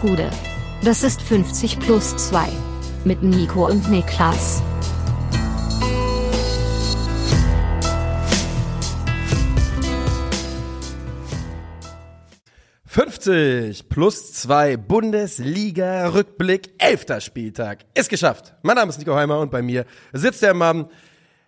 Gude. Das ist 50 plus 2. Mit Nico und Niklas. »50 plus 2 Bundesliga-Rückblick, 11. Spieltag. Ist geschafft. Mein Name ist Nico Heimer und bei mir sitzt der Mann,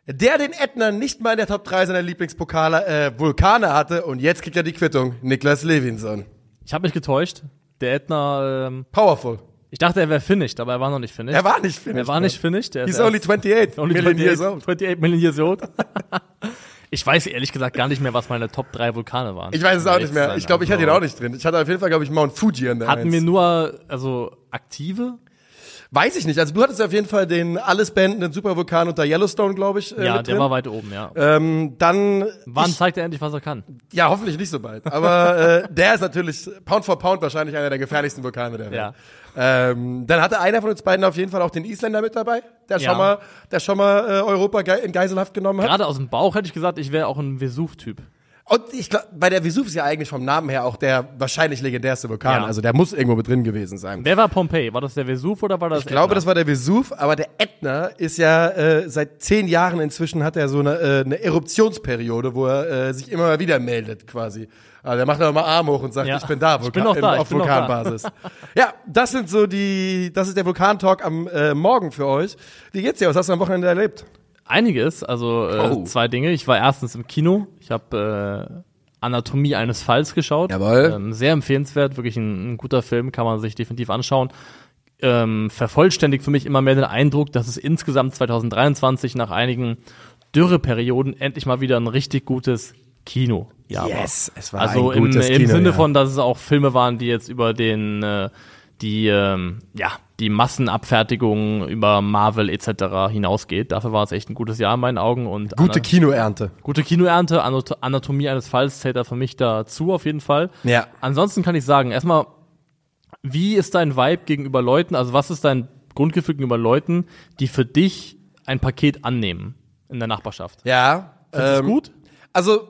der den Ätna nicht mal in der Top 3 seiner Lieblingspokale äh, Vulkane hatte und jetzt kriegt er die Quittung. Niklas Levinson. Ich habe mich getäuscht. Der Ätna, ähm, Powerful. ich dachte, er wäre finished, aber er war noch nicht finished. Er war nicht finished. Er war nicht finished. Er He's ist only erst 28 only million 28, years old. 28 million years old. ich weiß ehrlich gesagt gar nicht mehr, was meine Top 3 Vulkane waren. Ich weiß es auch nicht mehr. Ich glaube, ich hatte ihn auch nicht drin. Ich hatte auf jeden Fall, glaube ich, Mount Fuji an der Hatten Eins. wir nur, also aktive? Weiß ich nicht. Also du hattest auf jeden Fall den alles beendenden Supervulkan unter Yellowstone, glaube ich, äh, ja, der drin. war weit oben, ja. ähm, dann Wann ich, zeigt er endlich, was er kann? ja hoffentlich nicht so bald. Aber äh, der ist natürlich Pound for Pound wahrscheinlich einer der gefährlichsten Vulkane der Welt. Ja. Ähm, dann hatte einer von uns beiden auf jeden Fall auch den Isländer mit dabei, der Ja. schon mal, der schon mal äh, Europa ge in Geiselhaft genommen hat. Gerade aus dem Bauch hätte ich gesagt, ich wäre auch ein Vesuv-Typ. Und ich glaube, bei der Vesuv ist ja eigentlich vom Namen her auch der wahrscheinlich legendärste Vulkan. Ja. Also der muss irgendwo mit drin gewesen sein. Wer war Pompeii? War das der Vesuv oder war das Ich glaube, das war der Vesuv, aber der Ätna ist ja äh, seit zehn Jahren inzwischen hat er so eine, äh, eine Eruptionsperiode, wo er äh, sich immer mal wieder meldet quasi. Also der macht dann mal Arm hoch und sagt, Ja. ich bin da, Ich bin noch da, auf noch da. Vulkanbasis. ja, das sind so die, das ist der Vulkantalk am äh, Morgen für euch. Wie geht's dir? Was hast du am Wochenende erlebt? Einiges, also äh, Oh. zwei Dinge. Ich war erstens im Kino. Ich habe äh, Anatomie eines Falls geschaut. Jawohl. Ähm, sehr empfehlenswert, wirklich ein, ein guter Film, kann man sich definitiv anschauen. Ähm, vervollständigt für mich immer mehr den Eindruck, dass es insgesamt 2023 nach einigen Dürreperioden endlich mal wieder ein richtig gutes Kino-Jahr war. es war Also ein im, gutes im Kino, Sinne ja. von, dass es auch Filme waren, die jetzt über den äh, die ähm, ja die Massenabfertigung über Marvel etc. hinausgeht. Dafür war es echt ein gutes Jahr in meinen Augen und Gute Ana- Kinoernte. gute Kinoernte. Anat- Anatomie eines Falls zählt da für mich dazu auf jeden Fall. Ja. Ansonsten kann ich sagen, erstmal, wie ist dein Vibe gegenüber Leuten? Also was ist dein Grundgefühl gegenüber Leuten, die für dich ein Paket annehmen in der Nachbarschaft? Ja. Findest ähm, gut? Also,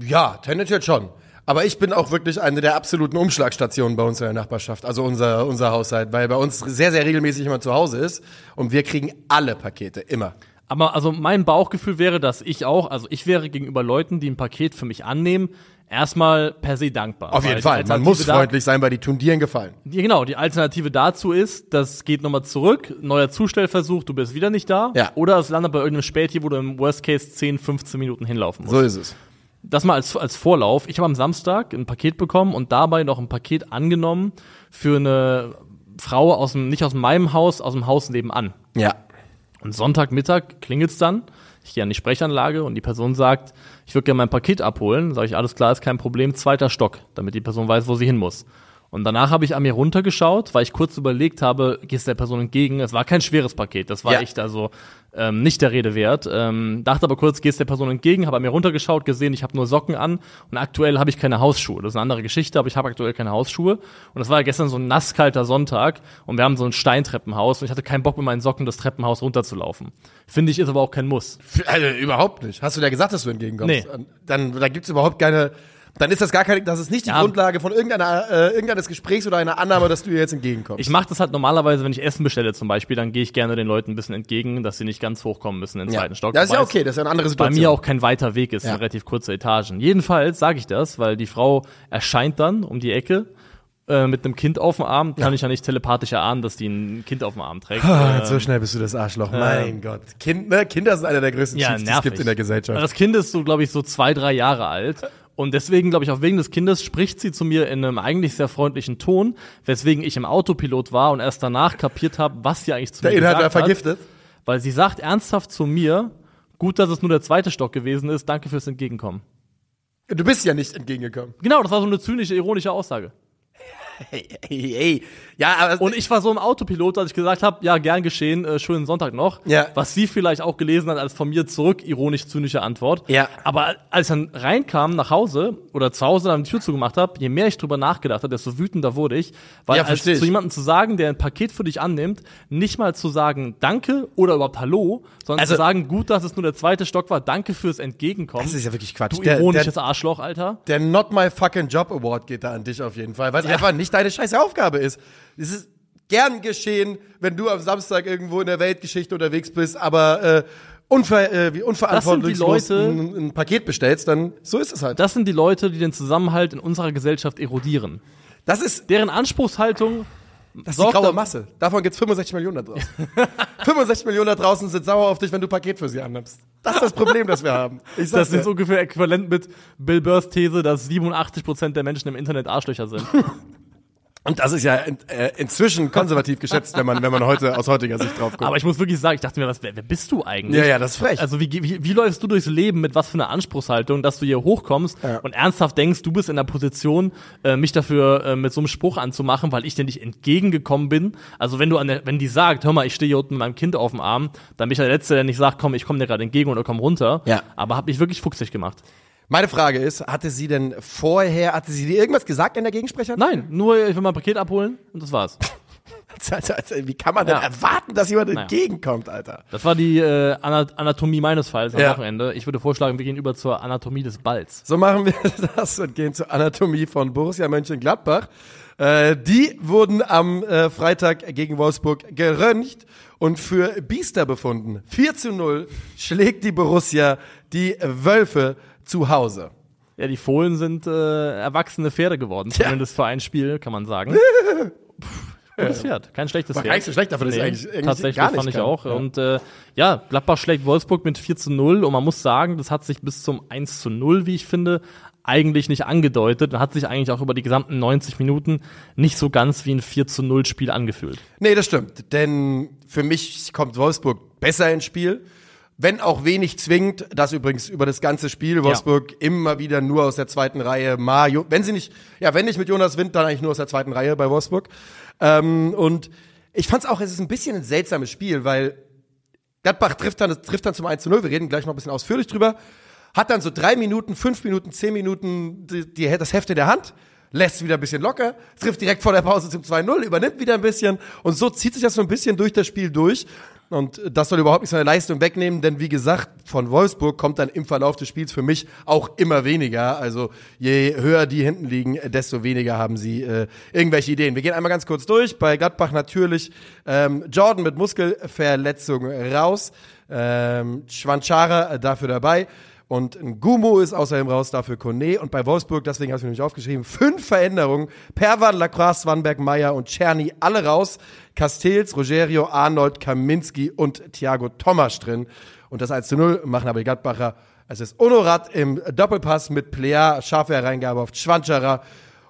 ja, tendenziell schon. Aber ich bin auch wirklich eine der absoluten Umschlagstationen bei uns in der Nachbarschaft, also unser, unser Haushalt, weil bei uns sehr, sehr regelmäßig jemand zu Hause ist und wir kriegen alle Pakete, immer. Aber also mein Bauchgefühl wäre, dass ich auch, also ich wäre gegenüber Leuten, die ein Paket für mich annehmen, erstmal per se dankbar. Auf jeden Fall. Man muss freundlich sein, weil die tun dir einen Gefallen. Ja, genau, die Alternative dazu ist, das geht nochmal zurück, neuer Zustellversuch, du bist wieder nicht da. Ja. Oder es landet bei irgendeinem Späti, wo du im Worst Case 10, 15 Minuten hinlaufen musst. So ist es. Das mal als, als Vorlauf. Ich habe am Samstag ein Paket bekommen und dabei noch ein Paket angenommen für eine Frau aus dem, nicht aus meinem Haus, aus dem Haus nebenan. Ja. Und Sonntagmittag klingelt's dann. Ich gehe an die Sprechanlage und die Person sagt, ich würde gerne mein Paket abholen. Sage ich, alles klar, ist kein Problem, zweiter Stock, damit die Person weiß, wo sie hin muss. Und danach habe ich an mir runtergeschaut, weil ich kurz überlegt habe, gehst der Person entgegen. Es war kein schweres Paket, das war Ja. echt also ähm, nicht der Rede wert. Ähm, dachte aber kurz, gehst der Person entgegen, habe mir runtergeschaut, gesehen, ich habe nur Socken an und aktuell habe ich keine Hausschuhe. Das ist eine andere Geschichte, aber ich habe aktuell keine Hausschuhe. Und das war ja gestern so ein nasskalter Sonntag und wir haben so ein Steintreppenhaus und ich hatte keinen Bock mit meinen Socken das Treppenhaus runterzulaufen. Finde ich, ist aber auch kein Muss. Also, überhaupt nicht. Hast du dir gesagt, dass du entgegenkommst? Nee. Dann, da gibt's überhaupt keine, dann ist das gar keine, das ist nicht die Ja. Grundlage von irgendeiner, äh, irgendeines Gesprächs oder einer Annahme, dass du dir jetzt entgegenkommst. Ich mache das halt normalerweise, wenn ich Essen bestelle zum Beispiel, dann gehe ich gerne den Leuten ein bisschen entgegen, dass sie nicht ganz hochkommen müssen in den ja. zweiten Stock. Das ist ja okay, das ist ja eine andere Bei Situation. mir auch kein weiter Weg ist, Ja. relativ kurze Etagen. Jedenfalls sage ich das, weil die Frau erscheint dann um die Ecke äh, mit einem Kind auf dem Arm. Kann ich ja nicht telepathisch erahnen, dass die ein Kind auf dem Arm trägt. Ähm, so schnell bist du das Arschloch. mein Gott. Kind, ne? Kinder sind einer der größten ja, Chiefs, die es gibt in der Gesellschaft. Das Kind ist so, glaube ich, so zwei, drei Jahre alt. Und deswegen, glaube ich, auch wegen des Kindes spricht sie zu mir in einem eigentlich sehr freundlichen Ton, weswegen ich im Autopilot war und erst danach kapiert habe, was sie eigentlich zu der mir Inhalt gesagt hat. vergiftet. Weil sie sagt ernsthaft zu mir, gut, dass es nur der zweite Stock gewesen ist, danke fürs Entgegenkommen. Du bist ja nicht entgegengekommen. Genau, das war so eine zynische, ironische Aussage. Hey, hey, hey. Ja, aber Und ich war so im Autopilot, dass ich gesagt habe, ja, gern geschehen, äh, schönen Sonntag noch. Ja. Was sie vielleicht auch gelesen hat als von mir zurück ironisch-zynische Antwort. Ja. Aber als ich dann reinkam nach Hause oder zu Hause dann die Tür zugemacht habe, je mehr ich drüber nachgedacht habe, desto wütender wurde ich. Weil Ja, als zu jemandem zu sagen, der ein Paket für dich annimmt, nicht mal zu sagen Danke oder überhaupt Hallo, sondern Also- zu sagen, gut, dass es nur der zweite Stock war, danke fürs Entgegenkommen. das ist ja wirklich Quatsch. du Der, ironisches der, Arschloch, Alter. der Not My Fucking Job Award geht da an dich auf jeden Fall, weil es einfach nicht nicht deine scheiß Aufgabe ist. Es ist gern geschehen, wenn du am Samstag irgendwo in der Weltgeschichte unterwegs bist, aber äh, unver äh, wie unverantwortlich Leute- ein, ein Paket bestellst, dann so ist es halt. Das sind die Leute, die den Zusammenhalt in unserer Gesellschaft erodieren. Das ist, Deren Anspruchshaltung das ist die graue Masse. Davon gibt's 65 Millionen da draußen. 65 Millionen da draußen sind sauer auf dich, wenn du Paket für sie annimmst. Das ist das Problem, das wir haben. Das ist ungefähr äquivalent mit Bill Burrs These, dass 87% der Menschen im Internet Arschlöcher sind. Und das ist ja in, äh, inzwischen konservativ geschätzt, wenn man, wenn man heute aus heutiger Sicht drauf guckt. Aber ich muss wirklich sagen, ich dachte mir, was, wer, wer bist du eigentlich? ja, ja, das ist frech. Also wie, wie, wie läufst du durchs Leben mit was für einer Anspruchshaltung, dass du hier hochkommst Ja. und ernsthaft denkst, du bist in der Position, äh, mich dafür äh, mit so einem Spruch anzumachen, weil ich dir nicht entgegengekommen bin. Also wenn du an der, wenn die sagt, hör mal, ich stehe hier unten mit meinem Kind auf dem Arm, dann bin ich der Letzte, der nicht sagt, komm, ich komme dir gerade entgegen oder komm runter. Ja. Aber hab mich wirklich fuchsig gemacht. Meine Frage ist, hatte sie denn vorher, hatte sie dir irgendwas gesagt in der Gegensprecher? Nein, nur ich will mein Paket abholen und das war's. Also, also, wie kann man denn Ja. erwarten, dass jemand Naja. entgegenkommt, Alter? Das war die äh, Ana- Anatomie meines Falls am Ja. Wochenende. Ich würde vorschlagen, wir gehen über zur Anatomie des Balls. So machen wir das und gehen zur Anatomie von Borussia Mönchengladbach. Äh, die wurden am äh, Freitag gegen Wolfsburg geröntgt und für Biester befunden. 4 zu 0 schlägt die Borussia die Wölfe zu Hause. Ja, die Fohlen sind äh, erwachsene Pferde geworden, Tja. zumindest für ein Spiel, kann man sagen. Pff, Gutes Pferd, kein schlechtes War Pferd. gar nicht so schlecht, dafür, dass ich eigentlich- eigentlich tatsächlich gar nicht fand ich kann. auch. Ja. Und äh, ja, Gladbach schlägt Wolfsburg mit 4 zu 0 und man muss sagen, das hat sich bis zum 1 zu 0, wie ich finde, eigentlich nicht angedeutet und hat sich eigentlich auch über die gesamten 90 Minuten nicht so ganz wie ein 4 zu 0 Spiel angefühlt. Nee, das stimmt. Denn für mich kommt Wolfsburg besser ins Spiel. Wenn auch wenig zwingend, das übrigens über das ganze Spiel, Wolfsburg immer wieder nur aus der zweiten Reihe, mal, Jo- wenn sie nicht, ja, wenn nicht mit Jonas Wind, dann eigentlich nur aus der zweiten Reihe bei Wolfsburg. Ähm, und ich fand's auch, es ist ein bisschen ein seltsames Spiel, weil Gladbach trifft dann, trifft dann zum 1 zu 0, wir reden gleich noch ein bisschen ausführlich drüber, hat dann so drei Minuten, fünf Minuten, zehn Minuten die, die, das Heft in der Hand, lässt wieder ein bisschen locker, trifft direkt vor der Pause zum 2-0, übernimmt wieder ein bisschen und so zieht sich das so ein bisschen durch das Spiel durch. Und das soll überhaupt nicht seine Leistung wegnehmen, denn wie gesagt, von Wolfsburg kommt dann im Verlauf des Spiels für mich auch immer weniger. Also je höher die hinten liegen, desto weniger haben sie äh, irgendwelche Ideen. Wir gehen einmal ganz kurz durch. Bei Gladbach natürlich ähm, Jordan mit Muskelverletzung raus, ähm, Schwanchara äh, dafür dabei. Und ein Gumo ist außerdem raus, dafür Kone. Und bei Wolfsburg, deswegen habe ich mir nämlich aufgeschrieben, fünf Veränderungen. Perwan, Lacroix, Swanberg, Meyer und Czerny alle raus. Castells, Rogerio, Arnold, Kaminski und Thiago Thomas drin. Und das 1 zu 0 machen aber die Gladbacher. Es ist Onorat im Doppelpass mit Plea, scharfe Hereingabe auf Schwanchara.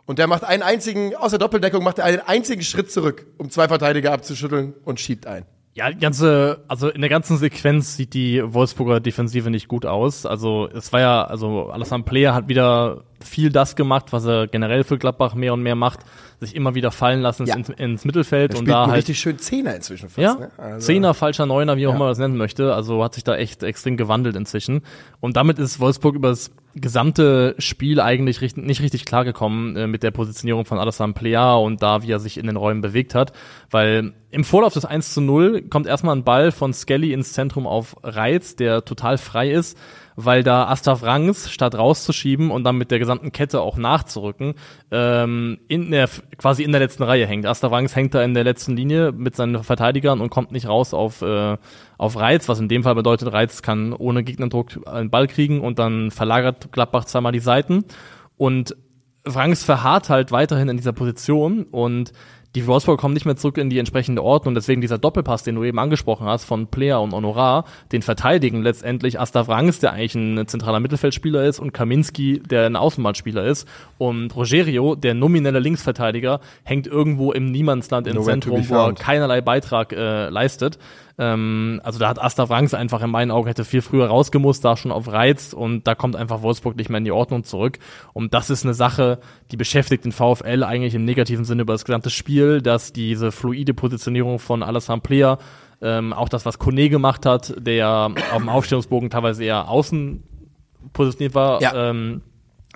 Und der macht einen einzigen, aus der Doppeldeckung macht er einen einzigen Schritt zurück, um zwei Verteidiger abzuschütteln und schiebt ein. Ja, die ganze, also in der ganzen Sequenz sieht die Wolfsburger Defensive nicht gut aus. Also es war ja, also Alassane Player hat wieder viel das gemacht, was er generell für Gladbach mehr und mehr macht, sich immer wieder fallen lassen Ja. ins, ins Mittelfeld und da halt richtig schön Zehner inzwischen fast. ja, ne? Also- Zehner, falscher Neuner, wie auch Ja. immer man das nennen möchte. Also hat sich da echt extrem gewandelt inzwischen. Und damit ist Wolfsburg über das gesamte Spiel eigentlich richtig, nicht richtig klargekommen äh, mit der Positionierung von Alassane Plea und da, wie er sich in den Räumen bewegt hat. Weil im Vorlauf des 1 zu 0 kommt erstmal ein Ball von Skelly ins Zentrum auf Reiz, der total frei ist weil da Astaf Rangs, statt rauszuschieben und dann mit der gesamten Kette auch nachzurücken, ähm, in der, quasi in der letzten Reihe hängt. Astaf Rangs hängt da in der letzten Linie mit seinen Verteidigern und kommt nicht raus auf, äh, auf Reiz, was in dem Fall bedeutet, Reiz kann ohne Gegnerdruck einen Ball kriegen und dann verlagert Gladbach zweimal die Seiten. Und Rangs verharrt halt weiterhin in dieser Position und die Wolfsburg kommen nicht mehr zurück in die entsprechende Ordnung. Deswegen dieser Doppelpass, den du eben angesprochen hast, von Player und Honorar, den verteidigen letztendlich Astav Rangs, der eigentlich ein zentraler Mittelfeldspieler ist, und Kaminski, der ein Außenbahnspieler ist. Und Rogerio, der nominelle Linksverteidiger, hängt irgendwo im Niemandsland im be Zentrum, wo er keinerlei Beitrag äh, leistet. Ähm, also da hat Astav Rangs einfach in meinen Augen hätte viel früher rausgemusst, da schon auf Reiz und da kommt einfach Wolfsburg nicht mehr in die Ordnung zurück. Und das ist eine Sache, die beschäftigt den VfL eigentlich im negativen Sinne über das gesamte Spiel, dass diese fluide Positionierung von Alassane Player, ähm, auch das, was Kone gemacht hat, der auf dem Aufstellungsbogen teilweise eher außen positioniert war, Ja. ähm,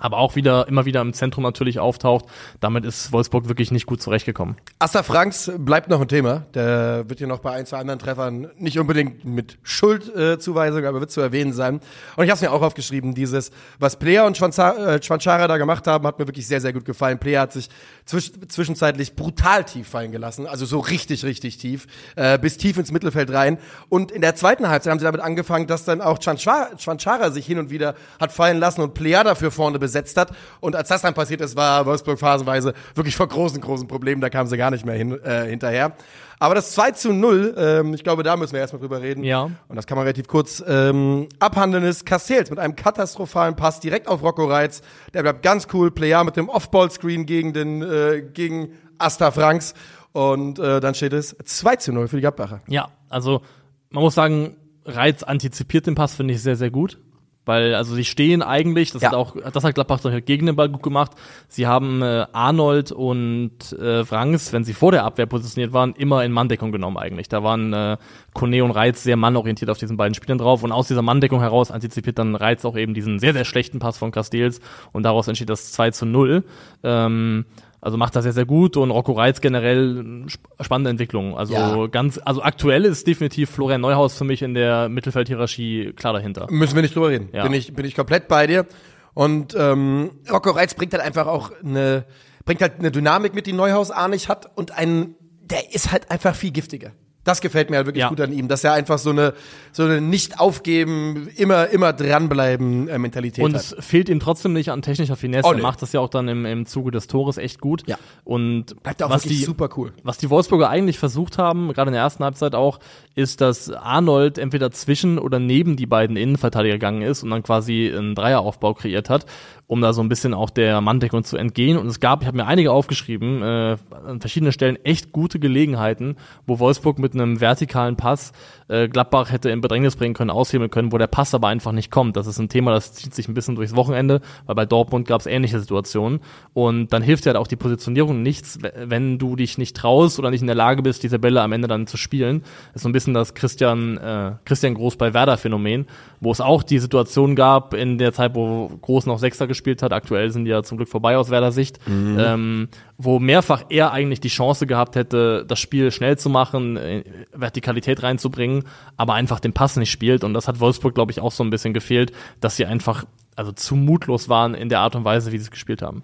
aber auch wieder immer wieder im Zentrum natürlich auftaucht. Damit ist Wolfsburg wirklich nicht gut zurechtgekommen. Asta Franks bleibt noch ein Thema. Der wird hier noch bei ein, zwei anderen Treffern nicht unbedingt mit Schuldzuweisung, äh, aber wird zu erwähnen sein. Und ich habe es mir auch aufgeschrieben, dieses, was Player und äh, Schwanzara da gemacht haben, hat mir wirklich sehr, sehr gut gefallen. Player hat sich zwisch zwischenzeitlich brutal tief fallen gelassen, also so richtig, richtig tief, äh, bis tief ins Mittelfeld rein. Und in der zweiten Halbzeit haben sie damit angefangen, dass dann auch Schwanzara sich hin und wieder hat fallen lassen und Player dafür vorne besetzt hat. Und als das dann passiert ist, war Wolfsburg phasenweise wirklich vor großen, großen Problemen. Da kamen sie gar nicht mehr hin, äh, hinterher. Aber das 2 zu 0, ähm, ich glaube, da müssen wir erstmal drüber reden. Ja. Und das kann man relativ kurz ähm, abhandeln, ist Castells mit einem katastrophalen Pass direkt auf Rocco Reitz. Der bleibt ganz cool. Player mit dem Off-Ball-Screen gegen den, äh, gegen Asta Franks. Und äh, dann steht es 2 zu 0 für die Gladbacher. Ja, also man muss sagen, Reiz antizipiert den Pass, finde ich sehr, sehr gut. Weil, also sie stehen eigentlich, das Ja. hat auch, das hat Gladbach gegen den Ball gut gemacht. Sie haben äh, Arnold und äh, Franks, wenn sie vor der Abwehr positioniert waren, immer in Manndeckung genommen eigentlich. Da waren äh, Kone und Reiz sehr mannorientiert auf diesen beiden Spielern drauf und aus dieser Manndeckung heraus antizipiert dann Reiz auch eben diesen sehr, sehr schlechten Pass von Castells und daraus entsteht das 2 zu 0. Ähm, also macht das sehr, sehr gut und Rocco Reitz generell äh, sp spannende Entwicklung. Also Ja. ganz, also aktuell ist definitiv Florian Neuhaus für mich in der Mittelfeldhierarchie klar dahinter. Müssen wir nicht drüber reden. Ja. Bin, ich, bin ich komplett bei dir. Und ähm, Rocco Reitz bringt halt einfach auch eine, bringt halt eine Dynamik mit, die Neuhaus A nicht hat und ein, der ist halt einfach viel giftiger. Das gefällt mir halt wirklich Ja. gut an ihm, dass er einfach so eine, so eine nicht aufgeben, immer, immer dranbleiben äh, Mentalität Und hat. es fehlt ihm trotzdem nicht an technischer Finesse. Oh, er macht das ja auch dann im, im Zuge des Tores echt gut. Ja. Und Bleibt auch was die, super cool. was die Wolfsburger eigentlich versucht haben, gerade in der ersten Halbzeit auch, ist, dass Arnold entweder zwischen oder neben die beiden Innenverteidiger gegangen ist und dann quasi einen Dreieraufbau kreiert hat, um da so ein bisschen auch der Manndeckung zu entgehen. Und es gab, ich habe mir einige aufgeschrieben, äh, an verschiedenen Stellen echt gute Gelegenheiten, wo Wolfsburg mit einem vertikalen Pass äh, Gladbach hätte in Bedrängnis bringen können, aushebeln können, wo der Pass aber einfach nicht kommt. Das ist ein Thema, das zieht sich ein bisschen durchs Wochenende, weil bei Dortmund gab es ähnliche Situationen. Und dann hilft dir halt auch die Positionierung nichts, wenn du dich nicht traust oder nicht in der Lage bist, diese Bälle am Ende dann zu spielen. Das ist so ein bisschen das Christian, äh, Christian Groß bei Werder Phänomen, wo es auch die Situation gab in der Zeit, wo Groß noch Sechster gespielt hat. Aktuell sind die ja zum Glück vorbei aus Werder Sicht, ähm, wo mehrfach er eigentlich die Chance gehabt hätte, das Spiel schnell zu machen, äh, Vertikalität reinzubringen, aber einfach den Pass nicht spielt. Und das hat Wolfsburg, glaube ich, auch so ein bisschen gefehlt, dass sie einfach also zu mutlos waren in der Art und Weise, wie sie es gespielt haben.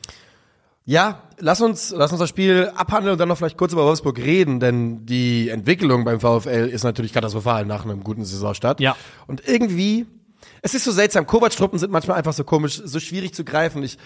Ja, lass uns, lass uns das Spiel abhandeln und dann noch vielleicht kurz über Wolfsburg reden, denn die Entwicklung beim VfL ist natürlich katastrophal nach einem guten Saisonstart. Ja. Und irgendwie, es ist so seltsam, Kovac-Truppen sind manchmal einfach so komisch, so schwierig zu greifen. Ich,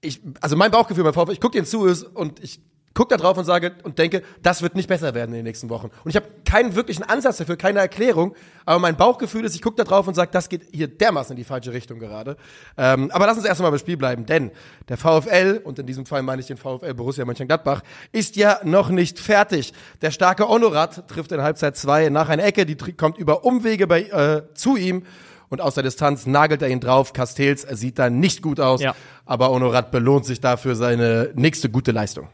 ich, also mein Bauchgefühl beim VfL, ich gucke den zu und ich guck da drauf und sage und denke, das wird nicht besser werden in den nächsten Wochen. Und ich habe keinen wirklichen Ansatz dafür, keine Erklärung, aber mein Bauchgefühl ist, ich guck da drauf und sage, das geht hier dermaßen in die falsche Richtung gerade. Ähm, aber lass uns erst mal beim Spiel bleiben, denn der VfL, und in diesem Fall meine ich den VfL Borussia Mönchengladbach, ist ja noch nicht fertig. Der starke Onorat trifft in Halbzeit zwei nach einer Ecke, die kommt über Umwege bei, äh, zu ihm. Und aus der Distanz nagelt er ihn drauf. Castells sieht da nicht gut aus, Ja. aber Onorat belohnt sich dafür seine nächste gute Leistung.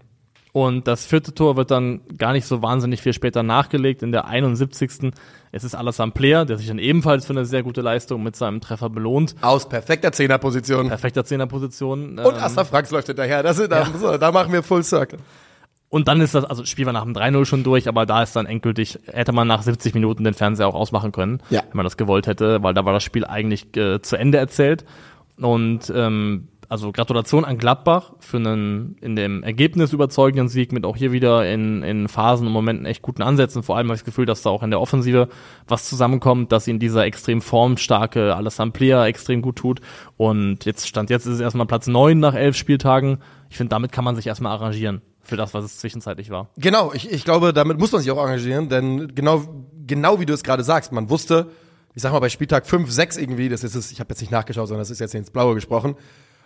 Und das vierte Tor wird dann gar nicht so wahnsinnig viel später nachgelegt, in der 71. Es ist Alassane Player, der sich dann ebenfalls für eine sehr gute Leistung mit seinem Treffer belohnt. Aus perfekter Zehnerposition. Perfekter Zehnerposition. Und ähm, Asta Franks läuft hinterher. Das ist, da, so, da machen wir Full Circle. Und dann ist das, also das Spiel war nach dem 3-0 schon durch, aber da ist dann endgültig, hätte man nach 70 Minuten den Fernseher auch ausmachen können, Ja. wenn man das gewollt hätte, weil da war das Spiel eigentlich äh, zu Ende erzählt. Und ähm, also Gratulation an Gladbach für einen in dem Ergebnis überzeugenden Sieg mit auch hier wieder in, in Phasen und Momenten echt guten Ansätzen. Vor allem habe ich das Gefühl, dass da auch in der Offensive was zusammenkommt, dass ihn dieser extrem formstarke Alassane Player extrem gut tut. Und jetzt stand jetzt ist es erstmal Platz neun nach elf Spieltagen. Ich finde, damit kann man sich erstmal arrangieren für das, was es zwischenzeitlich war. Genau, ich, ich glaube, damit muss man sich auch engagieren, denn genau, genau wie du es gerade sagst, man wusste, ich sag mal bei Spieltag 5, 6 irgendwie, das ist es, ich habe jetzt nicht nachgeschaut, sondern das ist jetzt ins Blaue gesprochen,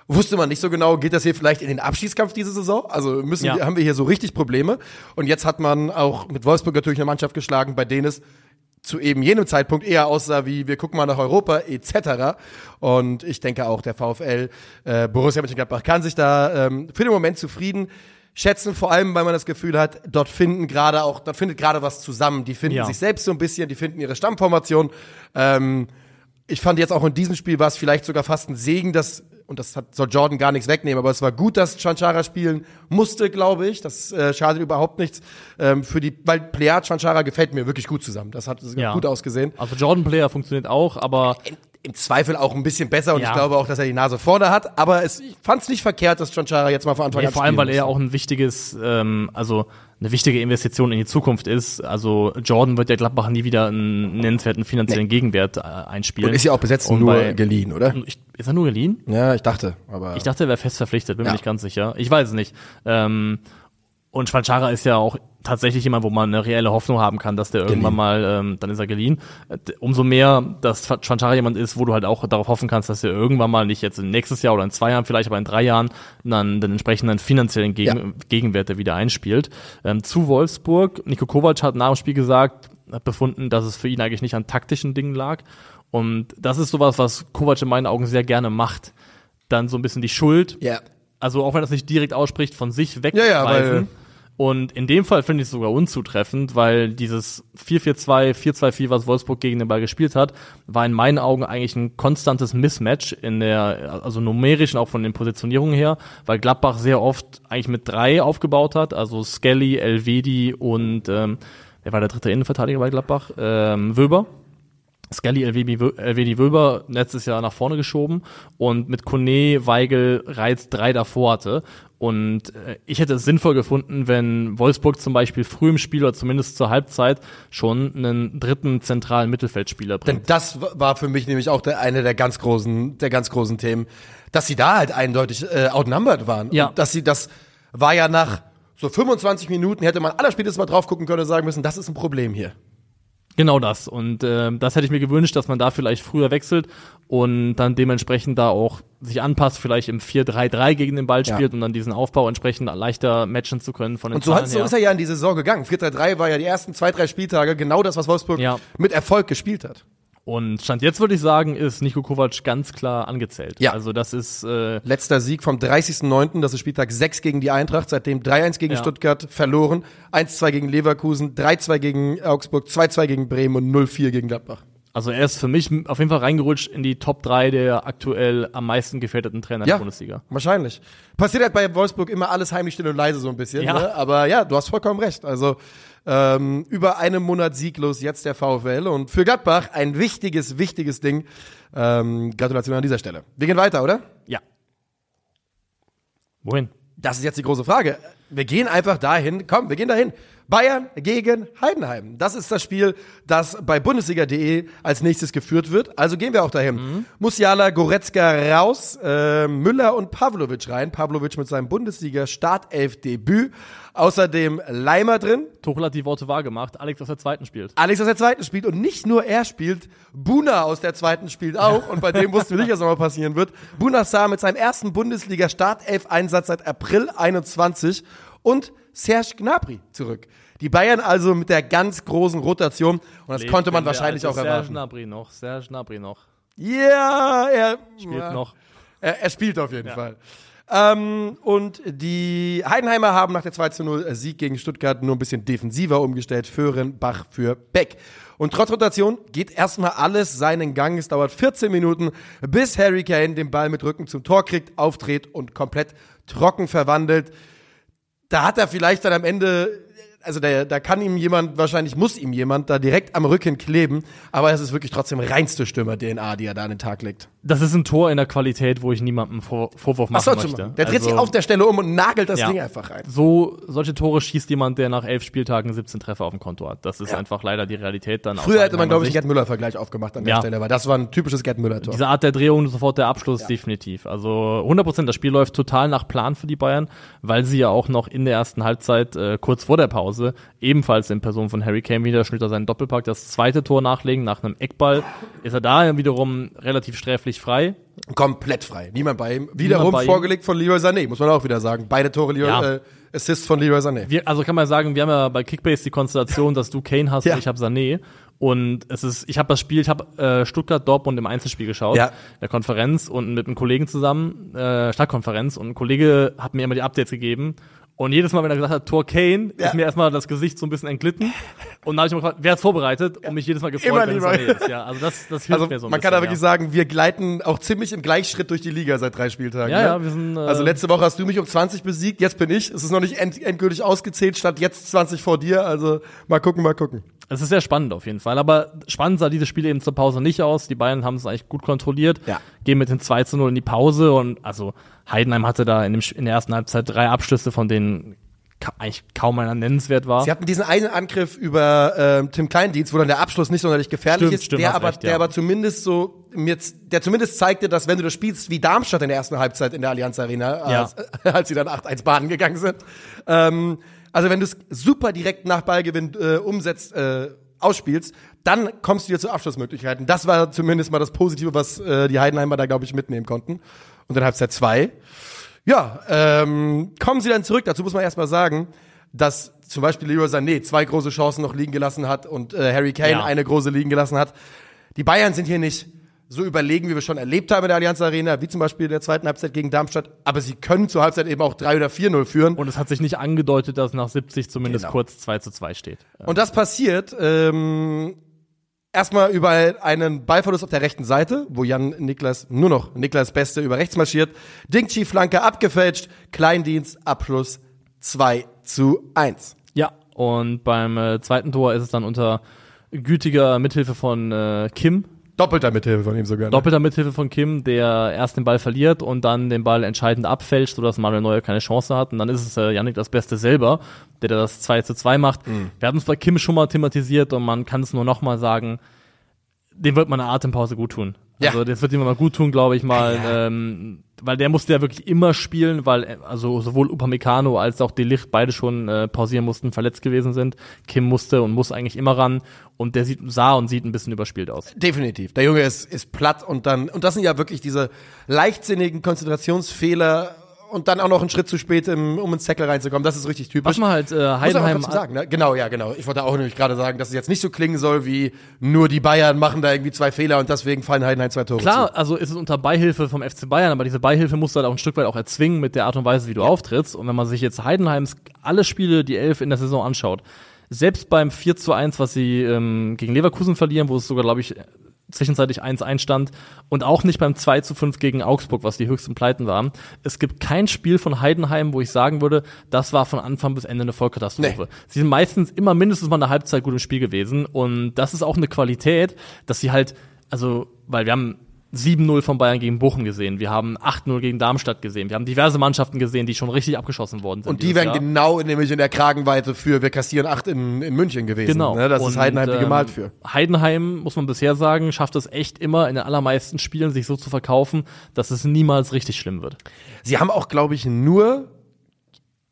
wusste man nicht so genau, geht das hier vielleicht in den Abschießkampf diese Saison? Also müssen Ja. wir, haben wir hier so richtig Probleme. Und jetzt hat man auch mit Wolfsburg natürlich eine Mannschaft geschlagen, bei denen es zu eben jenem Zeitpunkt eher aussah wie wir gucken mal nach Europa etc. Und ich denke auch der VfL äh, Borussia Mönchengladbach kann sich da ähm, für den Moment zufrieden schätzen, vor allem weil man das Gefühl hat, dort finden gerade auch, dort findet gerade was zusammen. Die finden Ja. sich selbst so ein bisschen, die finden ihre Stammformation. Ähm, ich fand jetzt auch in diesem Spiel war es vielleicht sogar fast ein Segen, dass und das hat, soll Jordan gar nichts wegnehmen, aber es war gut, dass Chanchara spielen musste, glaube ich. Das äh, schadet überhaupt nichts ähm, für die, weil Plea Chanchara gefällt mir wirklich gut zusammen. Das hat Ja. gut ausgesehen. Also Jordan Player funktioniert auch, aber Im, Zweifel auch ein bisschen besser und Ja. ich glaube auch, dass er die Nase vorne hat, aber es, ich fand es nicht verkehrt, dass Chanchara jetzt mal von Anfang Ja, an vor allem, weil er musste. auch ein wichtiges, ähm, also eine wichtige Investition in die Zukunft ist. Also Jordan wird ja Gladbach nie wieder einen nennenswerten finanziellen Gegenwert äh, einspielen. Und ist ja auch besetzt Und nur bei- geliehen, oder? Ich, ist er nur geliehen? Ja, ich dachte, aber. Ich dachte, er wäre fest verpflichtet, bin Ja. mir nicht ganz sicher. Ich weiß es nicht. Ähm, und Schwanchara ist ja auch tatsächlich jemand, wo man eine reelle Hoffnung haben kann, dass der irgendwann mal, ähm, dann ist er geliehen. Äh, Umso mehr, dass Schwanchara jemand ist, wo du halt auch darauf hoffen kannst, dass er irgendwann mal, nicht jetzt nächstes Jahr oder in zwei Jahren vielleicht, aber in drei Jahren, dann den entsprechenden finanziellen Gegen Ja. Gegenwert der wieder einspielt. Ähm, zu Wolfsburg, Nico Kovac hat nach dem Spiel gesagt, hat befunden, dass es für ihn eigentlich nicht an taktischen Dingen lag. Und das ist sowas, was Kovac in meinen Augen sehr gerne macht. Dann so ein bisschen die Schuld ja. also auch wenn er es nicht direkt ausspricht, von sich Ja, wegweisen. ja, weil- und in dem Fall finde ich es sogar unzutreffend, weil dieses 4-4-2, 4-2-4, was Wolfsburg gegen den Ball gespielt hat, war in meinen Augen eigentlich ein konstantes Mismatch in der, also numerisch und auch von den Positionierungen her, weil Gladbach sehr oft eigentlich mit drei aufgebaut hat, also Skelly, Elvedi und ähm, wer war der dritte Innenverteidiger bei Gladbach? Ähm, Wöber. Skelly Elvedi Wö- Elvedi Wöber letztes Jahr nach vorne geschoben und mit Kone, Weigel, Reiz drei davor hatte. Und äh, ich hätte es sinnvoll gefunden, wenn Wolfsburg zum Beispiel früh im Spiel oder zumindest zur Halbzeit schon einen dritten zentralen Mittelfeldspieler bringt. Denn das war für mich nämlich auch der, eine der ganz großen, der ganz großen Themen, dass sie da halt eindeutig äh, outnumbered waren. Ja. Und dass sie, das war ja nach so 25 Minuten, hätte man allerspätestens mal drauf gucken können und sagen müssen, das ist ein Problem hier. Genau das. Und ähm, das hätte ich mir gewünscht, dass man da vielleicht früher wechselt und dann dementsprechend da auch sich anpasst, vielleicht im 4-3-3 gegen den Ball Ja. spielt, um dann diesen Aufbau entsprechend leichter matchen zu können von den Und so, hat, so ist er ja in die Saison gegangen. 4-3-3 war ja die ersten zwei, drei Spieltage genau das, was Wolfsburg Ja. mit Erfolg gespielt hat. Und Stand jetzt würde ich sagen, ist Nico Kovac ganz klar angezählt. Ja. Also das ist äh, Letzter Sieg vom 30.09., das ist Spieltag 6 gegen die Eintracht, seitdem 3-1 gegen Ja. Stuttgart verloren, 1-2 gegen Leverkusen, 3-2 gegen Augsburg, 2-2 gegen Bremen und 0-4 gegen Gladbach. also er ist für mich auf jeden Fall reingerutscht in die Top 3 der aktuell am meisten gefährdeten Trainer Ja. der Bundesliga. Wahrscheinlich. Passiert halt bei Wolfsburg immer alles heimlich still und leise so ein bisschen. Ja. Ne? Aber ja, du hast vollkommen recht. Also ähm, über einen Monat sieglos jetzt der VfL und für Gladbach ein wichtiges, wichtiges Ding. Ähm, Gratulation an dieser Stelle. Wir gehen weiter, oder? Ja. Wohin? Das ist jetzt die große Frage. Wir gehen einfach dahin. Komm, wir gehen dahin. Bayern gegen Heidenheim. Das ist das Spiel, das bei Bundesliga.de als nächstes geführt wird. Also gehen wir auch dahin. Musiala, Goretzka raus, äh, Müller und Pavlovic rein. Pavlovic mit seinem Bundesliga-Startelf-Debüt. Außerdem Leimer drin. Tuchel hat die Worte wahr gemacht, Alex aus der zweiten spielt. Alex aus der zweiten spielt und nicht nur er spielt, Buna aus der zweiten spielt auch und bei dem wussten wir nicht, was nochmal passieren wird. Buna Saar mit seinem ersten Bundesliga-Startelf-Einsatz seit April 21 und Serge Gnabry zurück. Die Bayern also mit der ganz großen Rotation und das konnte man Lebt denn der wahrscheinlich alte auch Serge erwarten. Gnabry noch, Serge Gnabry noch. Ja, er Spielt ja. noch. Er, er spielt auf jeden Fall. Ähm, und die Heidenheimer haben nach der 2 zu 0 Sieg gegen Stuttgart nur ein bisschen defensiver umgestellt. Föhren, Bach für Beck. Und trotz Rotation geht erstmal alles seinen Gang. Es dauert 14 Minuten, bis Harry Kane den Ball mit Rücken zum Tor kriegt, aufdreht und komplett trocken verwandelt. Da hat er vielleicht dann am Ende, also da, da kann ihm jemand, wahrscheinlich muss ihm jemand da direkt am Rücken kleben, aber es ist wirklich trotzdem reinste Stürmer-DNA, die er da an den Tag legt. Das ist ein Tor in der Qualität, wo ich niemandem Vor Vorwurf machen Ach so, möchte. der dreht sich Also- auf der Stelle um und nagelt das Ja. Ding einfach rein. so solche Tore schießt jemand, der nach elf Spieltagen 17 Treffer auf dem Konto hat. Das ist einfach leider die Realität dann. Früher hätte man, glaube ich, Sicht. Gerd Müller-Vergleich aufgemacht an der Ja. Stelle, weil das war ein typisches Gerd Müller-Tor. Diese Art der Drehung, sofort der Abschluss, definitiv. Also 100 Prozent, das Spiel läuft total nach Plan für die Bayern, weil sie ja auch noch in der ersten Halbzeit, äh, kurz vor der Pause, ebenfalls in Person von Harry Kane wieder schnürt er seinen Doppelpack, das zweite Tor nachlegen nach einem Eckball, ist er da wiederum relativ sträflich frei. Komplett frei. Niemand bei ihm. Wiederum bei ihm. vorgelegt von Leroy Sané, muss man auch wieder sagen. Beide Tore, Leroy, Ja. äh, Assists von Leroy Sané. Wir, also kann man sagen, wir haben ja bei Kickbase die Konstellation, dass du Kane hast Ja. und ich habe Sané. Und es ist, ich habe das Spiel, ich habe äh, Stuttgart Dortmund im Einzelspiel geschaut, Ja. der Konferenz und mit einem Kollegen zusammen, äh, Stadtkonferenz und ein Kollege hat mir immer die Updates gegeben und jedes Mal, wenn er gesagt hat Tor Kane, Ja. ist mir erstmal das Gesicht so ein bisschen entglitten Und da habe ich mir gefragt, wer hat's vorbereitet? Und mich jedes Mal gefreut, Immer wenn es lieber. Sané ist. Ja, also das, das hilft Also mir so ein man bisschen, kann da wirklich ja. sagen, wir gleiten auch ziemlich im Gleichschritt durch die Liga seit drei Spieltagen. Ja, ne? ja, wir sind, äh, also letzte Woche hast du mich um 20 besiegt, jetzt bin ich. Es ist noch nicht end endgültig ausgezählt, statt jetzt 20 vor dir. Also mal gucken, mal gucken. Es ist sehr spannend auf jeden Fall. Aber spannend sah dieses Spiel eben zur Pause nicht aus. Die Bayern haben es eigentlich gut kontrolliert. Ja. Gehen mit den 2 zu 0 in die Pause. Und also Heidenheim hatte da in, dem, in der ersten Halbzeit drei Abschlüsse, von denen ka eigentlich kaum einer nennenswert war. Sie hatten diesen einen Angriff über ähm, Tim Kleindienst, wo dann der Abschluss nicht sonderlich gefährlich Stimmt, ist, stimmt, der aber, recht, der ja. aber zumindest so mir der zumindest zeigte, dass wenn du das spielst wie Darmstadt in der ersten Halbzeit in der Allianz Arena, Ja. als, als sie dann 8-1 baden gegangen sind. Ähm, also wenn du es super direkt nach Ballgewinn äh, umsetzt, äh, ausspielst, dann kommst du dir zu Abschlussmöglichkeiten. Das war zumindest mal das Positive, was äh, die Heidenheimer da, glaube ich, mitnehmen konnten. Und in Halbzeit zwei ja, ähm, kommen sie dann zurück. Dazu muss man erstmal sagen, dass zum Beispiel Leroy Sané zwei große Chancen noch liegen gelassen hat und äh, Harry Kane Ja. eine große liegen gelassen hat. Die Bayern sind hier nicht so überlegen, wie wir schon erlebt haben in der Allianz Arena, wie zum Beispiel in der zweiten Halbzeit gegen Darmstadt. Aber sie können zur Halbzeit eben auch 3 oder 4-0 führen. und es hat sich nicht angedeutet, dass nach 70 zumindest Genau. kurz 2 zu 2 steht. Und das passiert ähm, erstmal über einen Ballverlust auf der rechten Seite, wo Jan Niklas, nur noch Niklas Beste über rechts marschiert. Dingchi Flanke abgefälscht, Kleindienst, Abschluss 2 zu 1. Ja, und beim äh, zweiten Tor ist es dann unter gütiger Mithilfe von äh, Kim, Doppelter Mithilfe von ihm sogar. Ne? doppelter Mithilfe von Kim, der erst den Ball verliert und dann den Ball entscheidend abfälscht, sodass Manuel Neuer keine Chance hat. Und dann ist es äh, Yannick das Beste selber, der da das 2 zu 2 macht. Wir hatten es bei Kim schon mal thematisiert und man kann es nur noch mal sagen, dem wird man eine Atempause gut tun. Ja. Also das wird ihm mal gut tun, glaube ich mal, ähm, weil der musste ja wirklich immer spielen, weil äh, also sowohl Upamecano als auch Delicht beide schon äh, pausieren mussten, verletzt gewesen sind. Kim musste und muss eigentlich immer ran und der sieht, sah und sieht ein bisschen überspielt aus. Definitiv. Der Junge ist, ist platt und dann, und das sind ja wirklich diese leichtsinnigen Konzentrationsfehler und dann auch noch einen Schritt zu spät, im, um ins Tackle reinzukommen. Das ist richtig typisch. Was man halt äh, Muss man Heidenheim trotzdem sagen, ne? Genau, ja, genau. Ich wollte auch nämlich gerade sagen, dass es jetzt nicht so klingen soll, wie nur die Bayern machen da irgendwie zwei Fehler und deswegen fallen Heidenheim zwei Tore zu. Klar, also ist es unter Beihilfe vom FC Bayern, aber diese Beihilfe musst du halt auch ein Stück weit auch erzwingen mit der Art und Weise, wie du auftrittst. Und wenn man sich jetzt Heidenheims alle Spiele, die elf in der Saison anschaut, selbst beim 4 zu 1, was sie ähm, gegen Leverkusen verlieren, wo es sogar, glaube ich, zwischenzeitlich 1-1 stand und auch nicht beim 2 zu 5 gegen Augsburg, was die höchsten Pleiten waren. Es gibt kein Spiel von Heidenheim, wo ich sagen würde, das war von Anfang bis Ende eine Vollkatastrophe. Nee. Sie sind meistens immer mindestens mal eine Halbzeit gut im Spiel gewesen und das ist auch eine Qualität, dass sie halt, also, weil wir haben 7-0 von Bayern gegen Bochum gesehen, wir haben 8-0 gegen Darmstadt gesehen, wir haben diverse Mannschaften gesehen, die schon richtig abgeschossen worden sind. und die wären Jahr. genau in, nämlich in der Kragenweite für, wir kassieren acht in, in München gewesen. Genau. Ne? Das Und, ist Heidenheim ähm, gemalt für. Heidenheim, muss man bisher sagen, schafft es echt immer in den allermeisten Spielen, sich so zu verkaufen, dass es niemals richtig schlimm wird. Sie haben auch, glaube ich, nur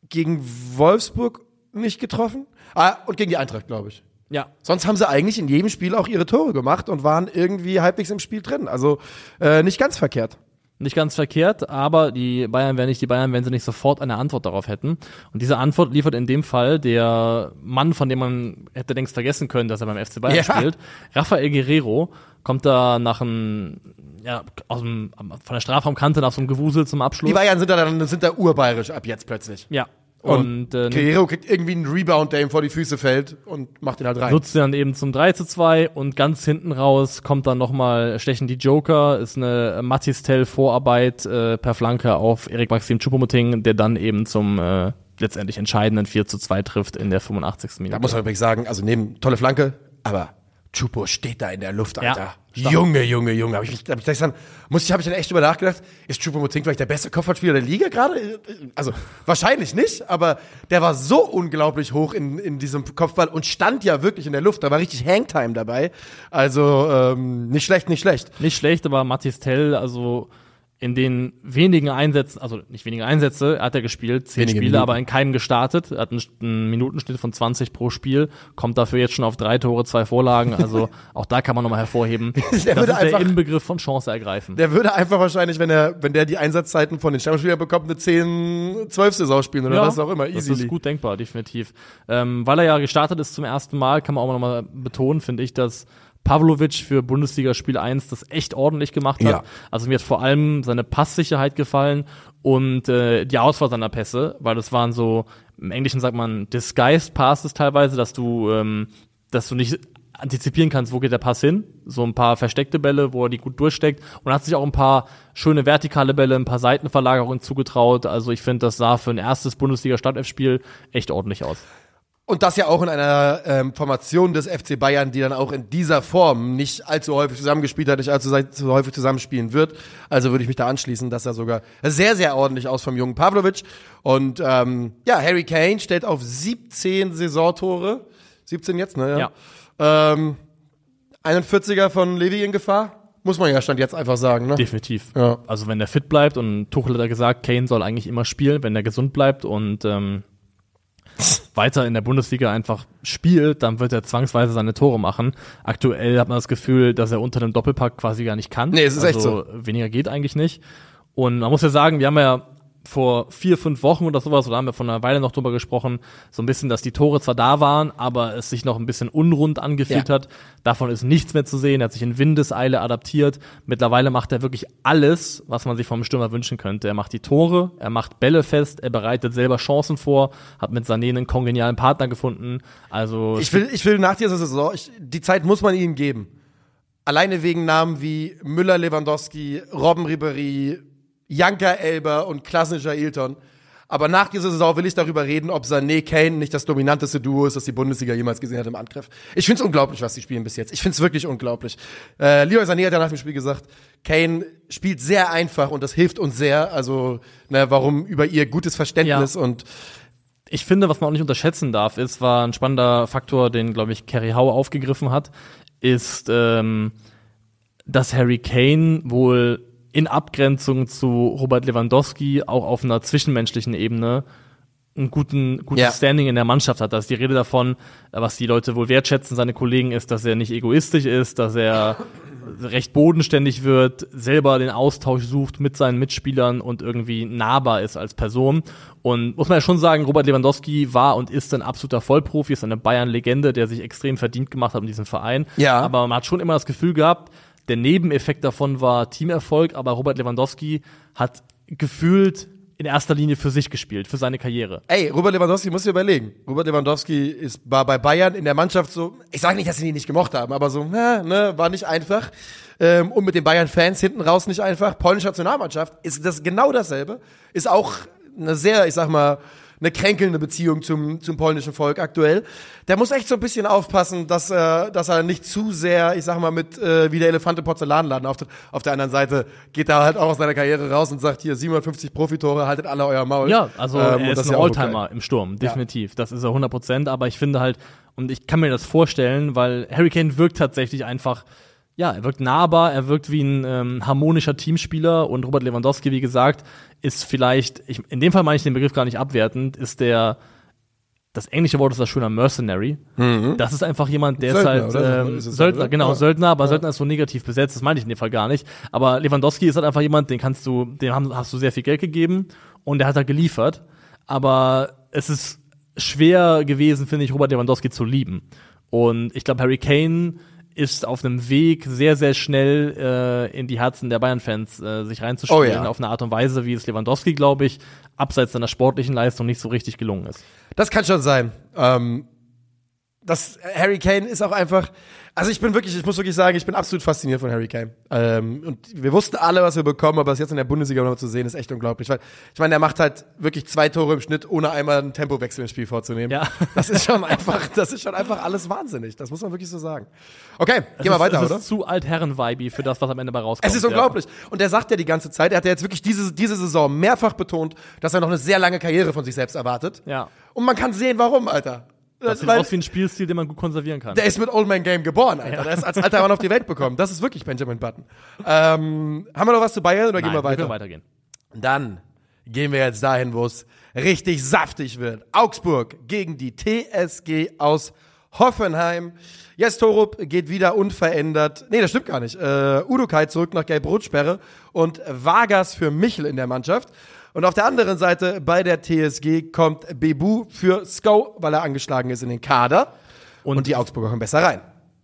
gegen Wolfsburg nicht getroffen. Ah, und gegen die Eintracht, glaube ich. Ja. Sonst haben sie eigentlich in jedem Spiel auch ihre Tore gemacht und waren irgendwie halbwegs im Spiel drin. Also äh, nicht ganz verkehrt. Nicht ganz verkehrt, aber die Bayern wären nicht die Bayern, wenn sie nicht sofort eine Antwort darauf hätten. Und diese Antwort liefert in dem Fall der Mann, von dem man hätte längst vergessen können, dass er beim FC Bayern Ja. spielt. Rafael Guerrero kommt da nach einem, ja, aus dem, von der Strafraumkante nach so einem Gewusel zum Abschluss. Die Bayern sind da dann sind da urbayerisch ab jetzt plötzlich. ja. Und, Und, äh, Guerrero kriegt irgendwie einen Rebound, der ihm vor die Füße fällt und macht ihn halt rein. nutzt sie dann eben zum 3 zu 2 und ganz hinten raus kommt dann nochmal stechen die Joker, ist eine Matistel Vorarbeit äh, per Flanke auf Erik Maxim Choupo-Moting, der dann eben zum äh, letztendlich entscheidenden 4 zu 2 trifft in der 85. Minute. Da muss man übrigens sagen, also neben tolle Flanke, aber Chupo steht da in der Luft, Ja, Alter. stark. Junge, Junge, Junge. Hab ich, hab ich, dann, muss ich, hab ich dann echt drüber nachgedacht, ist Chupo Moting vielleicht der beste Kopfballspieler der Liga gerade? Also wahrscheinlich nicht, aber der war so unglaublich hoch in, in diesem Kopfball und stand ja wirklich in der Luft. Da war richtig Hangtime dabei. Also ähm, nicht schlecht, nicht schlecht. Nicht schlecht, aber Matistel, also in den wenigen Einsätzen, also nicht wenige Einsätze, hat er gespielt, zehn Wenige Spiele, Minuten. aber in keinem gestartet. Er hat einen, einen Minutenschnitt von 20 pro Spiel, kommt dafür jetzt schon auf drei Tore, zwei Vorlagen. Also auch da kann man nochmal hervorheben. das ist würde der einfach- Inbegriff von Chance ergreifen. Der würde einfach wahrscheinlich, wenn er, wenn der die Einsatzzeiten von den Stammspielern bekommt, eine 10, 12 Saison spielen oder was auch immer. Das Easily. ist gut denkbar, definitiv. Ähm, weil er ja gestartet ist zum ersten Mal, kann man auch nochmal betonen, finde ich, dass Pavlovic für Bundesliga Spiel 1 das echt ordentlich gemacht hat. Ja. Also mir hat vor allem seine Passsicherheit gefallen und äh, die Auswahl seiner Pässe, weil das waren so, im Englischen sagt man Disguised Passes teilweise, dass du ähm, dass du nicht antizipieren kannst, wo geht der Pass hin. So ein paar versteckte Bälle, wo er die gut durchsteckt. Und hat sich auch ein paar schöne vertikale Bälle, ein paar Seitenverlagerungen zugetraut. Also ich finde, das sah für ein erstes Bundesliga-Startelf-Spiel echt ordentlich aus. Und das ja auch in einer ähm, Formation des FC Bayern, die dann auch in dieser Form nicht allzu häufig zusammengespielt hat, nicht allzu so häufig zusammenspielen wird. Also würde ich mich da anschließen, dass er sogar sehr, sehr ordentlich aus vom jungen Pavlovic. Und ähm, ja, Harry Kane stellt auf 17 Saisontore. 17 jetzt, ne? Ja. Ähm, 41er von Levi in Gefahr? Muss man ja Stand jetzt einfach sagen, ne? Definitiv. Ja. Also wenn er fit bleibt und Tuchel hat ja gesagt, Kane soll eigentlich immer spielen, wenn er gesund bleibt und ähm, weiter in der Bundesliga einfach spielt, dann wird er zwangsweise seine Tore machen. Aktuell hat man das Gefühl, dass er unter dem Doppelpack quasi gar nicht kann. Nee, es ist also, echt so. Weniger geht eigentlich nicht. Und man muss ja sagen, wir haben ja vor vier, fünf Wochen oder sowas, oder haben wir vor einer Weile noch drüber gesprochen, so ein bisschen, dass die Tore zwar da waren, aber es sich noch ein bisschen unrund angefühlt Ja. hat. Davon ist nichts mehr zu sehen. Er hat sich in Windeseile adaptiert. Mittlerweile macht er wirklich alles, was man sich vom Stürmer wünschen könnte. Er macht die Tore, er macht Bälle fest, er bereitet selber Chancen vor, hat mit Sané einen kongenialen Partner gefunden. Also Ich will, ich will nach dieser Saison, ich, die Zeit muss man ihm geben. Alleine wegen Namen wie Müller, Lewandowski, Robben Ribéry, Janka Elber und klassischer Ilton. Aber nach dieser Saison will ich darüber reden, ob Sané Kane nicht das dominanteste Duo ist, das die Bundesliga jemals gesehen hat im Angriff. Ich find's unglaublich, was die spielen bis jetzt. Ich find's wirklich unglaublich. Äh, Leroy Sané hat ja nach dem Spiel gesagt, Kane spielt sehr einfach und das hilft uns sehr. Also, ne, warum über ihr gutes Verständnis und ich finde, was man auch nicht unterschätzen darf, ist, war ein spannender Faktor, den, glaube ich, Kerry Howe aufgegriffen hat, ist, ähm, dass Harry Kane wohl in Abgrenzung zu Robert Lewandowski auch auf einer zwischenmenschlichen Ebene einen guten, gutes Ja. Standing in der Mannschaft hat. Da ist die Rede davon, was die Leute wohl wertschätzen, seine Kollegen, ist, dass er nicht egoistisch ist, dass er recht bodenständig wird, selber den Austausch sucht mit seinen Mitspielern und irgendwie nahbar ist als Person. Und muss man ja schon sagen, Robert Lewandowski war und ist ein absoluter Vollprofi, ist eine Bayern-Legende, der sich extrem verdient gemacht hat in diesem Verein. Ja. Aber man hat schon immer das Gefühl gehabt, der Nebeneffekt davon war Teamerfolg, aber Robert Lewandowski hat gefühlt in erster Linie für sich gespielt, für seine Karriere. Ey, Robert Lewandowski muss dir überlegen. Robert Lewandowski ist, war bei Bayern in der Mannschaft so, ich sage nicht, dass sie ihn nicht gemocht haben, aber so, na, ne, war nicht einfach. Ähm, und mit den Bayern-Fans hinten raus nicht einfach. Polnische Nationalmannschaft ist das genau dasselbe. Ist auch eine sehr, ich sag mal, eine kränkelnde Beziehung zum, zum polnischen Volk aktuell. Der muss echt so ein bisschen aufpassen, dass, er dass er nicht zu sehr, ich sag mal, mit äh, wie der Elefant im Porzellanladen auf, der- auf der anderen Seite geht er halt auch aus seiner Karriere raus und sagt, hier 750 Profitore, haltet alle euer Maul. Ja, also Ähm, er ist ein ja Alltimer im Sturm, definitiv. Das ist er 100 Prozent, aber ich finde halt, und ich kann mir das vorstellen, weil Harry Kane wirkt tatsächlich einfach, ja, er wirkt nahbar, er wirkt wie ein ähm, harmonischer Teamspieler und Robert Lewandowski, wie gesagt, ist vielleicht, ich, in dem Fall meine ich den Begriff gar nicht abwertend, ist der, das englische Wort ist das schöner Mercenary. Das ist einfach jemand, der Mhm. Söldner, ist halt ähm, Ist Söldner, genau, Ja. Söldner, aber Söldner ist so negativ besetzt, das meine ich in dem Fall gar nicht. Aber Lewandowski ist halt einfach jemand, den kannst du, dem haben, hast du sehr viel Geld gegeben und der hat halt geliefert. Aber es ist schwer gewesen, finde ich, Robert Lewandowski zu lieben. Und ich glaube, Harry Kane ist auf einem Weg, sehr, sehr schnell äh, in die Herzen der Bayern-Fans äh, sich reinzuspielen, Oh ja. auf eine Art und Weise, wie es Lewandowski, glaube ich, abseits seiner sportlichen Leistung nicht so richtig gelungen ist. Das kann schon sein. Ähm, das Harry Kane ist auch einfach. Also ich bin wirklich, ich muss wirklich sagen, ich bin absolut fasziniert von Harry Kane. Ähm, und wir wussten alle, was wir bekommen, aber es jetzt in der Bundesliga noch mal zu sehen, ist echt unglaublich. Weil ich meine, er macht halt wirklich zwei Tore im Schnitt, ohne einmal einen Tempowechsel im Spiel vorzunehmen. Ja. Das ist schon einfach, das ist schon einfach alles wahnsinnig. Das muss man wirklich so sagen. Okay, gehen wir weiter, es ist oder? zu altherren-Vibe für das, was am Ende bei rauskommt. Es ist ja. unglaublich. Und er sagt ja die ganze Zeit, er hat ja jetzt wirklich diese, diese Saison mehrfach betont, dass er noch eine sehr lange Karriere von sich selbst erwartet. Ja. Und man kann sehen, warum, Alter. Das sieht Weil- aus wie ein Spielstil, den man gut konservieren kann. Der ist mit Old Man Game geboren, Alter. Der ist als alter Mann auf die Welt bekommen. Das ist wirklich Benjamin Button. Ähm, haben wir noch was zu Bayern oder gehen Nein, wir weiter? können weitergehen. Dann gehen wir jetzt dahin, wo es richtig saftig wird. Augsburg gegen die TSG aus Hoffenheim. Jes Torup geht wieder unverändert. Nee, das stimmt gar nicht. Äh, Udokai zurück nach Gelb-Rot-Sperre und Vargas für Michel in der Mannschaft. Und auf der anderen Seite bei der TSG kommt Bebu für Sko, weil er angeschlagen ist in den Kader. Und, Und- die Augsburger kommen besser rein.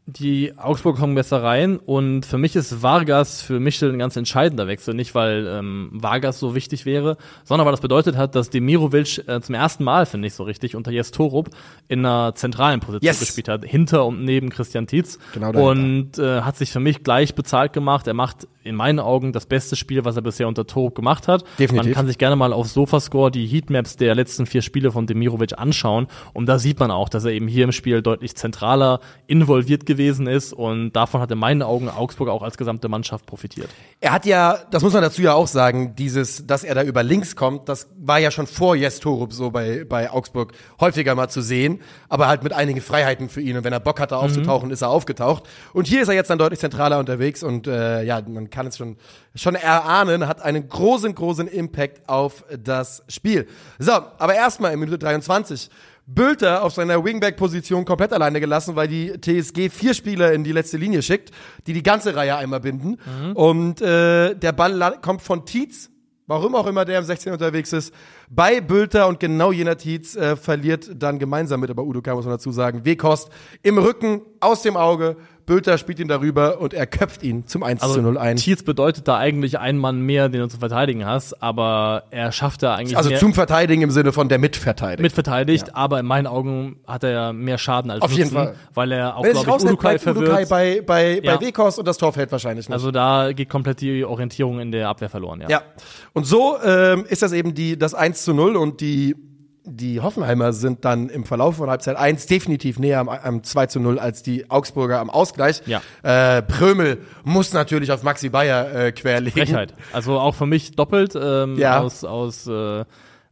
Die Augsburg kommen besser rein und für mich ist Vargas für Michel ein ganz entscheidender Wechsel. Nicht, weil ähm, Vargas so wichtig wäre, sondern weil das bedeutet hat, dass Demirovic äh, zum ersten Mal, finde ich so richtig, unter Jes Torup in einer zentralen Position Yes. gespielt hat, hinter und neben Christian Tietz. Genau dahinter. und äh, hat sich für mich gleich bezahlt gemacht. Er macht in meinen Augen das beste Spiel, was er bisher unter Torup gemacht hat. Definitiv. Man kann sich gerne mal auf Sofascore die Heatmaps der letzten vier Spiele von Demirovic anschauen und da sieht man auch, dass er eben hier im Spiel deutlich zentraler involviert gewesen ist und davon hat in meinen Augen Augsburg auch als gesamte Mannschaft profitiert. Er hat ja, das muss man dazu ja auch sagen, dieses, dass er da über links kommt, das war ja schon vor Jes Torup so bei, bei Augsburg häufiger mal zu sehen, aber halt mit einigen Freiheiten für ihn. Und wenn er Bock hatte aufzutauchen, ist er aufgetaucht. Und hier ist er jetzt dann deutlich zentraler unterwegs und äh, ja, man kann es schon, schon erahnen, hat einen großen, großen Impact auf das Spiel. So, aber erstmal in Minute 23. Bülter auf seiner Wingback-Position komplett alleine gelassen, weil die TSG vier Spieler in die letzte Linie schickt, die die ganze Reihe einmal binden. Und äh, der Ball kommt von Tietz, warum auch immer der im 16 unterwegs ist, bei Bülter und genau jener Tietz äh, verliert dann gemeinsam mit, aber Udo kann muss man dazu sagen, Wekost im Rücken, aus dem Auge, Bülter spielt ihn darüber und er köpft ihn zum 1 zu 0 ein. Tietz bedeutet da eigentlich einen Mann mehr, den du zu verteidigen hast, aber er schafft da eigentlich Also zum Verteidigen im Sinne von der Mitverteidigung. mitverteidigt, aber in meinen Augen hat er ja mehr Schaden als Auf jeden Nutzen, Fall. weil er auch, glaube ich, Urukai bleibt Urukai verwirrt. bei, bei, Ja. bei Wekost und das Tor fällt wahrscheinlich nicht. Also da geht komplett die Orientierung in der Abwehr verloren, ja. Ja. Und so ähm, ist das eben die, das 1 zu 0 und die, die Hoffenheimer sind dann im Verlauf von Halbzeit 1 definitiv näher am, am 2 zu 0 als die Augsburger am Ausgleich. Ja. Äh, Prömel muss natürlich auf Maxi Bayer äh, querlegen. Frechheit. Also auch für mich doppelt ähm, Ja. aus, aus äh,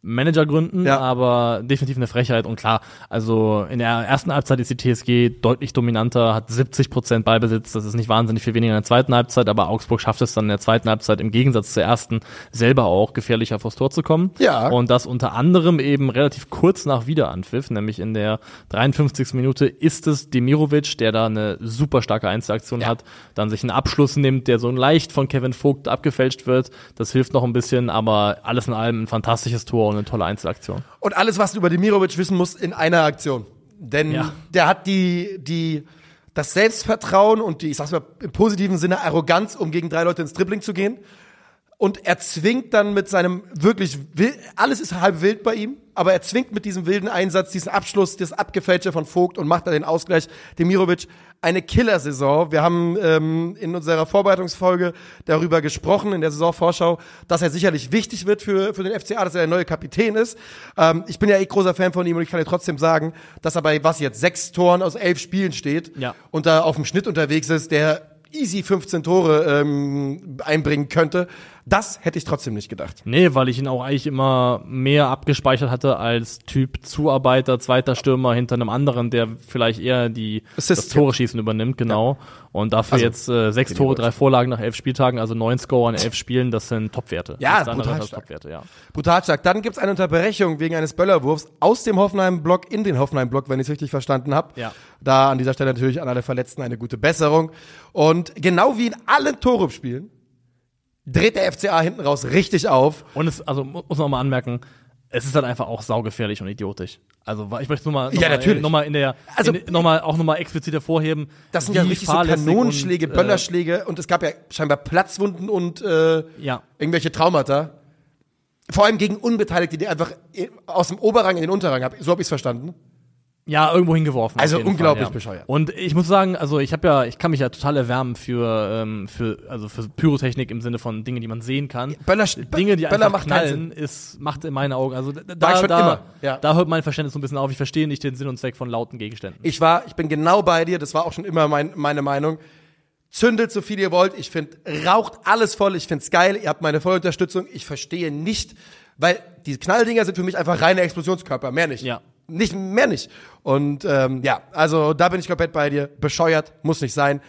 Managergründen, Ja. aber definitiv eine Frechheit. Und klar, also in der ersten Halbzeit ist die TSG deutlich dominanter, hat 70 Prozent Ballbesitz. Das ist nicht wahnsinnig viel weniger in der zweiten Halbzeit, aber Augsburg schafft es dann in der zweiten Halbzeit im Gegensatz zur ersten selber auch gefährlicher vors Tor zu kommen. Ja. Und das unter anderem eben relativ kurz nach Wiederanpfiff, nämlich in der 53. Minute ist es Demirovic, der da eine super starke Einzelaktion hat, dann sich einen Abschluss nimmt, der so leicht von Kevin Vogt abgefälscht wird. Das hilft noch ein bisschen, aber alles in allem ein fantastisches Tor eine tolle Einzelaktion. Und alles, was du über Demirovic wissen musst, in einer Aktion. Denn Ja. der hat die, die, das Selbstvertrauen und die, ich sag's mal im positiven Sinne, Arroganz, um gegen drei Leute ins Dribbling zu gehen. Und er zwingt dann mit seinem wirklich, alles ist halb wild bei ihm, aber er zwingt mit diesem wilden Einsatz diesen Abschluss, das Abgefälschte von Vogt und macht da den Ausgleich. Demirovic, eine Killersaison. Wir haben ähm, in unserer Vorbereitungsfolge darüber gesprochen, in der Saisonvorschau, dass er sicherlich wichtig wird für, für den FCA, dass er der neue Kapitän ist. Ähm, ich bin ja eh großer Fan von ihm und ich kann dir trotzdem sagen, dass er bei was jetzt sechs Toren aus elf Spielen steht Ja. und da auf dem Schnitt unterwegs ist, der easy 15 Tore ähm, einbringen könnte. Das hätte ich trotzdem nicht gedacht. Nee, weil ich ihn auch eigentlich immer mehr abgespeichert hatte als Typ Zuarbeiter, zweiter Stürmer hinter einem anderen, der vielleicht eher die Assist das Tore schießen übernimmt, genau. Und dafür Also, jetzt äh, sechs Tore, drei Vorlagen nach elf Spieltagen, also neun Score an elf Spielen, das sind Topwerte. Ja, anderes brutal als stark. Topwerte, ja. Brutal stark. Dann gibt's eine Unterbrechung wegen eines Böllerwurfs aus dem Hoffenheim-Block in den Hoffenheim-Block, wenn ich es richtig verstanden habe. Ja. Da an dieser Stelle natürlich an alle Verletzten eine gute Besserung. Und genau wie in allen Torup-Spielen dreht der FCA hinten raus richtig auf. Und es, also mu- muss man mal anmerken, es ist halt einfach auch saugefährlich und idiotisch. Also ich möchte nur mal, noch Ja, mal, natürlich. noch mal in der, Also- in, noch mal, auch nochmal explizit hervorheben. Das sind ja richtig so Kanonenschläge, und, äh, Böllerschläge und es gab ja scheinbar Platzwunden und äh, Ja. irgendwelche Traumata. Vor allem gegen Unbeteiligte, die einfach aus dem Oberrang in den Unterrang haben. So habe ich es verstanden. Ja, irgendwo hingeworfen. Also unglaublich Fall, ja. bescheuert. Und ich muss sagen, also ich habe ja, ich kann mich ja total erwärmen für, ähm, für, also für Pyrotechnik im Sinne von Dingen, die man sehen kann. Böller, Dinge, die Böller einfach macht knallen, ist, macht in meinen Augen, also da, da, da, immer, ja. da hört mein Verständnis so ein bisschen auf. Ich verstehe nicht den Sinn und Zweck von lauten Gegenständen. Ich war, ich bin genau bei dir, das war auch schon immer mein, meine Meinung. Zündet so viel ihr wollt, ich finde, raucht alles voll, ich find's geil, ihr habt meine volle Unterstützung, ich verstehe nicht, weil die Knalldinger sind für mich einfach reine Explosionskörper, mehr nicht. Ja. Nicht, mehr nicht. Und ähm, ja, also da bin ich komplett bei dir, bescheuert, muss nicht sein.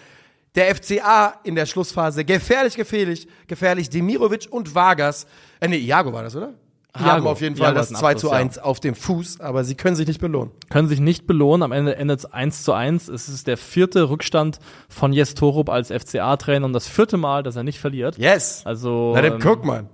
Der FCA in der Schlussphase, gefährlich, gefährlich, gefährlich, Demirovic und Vargas, äh nee, Iago war das, oder? Iago. haben auf jeden Fall Iago das hat einen 2 zu Abschluss, ja. 1 auf dem Fuß, aber sie können sich nicht belohnen. Können sich nicht belohnen, am Ende endet es 1 zu 1. Es ist der vierte Rückstand von Jes Torup als FCA-Trainer und das vierte Mal, dass er nicht verliert. Yes. Also Na, dann ähm, guck mal.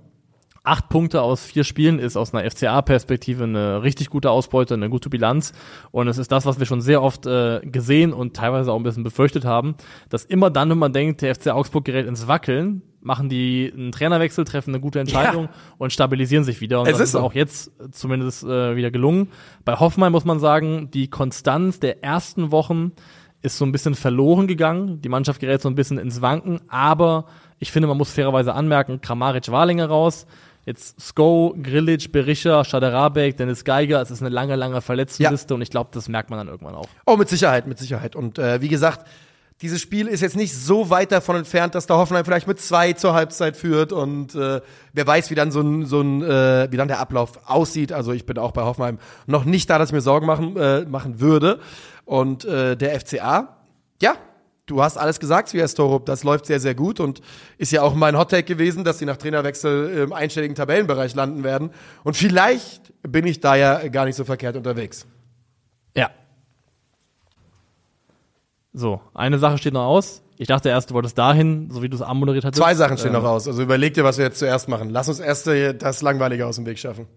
Acht Punkte aus vier Spielen ist aus einer FCA-Perspektive eine richtig gute Ausbeute, eine gute Bilanz. Und es ist das, was wir schon sehr oft äh, gesehen und teilweise auch ein bisschen befürchtet haben, dass immer dann, wenn man denkt, der FC Augsburg gerät ins Wackeln, machen die einen Trainerwechsel, treffen eine gute Entscheidung Ja. und stabilisieren sich wieder. Und Es das ist so. auch jetzt zumindest äh, wieder gelungen. Bei Hoffenheim muss man sagen, die Konstanz der ersten Wochen ist so ein bisschen verloren gegangen. Die Mannschaft gerät so ein bisschen ins Wanken, aber ich finde, man muss fairerweise anmerken, Kramaric war länger raus. Jetzt Sko, Grilic, Berisha, Schaderabek, Dennis Geiger, es ist eine lange, lange Verletztenliste und ich glaube, das merkt man dann irgendwann auch. Oh, mit Sicherheit, mit Sicherheit. Und äh, wie gesagt, dieses Spiel ist jetzt nicht so weit davon entfernt, dass der Hoffenheim vielleicht mit zwei zur Halbzeit führt und äh, wer weiß, wie dann so ein, so ein äh, wie dann der Ablauf aussieht. Also ich bin auch bei Hoffenheim noch nicht da, dass ich mir Sorgen machen, äh, machen würde. Und äh, der FCA, ja, du hast alles gesagt, wie Torup, das läuft sehr, sehr gut und ist ja auch mein Hottake gewesen, dass sie nach Trainerwechsel im einstelligen Tabellenbereich landen werden. Und vielleicht bin ich da ja gar nicht so verkehrt unterwegs. Ja. So, eine Sache steht noch aus. Ich dachte erst, du wolltest dahin, so wie du es anmoderiert hattest. Zwei Sachen stehen Ähm, noch aus. Also überleg dir, was wir jetzt zuerst machen. Lass uns erst äh, das Langweilige aus dem Weg schaffen.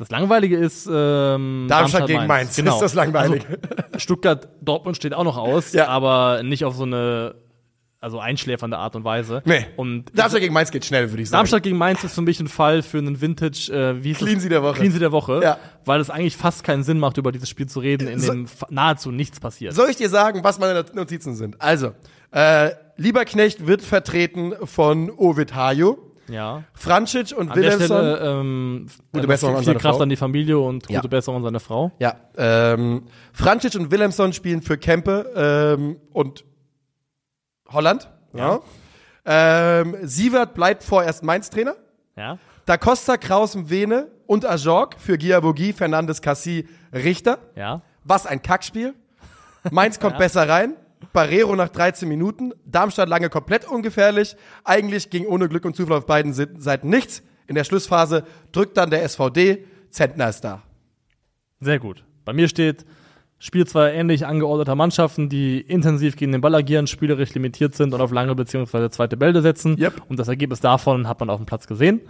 Das Langweilige ist ähm, Darmstadt gegen Mainz. Genau. Ist das Langweilige. Also, Stuttgart, Dortmund steht auch noch aus, Ja. aber nicht auf so eine also einschläfernde Art und Weise. Nee. Und Darmstadt gegen Mainz geht schnell, würde ich sagen. Darmstadt gegen Mainz ist für mich ein Fall für einen Vintage, äh, wie hieß Cleansy der Woche. Cleansy der Woche, Ja. weil es eigentlich fast keinen Sinn macht, über dieses Spiel zu reden, in So- dem nahezu nichts passiert. Soll ich dir sagen, was meine Notizen sind? Also, äh, Lieberknecht wird vertreten von Ovid Hajo, Ja. Francic und An der Wilhelmsson. Stelle ähm, Gute äh, Besserung an seine Kraft Frau. an die Familie und gute Ja. Besserung an seine Frau. Ja, ähm, Francic und Wilhelmsson spielen für Kempe ähm, und Holland. Ja. Ähm, Sievert bleibt vorerst Mainz-Trainer. Ja. Da Costa, Kraus, Vene und Ajorg für Giabogi, Fernandes, Cassi, Richter. Ja. Was ein Kackspiel. Mainz kommt besser rein. Barrero nach 13 Minuten. Darmstadt lange komplett ungefährlich. Eigentlich ging ohne Glück und Zufall auf beiden Se- Seiten nichts. In der Schlussphase drückt dann der SVD. Zentner ist da. Sehr gut. Bei mir steht, Spiel zwei ähnlich angeordneter Mannschaften, die intensiv gegen den Ball agieren, spielerisch limitiert sind und auf lange beziehungsweise zweite Bälle setzen. Yep. Und das Ergebnis davon hat man auf dem Platz gesehen.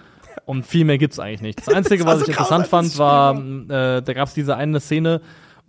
Und viel mehr gibt's eigentlich nicht. Das Einzige, war was so ich interessant fand, war, äh, da gab's diese eine Szene,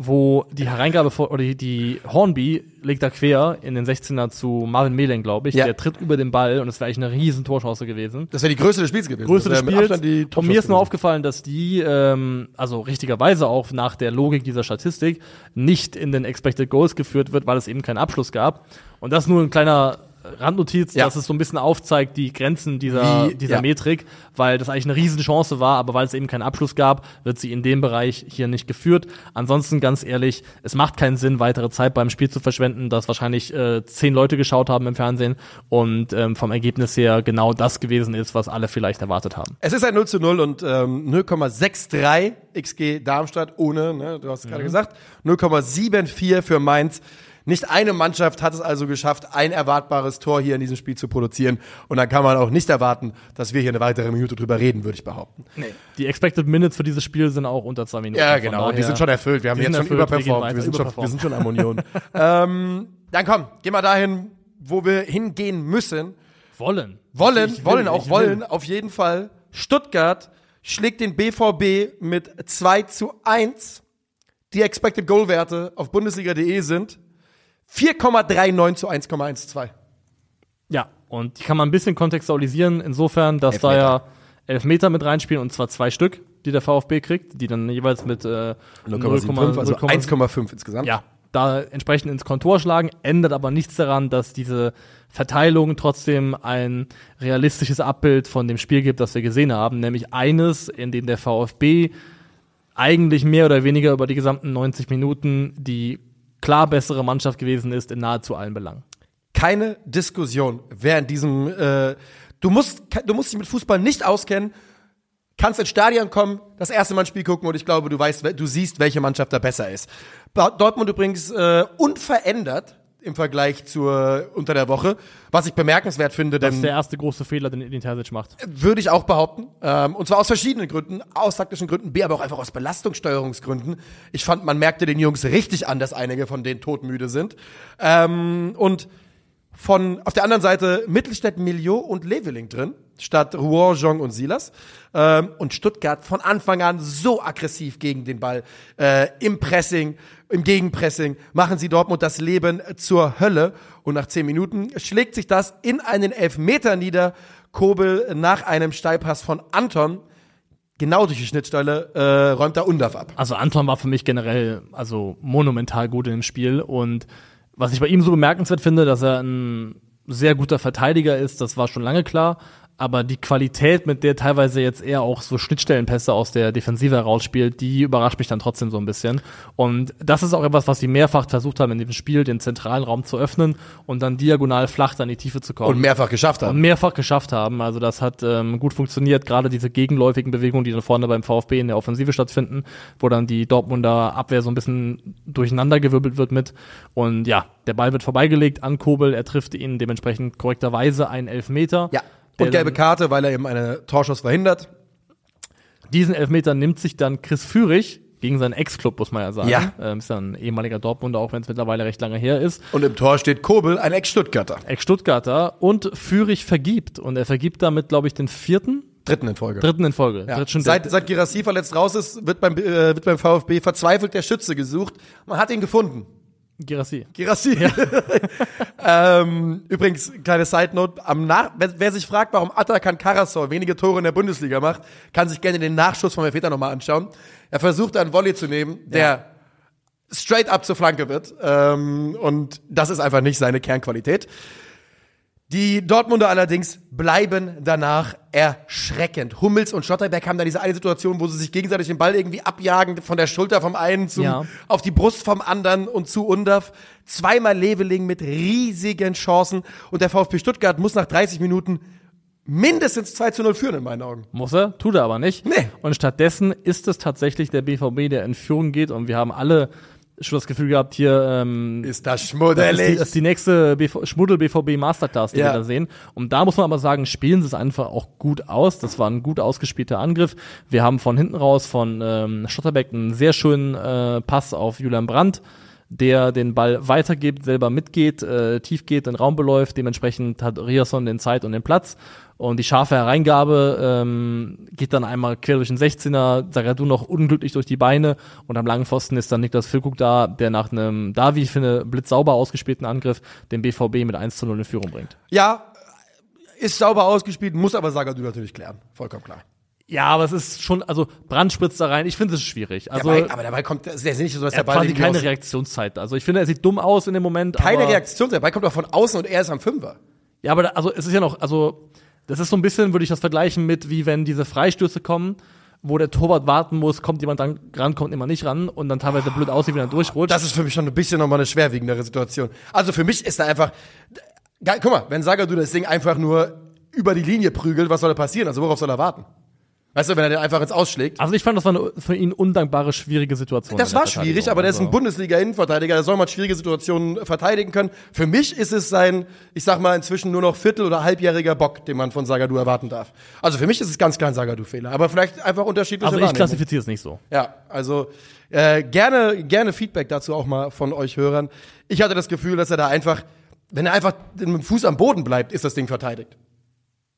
wo die Hereingabe vor, oder die, die Hornby legt da quer in den 16er zu Marvin Mehlen, glaube ich. Ja. Der tritt über den Ball und es wäre eigentlich eine riesen Torchance gewesen. Das wäre die Größe des Spiels gewesen. Größe Das des Spiels. Und mir ist nur aufgefallen, dass die, ähm, also richtigerweise auch nach der Logik dieser Statistik, nicht in den Expected Goals geführt wird, weil es eben keinen Abschluss gab. Und das nur ein kleiner Randnotiz, Ja. dass es so ein bisschen aufzeigt, die Grenzen dieser, Wie- dieser ja. Metrik, weil das eigentlich eine Riesenchance war, aber weil es eben keinen Abschluss gab, wird sie in dem Bereich hier nicht geführt. Ansonsten ganz ehrlich, es macht keinen Sinn, weitere Zeit beim Spiel zu verschwenden, dass wahrscheinlich äh, zehn Leute geschaut haben im Fernsehen und ähm, vom Ergebnis her genau das gewesen ist, was alle vielleicht erwartet haben. Es ist ein 0 zu 0 und ähm, 0,63 XG Darmstadt ohne, ne, du hast es Mhm. gerade gesagt, 0,74 für Mainz. Nicht eine Mannschaft hat es also geschafft, ein erwartbares Tor hier in diesem Spiel zu produzieren. Und dann kann man auch nicht erwarten, dass wir hier eine weitere Minute drüber reden, würde ich behaupten. Die Expected Minutes für dieses Spiel sind auch unter zwei Minuten. Ja, genau. Die sind schon erfüllt. Wir haben jetzt schon überperformt. Wir sind, schon, wir sind schon am Union. ähm, dann komm, geh mal dahin, wo wir hingehen müssen. Wollen. Wollen, Ich will, wollen, auch will. wollen, auf jeden Fall. Stuttgart schlägt den BVB mit 2 zu 1. Die Expected Goal Werte auf Bundesliga.de sind 4,39 zu 1,12. Ja, und die kann man ein bisschen kontextualisieren, insofern, dass da ja Elfmeter mit reinspielen, und zwar zwei Stück, die der VfB kriegt, die dann jeweils mit äh, 0,75, also 0,5 1,5 insgesamt. ja, da entsprechend ins Kontor schlagen, ändert aber nichts daran, dass diese Verteilung trotzdem ein realistisches Abbild von dem Spiel gibt, das wir gesehen haben, nämlich eines, in dem der VfB eigentlich mehr oder weniger über die gesamten 90 Minuten die klar bessere Mannschaft gewesen ist in nahezu allen Belangen. keine Diskussion, wer in diesem, äh, du musst, du musst dich mit Fußball nicht auskennen, kannst ins Stadion kommen, das erste Mal ein Spiel gucken und ich glaube, du weißt, we- du siehst, welche Mannschaft da besser ist. Dortmund übrigens äh, unverändert im Vergleich zur unter der Woche, was ich bemerkenswert finde, Das ist denn der erste große Fehler, den Edin Terzic macht. würde ich auch behaupten. Ähm, und zwar aus verschiedenen Gründen. Aus taktischen Gründen, B, aber auch einfach aus Belastungssteuerungsgründen. Ich fand, man merkte den Jungs richtig an, dass einige von denen todmüde sind. Ähm, und von auf der anderen Seite Mittelstädt, Millau und Leveling drin, statt Rouen, Jong und Silas. Ähm, und Stuttgart von Anfang an so aggressiv gegen den Ball. Äh, Im Pressing, im Gegenpressing machen sie Dortmund das Leben zur Hölle. Und nach zehn Minuten schlägt sich das in einen Elfmeter nieder. Kobel nach einem Steilpass von Anton genau durch die Schnittstelle äh, räumt er Undaf ab. Also Anton war für mich generell also monumental gut in dem Spiel und was ich bei ihm so bemerkenswert finde, dass er ein sehr guter Verteidiger ist, das war schon lange klar aber die Qualität, mit der teilweise jetzt eher auch so Schnittstellenpässe aus der Defensive herausspielt, die überrascht mich dann trotzdem so ein bisschen. Und das ist auch etwas, was sie mehrfach versucht haben in dem Spiel, den zentralen Raum zu öffnen und dann diagonal flach dann in die Tiefe zu kommen. Und mehrfach geschafft haben. Und mehrfach geschafft haben. Also das hat ähm, gut funktioniert, gerade diese gegenläufigen Bewegungen, die dann vorne beim VfB in der Offensive stattfinden, wo dann die Dortmunder Abwehr so ein bisschen durcheinandergewirbelt wird mit. Und ja, der Ball wird vorbeigelegt an Kobel, er trifft ihn dementsprechend korrekterweise einen Elfmeter. Ja. Und gelbe Karte, weil er eben eine Torschuss verhindert. Diesen Elfmeter nimmt sich dann Chris Führig gegen seinen Ex-Club, muss man ja sagen. Ja. Ähm, ist ja ein ehemaliger Dortmunder, auch wenn es mittlerweile recht lange her ist. Und im Tor steht Kobel, ein Ex-Stuttgarter. Ex-Stuttgarter. Und Führig vergibt. Und er vergibt damit, glaube ich, den vierten Dritten in Folge. Dritten in Folge. Ja. Seit, seit Girassi verletzt raus ist, wird beim, äh, wird beim VfB verzweifelt der Schütze gesucht. Man hat ihn gefunden. Girassi. Girassi. Ja. ähm, übrigens, kleine Side Note, am Nach wer, wer, sich fragt, warum Atakan Karasor wenige Tore in der Bundesliga macht, kann sich gerne den Nachschuss von Elfmeter nochmal anschauen. Er versucht einen Volley zu nehmen, der ja. straight up zur Flanke wird. Ähm, und das ist einfach nicht seine Kernqualität. Die Dortmunder allerdings bleiben danach erschreckend. Hummels und Schotterberg haben da diese eine Situation, wo sie sich gegenseitig den Ball irgendwie abjagen, von der Schulter vom einen zum, ja. auf die Brust vom anderen und zu Undaf. Zweimal Leveling mit riesigen Chancen und der VfB Stuttgart muss nach 30 Minuten mindestens 2 zu 0 führen in meinen Augen. Muss er, tut er aber nicht. Nee. Und stattdessen ist es tatsächlich der BVB, der in Führung geht und wir haben alle schon das Gefühl gehabt, hier ähm, ist das schmuddelig. Das ist die, ist die nächste BV, Schmuddel BVB Masterclass, die ja. wir da sehen. Und da muss man aber sagen, spielen sie es einfach auch gut aus. Das war ein gut ausgespielter Angriff. Wir haben von hinten raus von ähm, Schotterbeck einen sehr schönen äh, Pass auf Julian Brandt der den Ball weitergibt, selber mitgeht, äh, tief geht, den Raum beläuft. Dementsprechend hat Riasson den Zeit und den Platz. Und die scharfe Hereingabe ähm, geht dann einmal quer durch den 16er, Zagadou noch unglücklich durch die Beine und am langen Pfosten ist dann Niklas Füllkrug da, der nach einem, da wie ich finde, blitzsauber ausgespielten Angriff den BVB mit 1 zu 0 in Führung bringt. Ja, ist sauber ausgespielt, muss aber Zagadou natürlich klären. Vollkommen klar. Ja, aber es ist schon, also Brand spritzt da rein. Ich finde es schwierig. Also, dabei, aber dabei kommt, es ist nicht so, dass der Ball keine Reaktionszeit. Also ich finde, er sieht dumm aus in dem Moment. Keine Reaktionszeit. Der Ball kommt doch von außen und er ist am Fünfer. Ja, aber da, also es ist ja noch, also das ist so ein bisschen, würde ich das vergleichen mit, wie wenn diese Freistöße kommen, wo der Torwart warten muss, kommt jemand dann ran, kommt immer nicht ran und dann teilweise blöd aussieht, wie er durchrutscht. Das ist für mich schon ein bisschen nochmal eine schwerwiegendere Situation. Also für mich ist da einfach, guck mal, wenn Sagadou das Ding einfach nur über die Linie prügelt, was soll da passieren? Also worauf soll er warten? Weißt du, wenn er den einfach ins Ausschlägt. Also ich fand, das war eine für ihn undankbare, schwierige Situation. Das war schwierig, aber der ist ein also. Bundesliga-Innenverteidiger, der soll mal schwierige Situationen verteidigen können. Für mich ist es sein, ich sag mal, inzwischen nur noch Viertel- oder halbjähriger Bock, den man von Sagadu erwarten darf. Also für mich ist es ganz klar ein Sagadu-Fehler, aber vielleicht einfach unterschiedliche Also ich klassifiziere es nicht so. Ja, also äh, gerne, gerne Feedback dazu auch mal von euch Hörern. Ich hatte das Gefühl, dass er da einfach, wenn er einfach mit dem Fuß am Boden bleibt, ist das Ding verteidigt.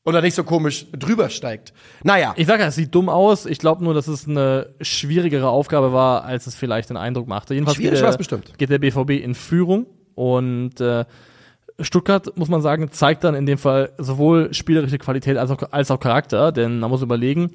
Und er nicht so komisch drüber steigt. Naja. Ich sage ja, es sieht dumm aus. Ich glaube nur, dass es eine schwierigere Aufgabe war, als es vielleicht den Eindruck machte. Jedenfalls Schwierig geht, der, bestimmt. geht der BVB in Führung und äh, Stuttgart, muss man sagen, zeigt dann in dem Fall sowohl spielerische Qualität als auch, als auch Charakter, denn man muss überlegen,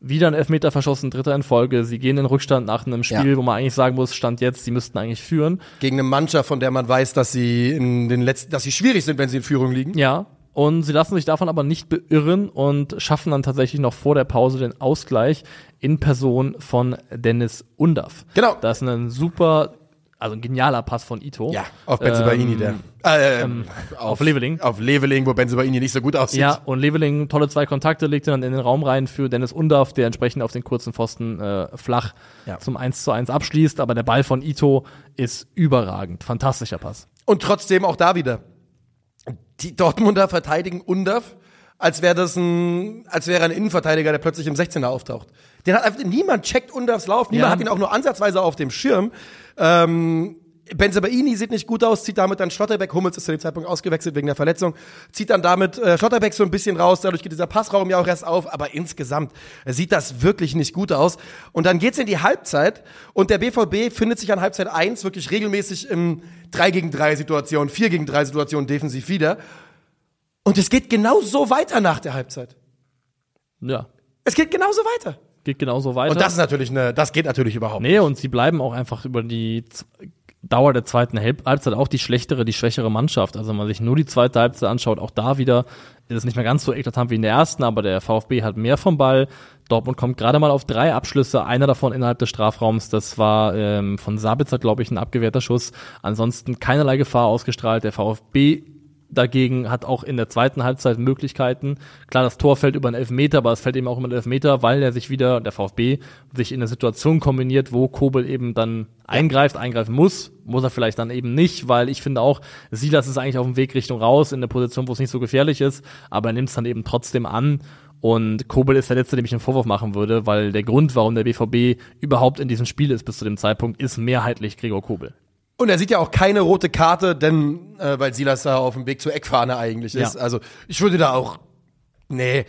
wieder ein Elfmeter verschossen, dritter in Folge. Sie gehen in Rückstand nach einem Spiel, ja. wo man eigentlich sagen muss, Stand jetzt, sie müssten eigentlich führen. Gegen eine Mannschaft, von der man weiß, dass sie in den letzten, dass sie schwierig sind, wenn sie in Führung liegen. Ja, und sie lassen sich davon aber nicht beirren und schaffen dann tatsächlich noch vor der Pause den Ausgleich in Person von Dennis Undaff. Genau. Das ist ein super, also ein genialer Pass von Ito. Ja, auf Benzibaini, ähm, der. Äh, ähm, auf, auf Leveling. Auf Leveling, wo Benzibaini nicht so gut aussieht. Ja, und Leveling, tolle zwei Kontakte, legte dann in den Raum rein für Dennis Undaff, der entsprechend auf den kurzen Pfosten äh, flach ja. zum 1 zu 1 abschließt. Aber der Ball von Ito ist überragend. Fantastischer Pass. Und trotzdem auch da wieder die Dortmunder verteidigen Undaf, als wäre das ein, als wäre ein Innenverteidiger, der plötzlich im 16er auftaucht. Den hat einfach, niemand checkt Undafs Lauf, niemand ja. hat ihn auch nur ansatzweise auf dem Schirm. Ähm, Benzebaini sieht nicht gut aus, zieht damit dann Schlotterbeck, Hummels ist zu dem Zeitpunkt ausgewechselt wegen der Verletzung, zieht dann damit äh, Schlotterbeck so ein bisschen raus, dadurch geht dieser Passraum ja auch erst auf, aber insgesamt sieht das wirklich nicht gut aus. Und dann geht's in die Halbzeit und der BVB findet sich an Halbzeit 1 wirklich regelmäßig im 3 gegen 3 Situation, 4 gegen 3 Situation defensiv wieder. Und es geht genau so weiter nach der Halbzeit. Ja, Es geht genauso weiter. geht genauso weiter. Und das ist natürlich eine, das geht natürlich überhaupt Nee, und sie bleiben auch einfach über die Dauer der zweiten Halb- Halbzeit auch die schlechtere, die schwächere Mannschaft. Also wenn man sich nur die zweite Halbzeit anschaut, auch da wieder ist es nicht mehr ganz so eklatant wie in der ersten, aber der VfB hat mehr vom Ball. Dortmund kommt gerade mal auf drei Abschlüsse, einer davon innerhalb des Strafraums. Das war ähm, von Sabitzer, glaube ich, ein abgewehrter Schuss. Ansonsten keinerlei Gefahr ausgestrahlt. Der VfB dagegen hat auch in der zweiten Halbzeit Möglichkeiten. Klar, das Tor fällt über einen Elfmeter, aber es fällt eben auch über einen Elfmeter, weil er sich wieder, der VfB, sich in eine Situation kombiniert, wo Kobel eben dann eingreift, eingreifen muss. Muss er vielleicht dann eben nicht, weil ich finde auch, Silas ist eigentlich auf dem Weg Richtung raus, in eine Position, wo es nicht so gefährlich ist, aber er nimmt es dann eben trotzdem an. Und Kobel ist der Letzte, dem ich einen Vorwurf machen würde, weil der Grund, warum der BVB überhaupt in diesem Spiel ist bis zu dem Zeitpunkt, ist mehrheitlich Gregor Kobel. Und er sieht ja auch keine rote Karte, denn äh, weil Silas da auf dem Weg zur Eckfahne eigentlich ist. Ja. Also ich würde da auch, nee,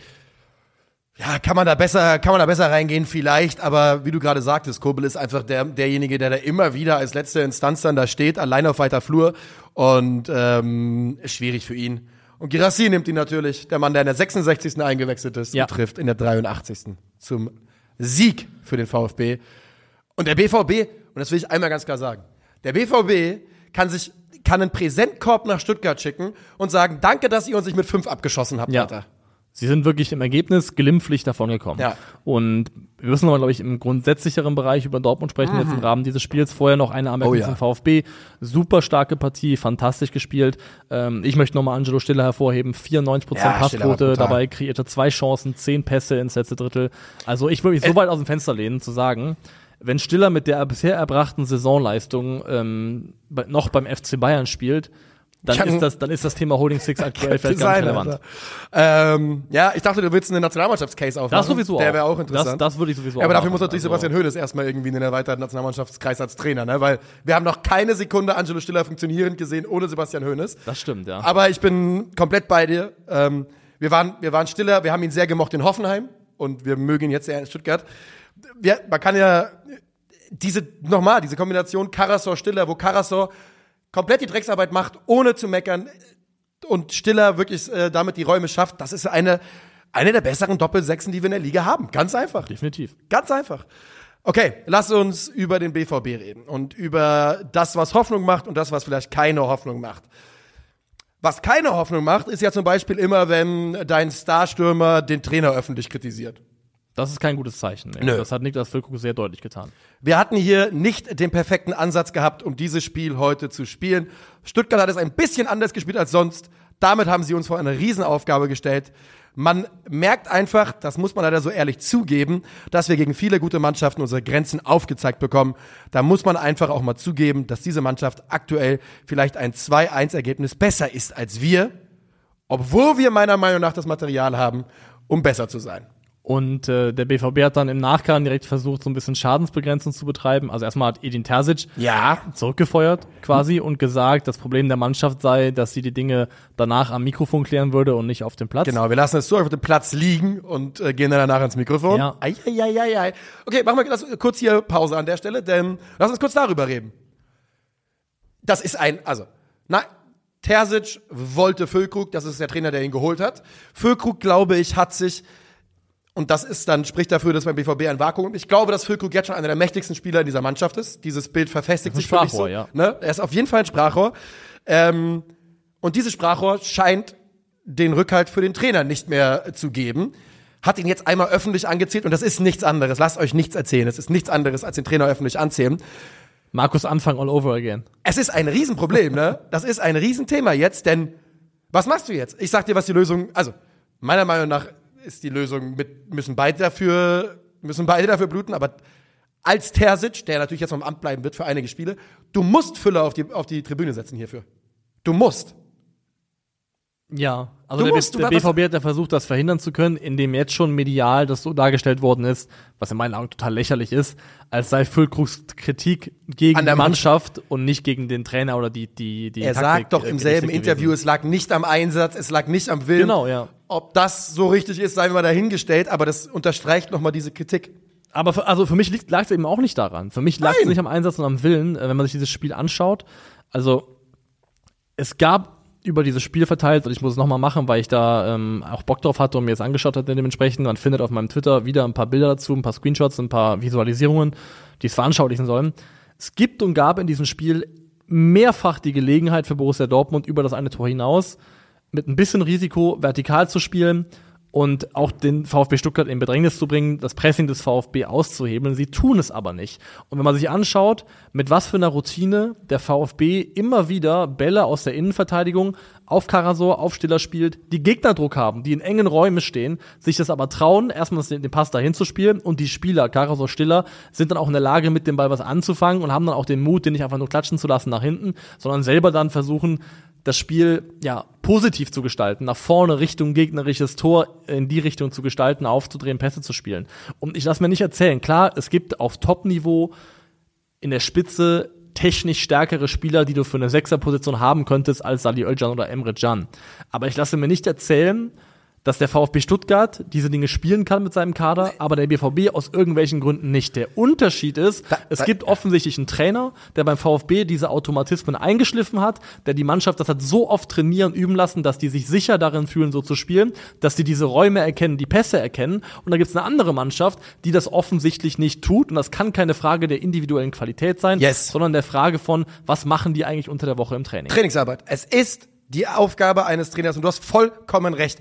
ja, kann man da besser, kann man da besser reingehen vielleicht, aber wie du gerade sagtest, Kobel ist einfach der, derjenige, der da immer wieder als letzte Instanz dann da steht, allein auf weiter Flur und ähm, ist schwierig für ihn. Und Girassi nimmt ihn natürlich, der Mann, der in der 66. eingewechselt ist Ja. und trifft in der 83. zum Sieg für den VfB. Und der BVB, und das will ich einmal ganz klar sagen, der BVB kann sich kann einen Präsentkorb nach Stuttgart schicken und sagen, danke, dass ihr uns nicht mit fünf abgeschossen habt, Ja. Alter. Sie sind wirklich im Ergebnis glimpflich davon gekommen. Ja. Und wir müssen aber, glaube ich, im grundsätzlicheren Bereich über Dortmund sprechen, jetzt im Rahmen dieses Spiels. Vorher noch eine Anmerkung Mhm. Oh ja. zum VfB. Super starke Partie, fantastisch gespielt. Ähm, ich möchte nochmal Angelo Stiller hervorheben. 94% Ja, Passquote, dabei kreierte zwei Chancen, zehn Pässe ins letzte Drittel. Also ich würde mich so weit aus dem Fenster lehnen, zu sagen, wenn Stiller mit der bisher erbrachten Saisonleistung ähm, noch beim FC Bayern spielt, dann ist das, dann ist das Thema Holding Six aktuell vielleicht gar relevant. Ähm, ja, ich dachte, du willst eine Nationalmannschaftscase aufmachen. Das sowieso Der wäre auch Das, interessant. das würde ich sowieso ja, aber dafür muss natürlich Also- Sebastian Hoeneß erstmal irgendwie in den erweiterten Nationalmannschaftskreis als Trainer, ne? Weil wir haben noch keine Sekunde Angelo Stiller funktionierend gesehen ohne Sebastian Hoeneß. Das stimmt, ja. Aber ich bin komplett bei dir. Ähm, wir, waren, wir waren Stiller, wir haben ihn sehr gemocht in Hoffenheim und wir mögen ihn jetzt sehr in Stuttgart. Wir, man kann ja diese, nochmal, diese Kombination Karasor-Stiller, wo Karasor komplett die Drecksarbeit macht, ohne zu meckern und Stiller wirklich äh, damit die Räume schafft, das ist eine, eine der besseren Doppelsechsen, die wir in der Liga haben. Ganz einfach. Definitiv. Ganz einfach. Okay, lass uns über den BVB reden und über das, was Hoffnung macht und das, was vielleicht keine Hoffnung macht. Was keine Hoffnung macht, ist ja zum Beispiel immer, wenn dein Starstürmer den Trainer öffentlich kritisiert. Das ist kein gutes Zeichen. Nö. Das hat Niklas Füllkrug sehr deutlich getan. Wir hatten hier nicht den perfekten Ansatz gehabt, um dieses Spiel heute zu spielen. Stuttgart hat es ein bisschen anders gespielt als sonst. Damit haben sie uns vor eine Riesenaufgabe gestellt. Man merkt einfach, das muss man leider so ehrlich zugeben, dass wir gegen viele gute Mannschaften unsere Grenzen aufgezeigt bekommen. Da muss man einfach auch mal zugeben, dass diese Mannschaft aktuell vielleicht ein 2-1-Ergebnis besser ist als wir, obwohl wir meiner Meinung nach das Material haben, um besser zu sein. Und äh, der BVB hat dann im Nachgang direkt versucht, so ein bisschen Schadensbegrenzung zu betreiben. Also erstmal hat Edin Terzic Ja, zurückgefeuert quasi und gesagt, das Problem der Mannschaft sei, dass sie die Dinge danach am Mikrofon klären würde und nicht auf dem Platz. Genau, wir lassen es so auf dem Platz liegen und äh, gehen dann danach ins Mikrofon. Ja. Ei, ei, ei, ei, ei. Okay, machen wir lass, kurz hier Pause an der Stelle, denn lass uns kurz darüber reden. Das ist ein, also, na, Terzic wollte Füllkrug, das ist der Trainer, der ihn geholt hat. Füllkrug, glaube ich, hat sich und das ist dann, spricht dafür, dass beim BVB ein Vakuum. Ich glaube, dass Füllkrug jetzt schon einer der mächtigsten Spieler in dieser Mannschaft ist. Dieses Bild verfestigt sich für mich so. Sprachrohr, ja. Ne? Er ist auf jeden Fall ein Sprachrohr. Ähm, und dieses Sprachrohr scheint den Rückhalt für den Trainer nicht mehr zu geben. Hat ihn jetzt einmal öffentlich angezählt und das ist nichts anderes. Lasst euch nichts erzählen. Es ist nichts anderes, als den Trainer öffentlich anzählen. Markus Anfang all over again. Es ist ein Riesenproblem, ne? Das ist ein Riesenthema jetzt, denn was machst du jetzt? Ich sag dir, was die Lösung, also meiner Meinung nach ist die Lösung mit, müssen beide dafür, müssen beide dafür bluten, aber als Terzic, der natürlich jetzt noch im Amt bleiben wird für einige Spiele, du musst Füller auf die, auf die Tribüne setzen hierfür. Du musst. Ja, also Du der, musst- der BVB hat ja versucht, das verhindern zu können, indem jetzt schon medial das so dargestellt worden ist, was in meinen Augen total lächerlich ist, als sei Füllkrugs Kritik gegen die Mannschaft und nicht gegen den Trainer oder die die die Er Taktik, sagt doch äh, im selben gewesen. Interview, es lag nicht am Einsatz, es lag nicht am Willen. Genau, ja. Ob das so richtig ist, sei mal dahingestellt, aber das unterstreicht nochmal diese Kritik. Aber für, also für mich lag es eben auch nicht daran. Für mich lag es nicht am Einsatz und am Willen, äh, wenn man sich dieses Spiel anschaut. Also es gab über dieses Spiel verteilt, und ich muss es nochmal machen, weil ich da ähm, auch Bock drauf hatte und mir es angeschaut hatte dementsprechend. Man findet auf meinem Twitter wieder ein paar Bilder dazu, ein paar Screenshots, ein paar Visualisierungen, die es veranschaulichen sollen. Es gibt und gab in diesem Spiel mehrfach die Gelegenheit für Borussia Dortmund über das eine Tor hinaus mit ein bisschen Risiko vertikal zu spielen und auch den VfB Stuttgart in Bedrängnis zu bringen, das Pressing des VfB auszuhebeln. Sie tun es aber nicht. Und wenn man sich anschaut, mit was für einer Routine der VfB immer wieder Bälle aus der Innenverteidigung auf Karasor, auf Stiller spielt, die Gegnerdruck haben, die in engen Räumen stehen, sich das aber trauen, erstmal den Pass dahin zu spielen und die Spieler, Karasor, Stiller, sind dann auch in der Lage, mit dem Ball was anzufangen und haben dann auch den Mut, den nicht einfach nur klatschen zu lassen nach hinten, sondern selber dann versuchen, das Spiel ja positiv zu gestalten, nach vorne Richtung gegnerisches Tor in die Richtung zu gestalten, aufzudrehen, Pässe zu spielen. Und ich lasse mir nicht erzählen, klar, es gibt auf Top-Niveau in der Spitze technisch stärkere Spieler, die du für eine Sechserposition haben könntest als Sali Özcan oder Emre Can. Aber ich lasse mir nicht erzählen, dass der VfB Stuttgart diese Dinge spielen kann mit seinem Kader, aber der BVB aus irgendwelchen Gründen nicht. Der Unterschied ist, es da- gibt offensichtlich einen Trainer, der beim VfB diese Automatismen eingeschliffen hat, der die Mannschaft das hat so oft trainieren, üben lassen, dass die sich sicher darin fühlen, so zu spielen, dass die diese Räume erkennen, die Pässe erkennen. Und da gibt es eine andere Mannschaft, die das offensichtlich nicht tut. Und das kann keine Frage der individuellen Qualität sein, Yes. sondern der Frage von, was machen die eigentlich unter der Woche im Training? Trainingsarbeit. Es ist die Aufgabe eines Trainers und du hast vollkommen recht.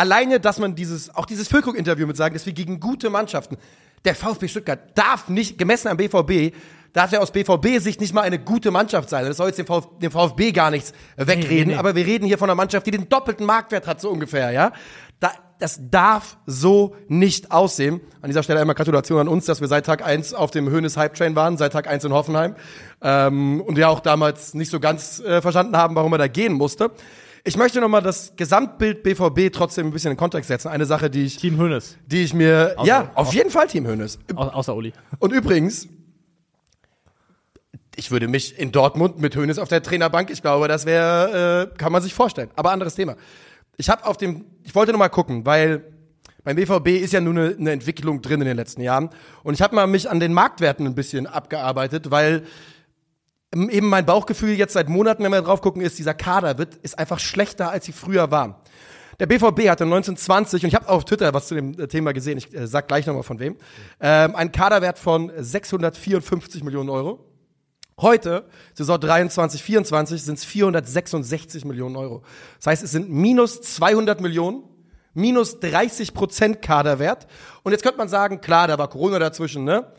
Alleine, dass man dieses, auch dieses Füllkrug-Interview mit sagen, dass wir gegen gute Mannschaften, der VfB Stuttgart darf nicht, gemessen am BVB, darf er aus BVB-Sicht nicht mal eine gute Mannschaft sein. Das soll jetzt dem, Vf, dem VfB gar nichts wegreden, Nee, nee, nee. aber wir reden hier von einer Mannschaft, die den doppelten Marktwert hat, so ungefähr, ja. Da, das darf so nicht aussehen. An dieser Stelle einmal Gratulation an uns, dass wir seit Tag eins auf dem Höhnes Hype Train waren, seit Tag eins in Hoffenheim. Ähm, und ja auch damals nicht so ganz äh, verstanden haben, warum er da gehen musste. Ich möchte nochmal das Gesamtbild BVB trotzdem ein bisschen in Kontext setzen. Eine Sache, die ich, Team Hönes, die ich mir, Außer- ja, auf jeden Fall Team Hönes. au außer Uli. Und übrigens, ich würde mich in Dortmund mit Hönes auf der Trainerbank, ich glaube, das wäre, äh, kann man sich vorstellen. Aber anderes Thema. Ich habe auf dem, ich wollte noch mal gucken, weil beim BVB ist ja nur eine, eine Entwicklung drin in den letzten Jahren. Und ich habe mal mich an den Marktwerten ein bisschen abgearbeitet, weil eben mein Bauchgefühl jetzt seit Monaten, wenn wir drauf gucken, ist, dieser Kader wird, ist einfach schlechter, als sie früher waren. Der BVB hatte 1920, und ich habe auf Twitter was zu dem äh, Thema gesehen, ich äh, sag gleich nochmal von wem, ähm, einen Kaderwert von 654 Millionen Euro. Heute, Saison 23, 24, sind es 466 Millionen Euro. Das heißt, es sind minus 200 Millionen, minus 30 Prozent Kaderwert. Und jetzt könnte man sagen, klar, da war Corona dazwischen, ne?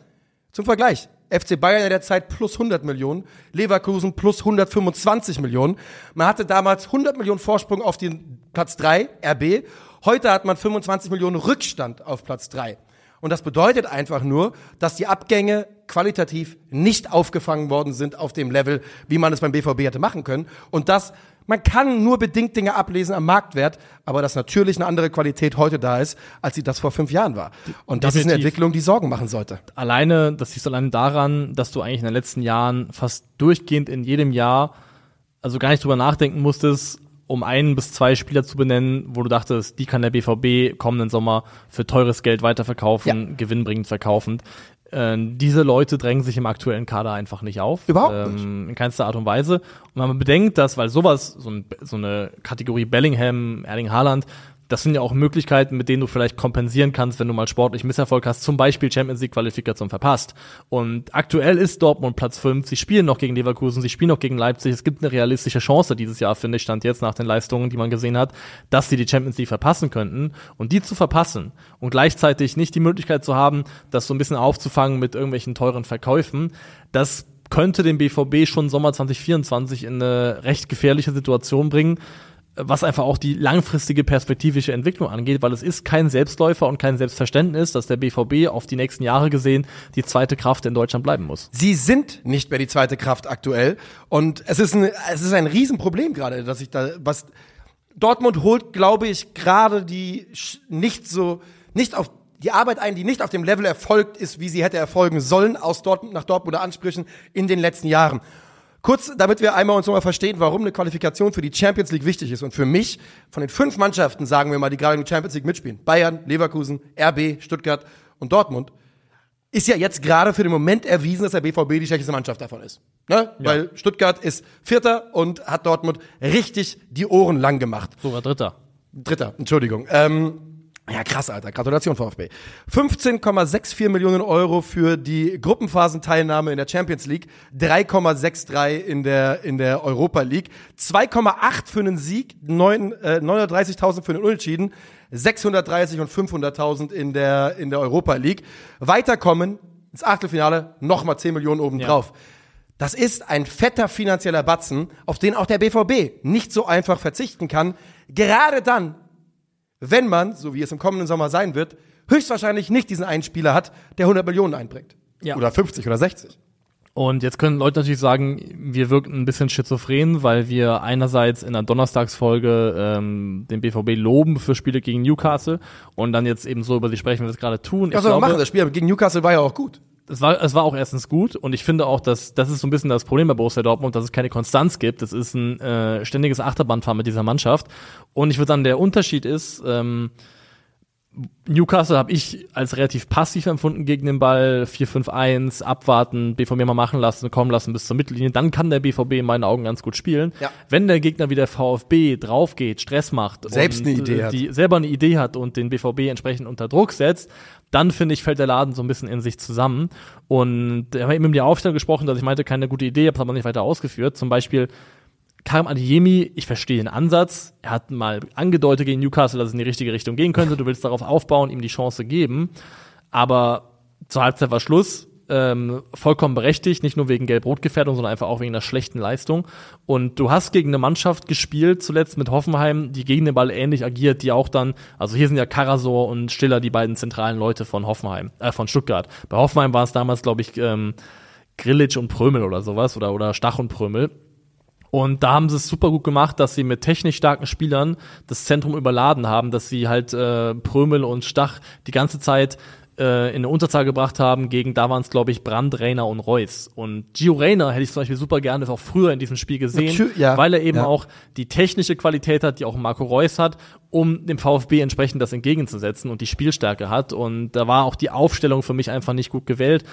Zum Vergleich. FC Bayern in der Zeit plus 100 Millionen, Leverkusen plus 125 Millionen. Man hatte damals 100 Millionen Vorsprung auf den Platz 3, RB. Heute hat man 25 Millionen Rückstand auf Platz 3. Und das bedeutet einfach nur, dass die Abgänge qualitativ nicht aufgefangen worden sind auf dem Level, wie man es beim BVB hätte machen können. Und das, man kann nur bedingt Dinge ablesen am Marktwert, aber dass natürlich eine andere Qualität heute da ist, als sie das vor fünf Jahren war. Und das ist eine Definitiv. Entwicklung, die Sorgen machen sollte. alleine, das siehst du allein daran, dass du eigentlich in den letzten Jahren fast durchgehend in jedem Jahr, also gar nicht drüber nachdenken musstest, um einen bis zwei Spieler zu benennen, wo du dachtest, die kann der BVB kommenden Sommer für teures Geld weiterverkaufen, Ja. gewinnbringend verkaufen. Äh, diese Leute drängen sich im aktuellen Kader einfach nicht auf. Überhaupt ähm, In keinster Art und Weise. Und wenn man bedenkt, dass, weil sowas, so, ein, so eine Kategorie Bellingham, Erling Haaland, das sind ja auch Möglichkeiten, mit denen du vielleicht kompensieren kannst, wenn du mal sportlich Misserfolg hast, zum Beispiel Champions League Qualifikation verpasst. Und aktuell ist Dortmund Platz 5. Sie spielen noch gegen Leverkusen, sie spielen noch gegen Leipzig. Es gibt eine realistische Chance dieses Jahr, finde ich, stand jetzt nach den Leistungen, die man gesehen hat, dass sie die Champions League verpassen könnten. Und die zu verpassen und gleichzeitig nicht die Möglichkeit zu haben, das so ein bisschen aufzufangen mit irgendwelchen teuren Verkäufen, das könnte den BVB schon Sommer 2024 in eine recht gefährliche Situation bringen was einfach auch die langfristige perspektivische Entwicklung angeht, weil es ist kein Selbstläufer und kein Selbstverständnis, dass der BVB auf die nächsten Jahre gesehen die zweite Kraft in Deutschland bleiben muss. Sie sind nicht mehr die zweite Kraft aktuell. Und es ist ein, es ist ein Riesenproblem gerade, dass ich da, was, Dortmund holt, glaube ich, gerade die nicht so, nicht auf die Arbeit ein, die nicht auf dem Level erfolgt ist, wie sie hätte erfolgen sollen, aus Dortmund nach Dortmunder Ansprüchen in den letzten Jahren. Kurz, damit wir einmal uns nochmal verstehen, warum eine Qualifikation für die Champions League wichtig ist. Und für mich, von den fünf Mannschaften, sagen wir mal, die gerade in der Champions League mitspielen, Bayern, Leverkusen, RB, Stuttgart und Dortmund, ist ja jetzt gerade für den Moment erwiesen, dass der BVB die schlechteste Mannschaft davon ist. Ne? Weil Stuttgart ist Vierter und hat Dortmund richtig die Ohren lang gemacht. Sogar Dritter. Dritter, Entschuldigung. Ähm, ja, krass, Alter. Gratulation, VfB. 15,64 Millionen Euro für die Gruppenphasenteilnahme in der Champions League, 3,63 in der, in der Europa League, 2,8 für einen Sieg, 9, äh, 930.000 für einen Unentschieden, 630 und 500.000 in der, in der Europa League. Weiterkommen ins Achtelfinale, nochmal 10 Millionen obendrauf. Das ist ein fetter finanzieller Batzen, auf den auch der BVB nicht so einfach verzichten kann. Gerade dann, wenn man, so wie es im kommenden Sommer sein wird, höchstwahrscheinlich nicht diesen einen Spieler hat, der 100 Millionen einbringt. Ja. Oder 50 oder 60. Und jetzt können Leute natürlich sagen, wir wirken ein bisschen schizophren, weil wir einerseits in der Donnerstagsfolge ähm, den BVB loben für Spiele gegen Newcastle und dann jetzt eben so über sie sprechen, wie wir es gerade tun. Was soll man machen? Das Spiel gegen Newcastle war ja auch gut. Es war, es war auch erstens gut und ich finde auch, dass das ist so ein bisschen das Problem bei Borussia Dortmund, dass es keine Konstanz gibt. Es ist ein äh, ständiges Achterbahnfahren mit dieser Mannschaft. Und ich würde sagen, der Unterschied ist, ähm, Newcastle habe ich als relativ passiv empfunden gegen den Ball. 4-5-1, abwarten, BVB mal machen lassen, kommen lassen bis zur Mittellinie. Dann kann der BVB in meinen Augen ganz gut spielen. Ja. Wenn der Gegner wie der VfB draufgeht, Stress macht Selbst eine Idee äh, hat. die selber eine Idee hat und den BVB entsprechend unter Druck setzt, dann finde ich, fällt der Laden so ein bisschen in sich zusammen. Und wir haben eben über die Aufstellung gesprochen, dass ich meinte, keine gute Idee, habe es aber nicht weiter ausgeführt. Zum Beispiel Karim Adeyemi, ich verstehe den Ansatz. Er hat mal angedeutet gegen Newcastle, dass es in die richtige Richtung gehen könnte. Du willst darauf aufbauen, ihm die Chance geben. Aber zur Halbzeit war Schluss. Ähm, vollkommen berechtigt, nicht nur wegen Gelb-Rot-Gefährdung, sondern einfach auch wegen einer schlechten Leistung. Und du hast gegen eine Mannschaft gespielt, zuletzt mit Hoffenheim, die gegen den Ball ähnlich agiert, die auch dann, also hier sind ja Karasor und Stiller die beiden zentralen Leute von Hoffenheim, äh, von Stuttgart. Bei Hoffenheim war es damals, glaube ich, ähm, Grillitsch und Prömel oder sowas, oder, oder Stach und Prömel. Und da haben sie es super gut gemacht, dass sie mit technisch starken Spielern das Zentrum überladen haben, dass sie halt äh, Prömel und Stach die ganze Zeit äh, in eine Unterzahl gebracht haben gegen, da waren es glaube ich Brand, Reiner und Reus. Und Gio Reyna hätte ich zum Beispiel super gerne auch früher in diesem Spiel gesehen, ja. weil er eben Ja. auch die technische Qualität hat, die auch Marco Reus hat, um dem VfB entsprechend das entgegenzusetzen und die Spielstärke hat. Und da war auch die Aufstellung für mich einfach nicht gut gewählt.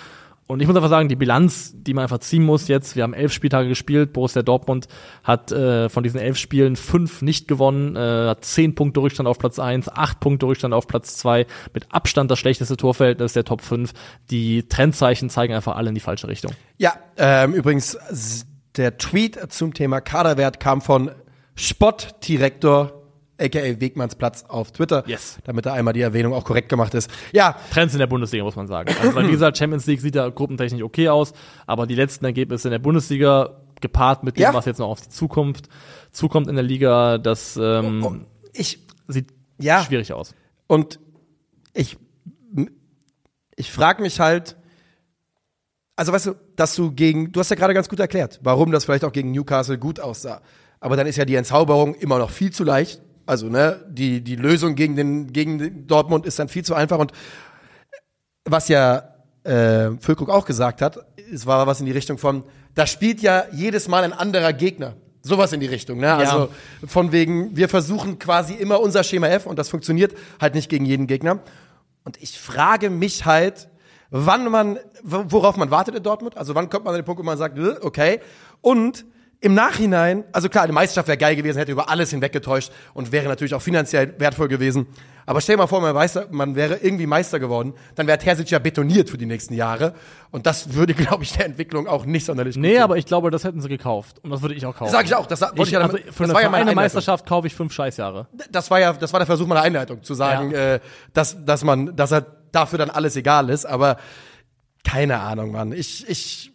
Und ich muss einfach sagen, die Bilanz, die man einfach ziehen muss jetzt, wir haben elf Spieltage gespielt, Borussia Dortmund hat äh, von diesen elf Spielen fünf nicht gewonnen, äh, hat zehn Punkte Rückstand auf Platz eins, acht Punkte Rückstand auf Platz zwei, mit Abstand das schlechteste Torverhältnis der Top 5. Die Trendzeichen zeigen einfach alle in die falsche Richtung. Ja, ähm, übrigens, der Tweet zum Thema Kaderwert kam von Spottdirektor, aka Wegmannsplatz auf Twitter. Yes. Damit da einmal die Erwähnung auch korrekt gemacht ist. Ja, Trends in der Bundesliga, muss man sagen. Also, wie gesagt, Champions League sieht da gruppentechnisch okay aus, aber die letzten Ergebnisse in der Bundesliga, gepaart mit dem, Ja. was jetzt noch auf die Zukunft zukommt in der Liga, das ähm, ich, sieht Ja. schwierig aus. Und ich, ich frage mich halt, also weißt du, dass du gegen, du hast ja gerade ganz gut erklärt, warum das vielleicht auch gegen Newcastle gut aussah. Aber dann ist ja die Entzauberung immer noch viel zu leicht. Also, ne, die, die Lösung gegen den, gegen Dortmund ist dann viel zu einfach. Und was ja äh, Füllkrug auch gesagt hat, es war was in die Richtung von, da spielt ja jedes Mal ein anderer Gegner. Sowas in die Richtung, ne? Also von wegen, wir versuchen quasi immer unser Schema F und das funktioniert halt nicht gegen jeden Gegner. Und ich frage mich halt, wann man, worauf man wartet in Dortmund. Also wann kommt man an den Punkt, wo man sagt, äh, okay. Und im Nachhinein, also klar, die Meisterschaft wäre geil gewesen, hätte über alles hinweggetäuscht und wäre natürlich auch finanziell wertvoll gewesen. Aber stell dir mal vor, man, weiß, man wäre irgendwie Meister geworden, dann wäre Terzic ja betoniert für die nächsten Jahre. Und das würde, glaube ich, der Entwicklung auch nicht sonderlich gut Nee, tun. aber ich glaube, das hätten sie gekauft. Und das würde ich auch kaufen. Sag ich auch, das wollte ich ja also damit- für das eine, war ja meine eine. Meisterschaft kaufe ich fünf Scheißjahre. das war ja, das war der Versuch meiner Einleitung, zu sagen, Ja. äh, dass, dass man, dass er dafür dann alles egal ist, aber keine Ahnung, Mann. Ich, ich,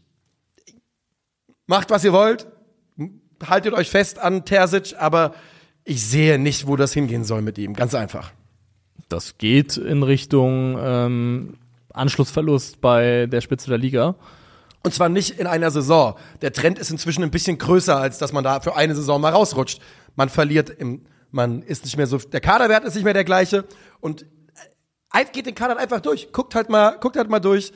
macht was ihr wollt, haltet euch fest an Terzic, aber ich sehe nicht, wo das hingehen soll mit ihm. Ganz einfach. Das geht in Richtung ähm, Anschlussverlust bei der Spitze der Liga. Und zwar nicht in einer Saison. Der Trend ist inzwischen ein bisschen größer, als dass man da für eine Saison mal rausrutscht. Man verliert im man ist nicht mehr so, der Kaderwert ist nicht mehr der gleiche und äh, geht den Kader einfach durch. Guckt halt mal, guckt halt mal durch.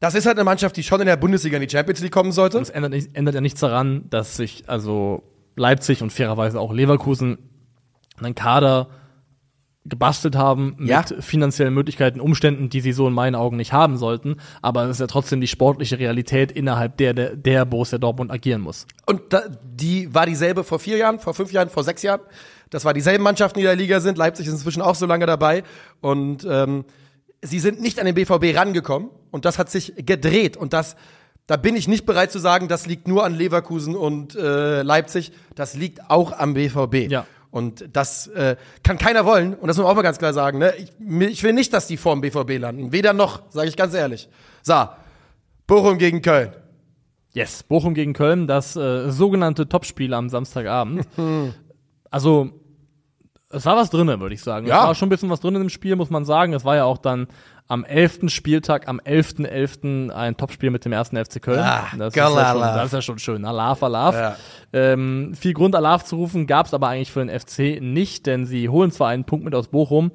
Das ist halt eine Mannschaft, die schon in der Bundesliga in die Champions League kommen sollte. Das ändert, nicht, ändert ja nichts daran, dass sich also Leipzig und fairerweise auch Leverkusen einen Kader gebastelt haben mit Ja. finanziellen Möglichkeiten, Umständen, die sie so in meinen Augen nicht haben sollten. Aber es ist ja trotzdem die sportliche Realität, innerhalb der der, der Borussia Dortmund agieren muss. Und da, die war dieselbe vor vier Jahren, vor fünf Jahren, vor sechs Jahren. Das war dieselben Mannschaften, die in der Liga sind. Leipzig ist inzwischen auch so lange dabei. Und ähm, sie sind nicht an den BVB rangekommen. Und das hat sich gedreht. Und das, da bin ich nicht bereit zu sagen, das liegt nur an Leverkusen und äh, Leipzig. Das liegt auch am BVB. Ja. Und das äh, kann keiner wollen. Und das muss man auch mal ganz klar sagen. Ne? Ich, ich will nicht, dass die vor dem BVB landen. Weder noch, sage ich ganz ehrlich. So, Bochum gegen Köln. Yes, Bochum gegen Köln, das äh, sogenannte Topspiel am Samstagabend. also, es war was drinne, würde ich sagen. Ja. Es war schon ein bisschen was drin im Spiel, muss man sagen. Es war ja auch dann am 11. Spieltag, am 11.11. ein Topspiel mit dem ersten FC Köln. Ah, das, ist ja schon, das ist ja schon schön. Alaf, Alaf. Ja. Ähm, viel Grund, Alaf zu rufen, gab es aber eigentlich für den FC nicht, denn sie holen zwar einen Punkt mit aus Bochum,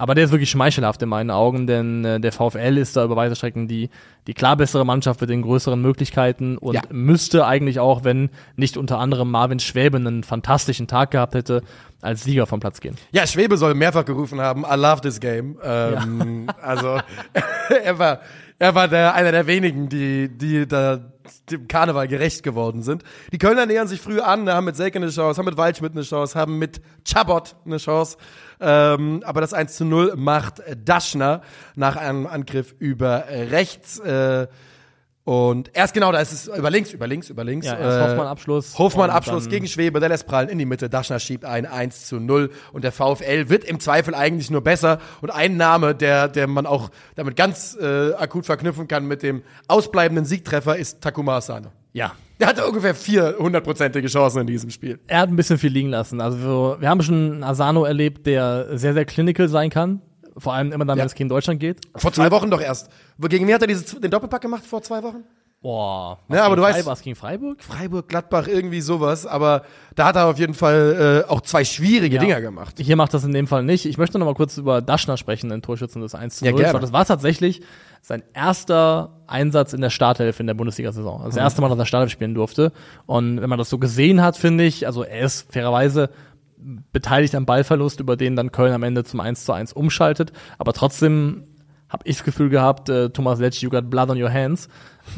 aber der ist wirklich schmeichelhaft in meinen Augen, denn äh, der VfL ist da über weite Strecken die, die klar bessere Mannschaft mit den größeren Möglichkeiten und Ja. müsste eigentlich auch, wenn nicht unter anderem Marvin Schwäbe einen fantastischen Tag gehabt hätte, als Sieger vom Platz gehen. Ja, Schwebe soll mehrfach gerufen haben, I love this game. Ähm, Also er war, er war der, einer der wenigen, die, die da dem Karneval gerecht geworden sind. Die Kölner nähern sich früh an, haben mit Selke eine Chance, haben mit Waldschmidt eine Chance, haben mit Chabot eine Chance. Ähm, aber das 1 zu 0 macht Daschner nach einem Angriff über rechts. Äh, und erst genau, da ist es über links, über links, über links. Ja, erst Äh, Hoffmann Abschluss. Hoffmann und Abschluss dann- gegen Schwebe, der lässt prallen in die Mitte, Daschner schiebt ein 1 zu 0 und der VfL wird im Zweifel eigentlich nur besser und ein Name, der, der man auch damit ganz äh, akut verknüpfen kann mit dem ausbleibenden Siegtreffer ist Takuma Asano. Ja, Der hatte ungefähr 400-prozentige Chancen in diesem Spiel. er hat ein bisschen viel liegen lassen. Also wir, wir haben schon einen Asano erlebt, der sehr, sehr clinical sein kann. Vor allem immer dann, Ja. wenn es gegen Deutschland geht. Vor zwei Wochen doch erst. Gegen wen hat er dieses, den Doppelpack gemacht vor zwei Wochen? Boah. Ja, aber du weißt- Freiburg- Was gegen Freiburg? Freiburg, Gladbach, irgendwie sowas. Aber da hat er auf jeden Fall äh, auch zwei schwierige Ja. Dinger gemacht. Hier macht das in dem Fall nicht. Ich möchte noch mal kurz über Daschner sprechen, den Torschützen des 1 zu Ja, 0. gerne. das war tatsächlich sein erster Einsatz in der Startelf in der Bundesliga-Saison. Also das erste Mal, dass er Startelf spielen durfte. Und wenn man das so gesehen hat, finde ich, also er ist fairerweise beteiligt am Ballverlust, über den dann Köln am Ende zum 1 zu 1 umschaltet. Aber trotzdem habe ich das Gefühl gehabt, äh, Thomas Letsch, you got blood on your hands.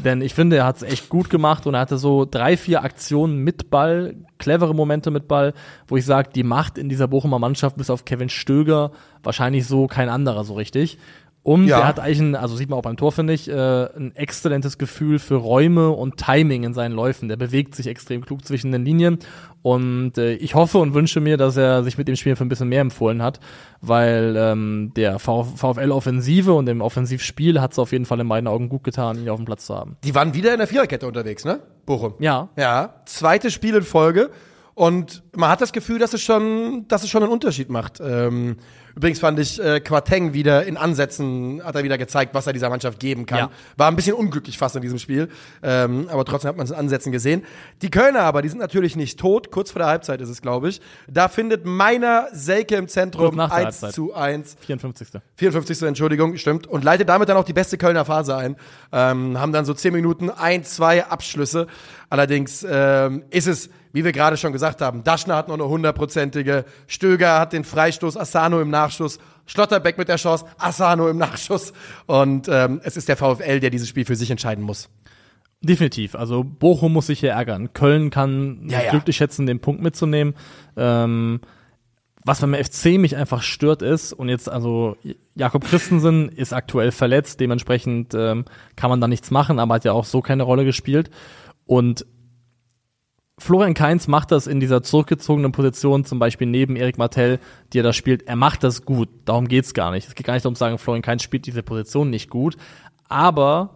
Denn ich finde, er hat es echt gut gemacht und er hatte so drei, vier Aktionen mit Ball, clevere Momente mit Ball, wo ich sage, die macht in dieser Bochumer Mannschaft bis auf Kevin Stöger wahrscheinlich so kein anderer so richtig. Und Ja. er hat eigentlich, ein, also sieht man auch beim Tor, finde ich, äh, ein exzellentes Gefühl für Räume und Timing in seinen Läufen. Der bewegt sich extrem klug zwischen den Linien. Und äh, ich hoffe und wünsche mir, dass er sich mit dem Spiel für ein bisschen mehr empfohlen hat, weil ähm, der VfL-Offensive und dem Offensivspiel hat es auf jeden Fall in meinen Augen gut getan, ihn auf dem Platz zu haben. Die waren wieder in der Viererkette unterwegs, ne? Bochum. Ja, Ja, zweites Spiel in Folge. Und man hat das Gefühl, dass es schon, dass es schon einen Unterschied macht. Ähm, übrigens fand ich äh, Quateng wieder in Ansätzen, hat er wieder gezeigt, was er dieser Mannschaft geben kann. Ja. War ein bisschen unglücklich fast in diesem Spiel. Ähm, aber trotzdem hat man es in Ansätzen gesehen. Die Kölner aber, die sind natürlich nicht tot. Kurz vor der Halbzeit ist es, glaube ich. Da findet meiner Selke im Zentrum nach der 1 Halbzeit. zu 1. 54. 54. Entschuldigung, stimmt. Und leitet damit dann auch die beste Kölner Phase ein. Ähm, haben dann so 10 Minuten, ein, zwei Abschlüsse. Allerdings ähm, ist es, wie wir gerade schon gesagt haben, Daschner hat noch eine hundertprozentige, Stöger hat den Freistoß, Asano im Nachschuss, Schlotterbeck mit der Chance, Asano im Nachschuss. Und ähm, es ist der VfL, der dieses Spiel für sich entscheiden muss. Definitiv. Also Bochum muss sich hier ärgern. Köln kann Ja, ja. glücklich schätzen, den Punkt mitzunehmen. Ähm, was beim FC mich einfach stört ist, und jetzt also Jakob Christensen ist aktuell verletzt, dementsprechend ähm, kann man da nichts machen, aber hat ja auch so keine Rolle gespielt. Und Florian Kainz macht das in dieser zurückgezogenen Position, zum Beispiel neben Erik Martell, die er da spielt. Er macht das gut. Darum geht's gar nicht. Es geht gar nicht darum zu sagen, Florian Kainz spielt diese Position nicht gut. Aber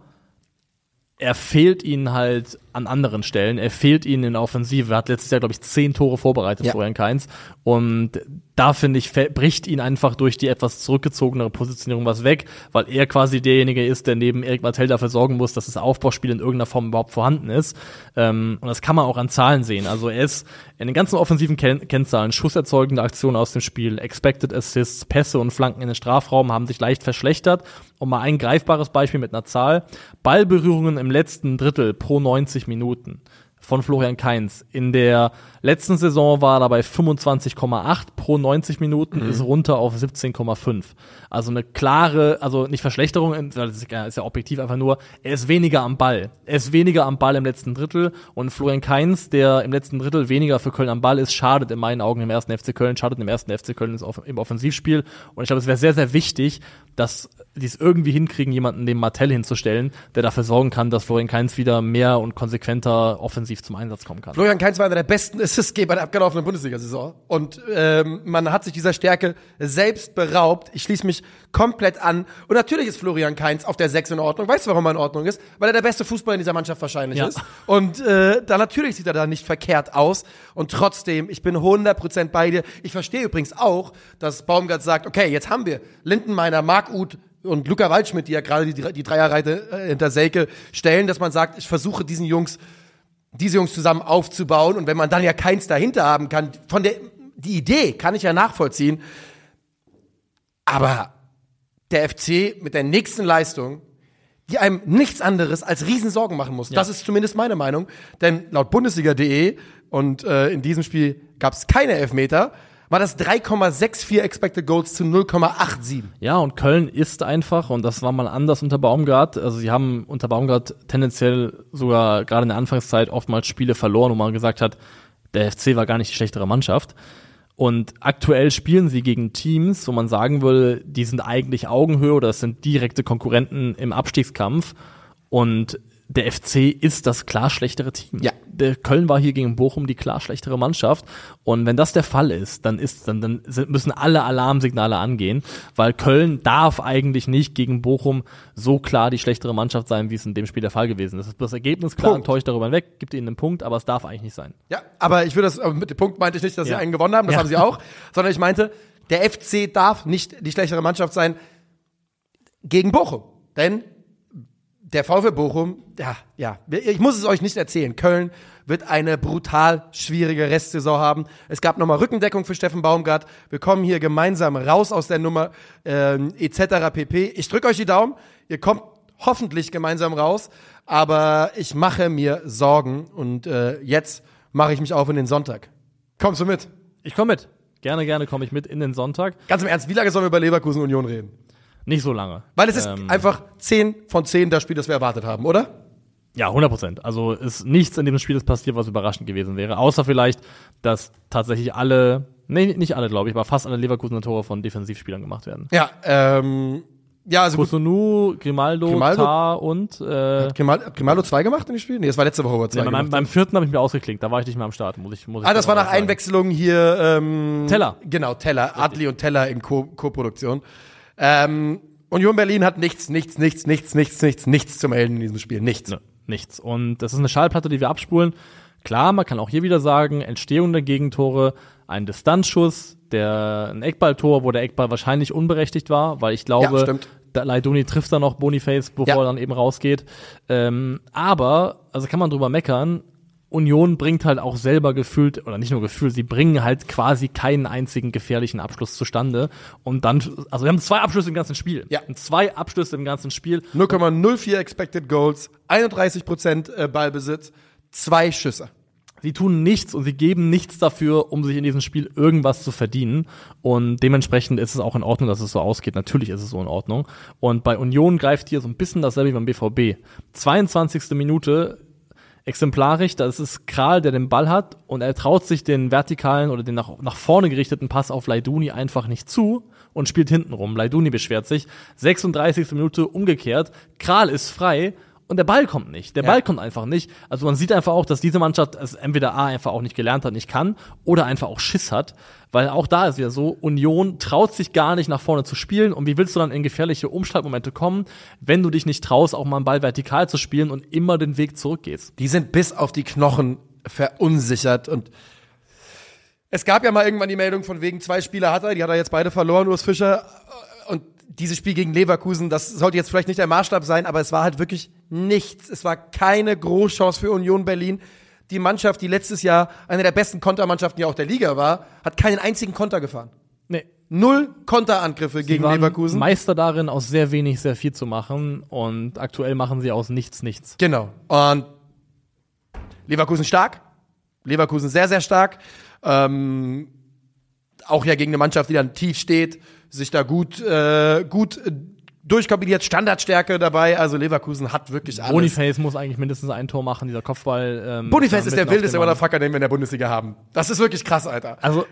er fehlt ihnen halt an anderen Stellen. Er fehlt ihnen in der Offensive. Er hat letztes Jahr, glaube ich, zehn Tore vorbereitet, Ja. Florian Kainz. Und da, finde ich, bricht ihn einfach durch die etwas zurückgezogenere Positionierung was weg, weil er quasi derjenige ist, der neben Erik Martell dafür sorgen muss, dass das Aufbauspiel in irgendeiner Form überhaupt vorhanden ist. Ähm, und das kann man auch an Zahlen sehen. Also er ist in den ganzen offensiven Ken Kennzahlen, schusserzeugende Aktionen aus dem Spiel, Expected Assists, Pässe und Flanken in den Strafraum haben sich leicht verschlechtert. Und mal ein greifbares Beispiel mit einer Zahl. Ballberührungen im letzten Drittel pro 90 Minuten von Florian Kainz. In der letzten Saison war er dabei 25,8 pro 90 Minuten, ist runter auf 17,5. Also eine klare, also nicht Verschlechterung, das ist ja, ist ja objektiv einfach nur, er ist weniger am Ball. Er ist weniger am Ball im letzten Drittel und Florian Kainz, der im letzten Drittel weniger für Köln am Ball ist, schadet in meinen Augen im ersten FC Köln, schadet im ersten FC Köln im Offensivspiel. Und ich glaube, es wäre sehr, sehr wichtig, dass die es irgendwie hinkriegen, jemanden neben Martell hinzustellen, der dafür sorgen kann, dass Florian Kainz wieder mehr und konsequenter offensiv zum Einsatz kommen kann. Florian Kainz war einer der besten Assistgeber der abgelaufenen Bundesliga-Saison. Und ähm, man hat sich dieser Stärke selbst beraubt. Ich schließe mich komplett an. Und natürlich ist Florian Kainz auf der 6 in Ordnung. Weißt du, warum er in Ordnung ist? Weil er der beste Fußballer in dieser Mannschaft wahrscheinlich Ja. ist. Und äh, da natürlich sieht er da nicht verkehrt aus. Und trotzdem, ich bin 100% bei dir. Ich verstehe übrigens auch, dass Baumgart sagt, okay, jetzt haben wir Lindenmeiner, Marc Uth, und Luca Waldschmidt, die ja gerade die, die Dreierreite äh, hinter Selke stellen, dass man sagt, ich versuche diesen Jungs diese Jungs zusammen aufzubauen. Und wenn man dann ja keins dahinter haben kann, von der die Idee kann ich ja nachvollziehen, aber der FC mit der nächsten Leistung, die einem nichts anderes als Riesensorgen machen muss. Das ist zumindest meine Meinung, denn laut Bundesliga.de und äh, in diesem Spiel gab es keine Elfmeter, war das 3,64 Expected Goals zu 0,87. Ja, und Köln ist einfach, und das war mal anders unter Baumgart, also sie haben unter Baumgart tendenziell sogar gerade in der Anfangszeit oftmals Spiele verloren, wo man gesagt hat, der FC war gar nicht die schlechtere Mannschaft. Und aktuell spielen sie gegen Teams, wo man sagen würde, die sind eigentlich Augenhöhe oder es sind direkte Konkurrenten im Abstiegskampf. Und der FC ist das klar schlechtere Team. Ja. Der Köln war hier gegen Bochum die klar schlechtere Mannschaft. Und wenn das der Fall ist, dann ist, dann, dann müssen alle Alarmsignale angehen, weil Köln darf eigentlich nicht gegen Bochum so klar die schlechtere Mannschaft sein, wie es in dem Spiel der Fall gewesen ist. Das ist das Ergebnis klar, Punkt. enttäuscht darüber hinweg, gibt ihnen einen Punkt, aber es darf eigentlich nicht sein. Ja, aber ich würde das, mit dem Punkt meinte ich nicht, dass Ja. sie einen gewonnen haben, das Ja. haben sie auch, sondern ich meinte, der FC darf nicht die schlechtere Mannschaft sein gegen Bochum. Denn der VfB Bochum, ja, ja, ich muss es euch nicht erzählen, Köln wird eine brutal schwierige Restsaison haben. Es gab nochmal Rückendeckung für Steffen Baumgart. Wir kommen hier gemeinsam raus aus der Nummer ähm, etc. pp. Ich drücke euch die Daumen. Ihr kommt hoffentlich gemeinsam raus. Aber ich mache mir Sorgen und äh, jetzt mache ich mich auf in den Sonntag. Kommst du mit? Ich komme mit. Gerne, gerne komme ich mit in den Sonntag. Ganz im Ernst, wie lange sollen wir über Leverkusen Union reden? Nicht so lange. Weil es ist Ähm, einfach 10 von 10 das Spiel, das wir erwartet haben, oder? Ja, 100 Prozent. Also ist nichts in dem Spiel ist passiert, was überraschend gewesen wäre. Außer vielleicht, dass tatsächlich alle, nee, nicht alle, glaube ich, aber fast alle Leverkusener Tore von Defensivspielern gemacht werden. Ja, ähm, ja, also. Kusunu, Grimaldo, Grimaldo- Tar und äh, Grimal, hat Grimaldo 2 gemacht in dem Spiel? Nee, das war letzte Woche, wo er 2 ja, beim, hat. beim vierten habe ich mir ausgeklinkt, da war ich nicht mehr am Start, muss ich, muss ich Ah, das war nach. Einwechslung hier, ähm, Teller. Genau, Teller. Adli und Teller in Co- Co-Produktion. Ähm, Union Berlin hat nichts, nichts, nichts, nichts, nichts, nichts, nichts zum Melden in diesem Spiel. Nichts. Nö, nichts. Und das ist eine Schallplatte, die wir abspulen. Klar, man kann auch hier wieder sagen, Entstehung der Gegentore, ein Distanzschuss, der ein Eckballtor, wo der Eckball wahrscheinlich unberechtigt war, weil ich glaube, Ja, da Leiduni trifft dann noch Boniface, bevor Ja. er dann eben rausgeht. Ähm, aber, also kann man drüber meckern, Union bringt halt auch selber gefühlt, oder nicht nur gefühlt, sie bringen halt quasi keinen einzigen gefährlichen Abschluss zustande. Und dann, also wir haben zwei Abschlüsse im ganzen Spiel. Ja. Zwei Abschlüsse im ganzen Spiel. 0,04 Expected Goals, 31% äh, Ballbesitz, zwei Schüsse. Sie tun nichts und sie geben nichts dafür, um sich in diesem Spiel irgendwas zu verdienen. Und dementsprechend ist es auch in Ordnung, dass es so ausgeht. Natürlich ist es so in Ordnung. Und bei Union greift hier so ein bisschen dasselbe wie beim BVB. 22. Minute, exemplarisch, da ist Kral, der den Ball hat und er traut sich den vertikalen oder den nach, nach vorne gerichteten Pass auf Leiduni einfach nicht zu und spielt hinten rum. Leiduni beschwert sich. 36. Minute umgekehrt. Kral ist frei und der Ball kommt nicht. Der Ja. Ball kommt einfach nicht. Also man sieht einfach auch, dass diese Mannschaft es entweder A einfach auch nicht gelernt hat, nicht kann, oder einfach auch Schiss hat. Weil auch da ist ja so, Union traut sich gar nicht nach vorne zu spielen. Und wie willst du dann in gefährliche Umschaltmomente kommen, wenn du dich nicht traust, auch mal einen Ball vertikal zu spielen und immer den Weg zurückgehst? Die sind bis auf die Knochen verunsichert und es gab ja mal irgendwann die Meldung von wegen zwei Spieler hat er, die hat er jetzt beide verloren, Urs Fischer. Und dieses Spiel gegen Leverkusen, das sollte jetzt vielleicht nicht der Maßstab sein, aber es war halt wirklich nichts. Es war keine Großchance für Union Berlin. Die Mannschaft, die letztes Jahr eine der besten Kontermannschaften ja auch der Liga war, hat keinen einzigen Konter gefahren. Nee. Null Konterangriffe Die gegen waren Leverkusen. Meister darin, aus sehr wenig sehr viel zu machen. Und aktuell machen sie aus nichts nichts. Genau. Und Leverkusen stark. Leverkusen sehr, sehr stark. Ähm, auch ja gegen eine Mannschaft, die dann tief steht, sich da gut, äh, gut durchkombiniert, Standardstärke dabei. Also Leverkusen hat wirklich alles. Boniface muss eigentlich mindestens ein Tor machen, dieser Kopfball. Ähm, Boniface ist der wildeste. Motherfucker, den wir in der Bundesliga haben. Das ist wirklich krass, Alter. Also,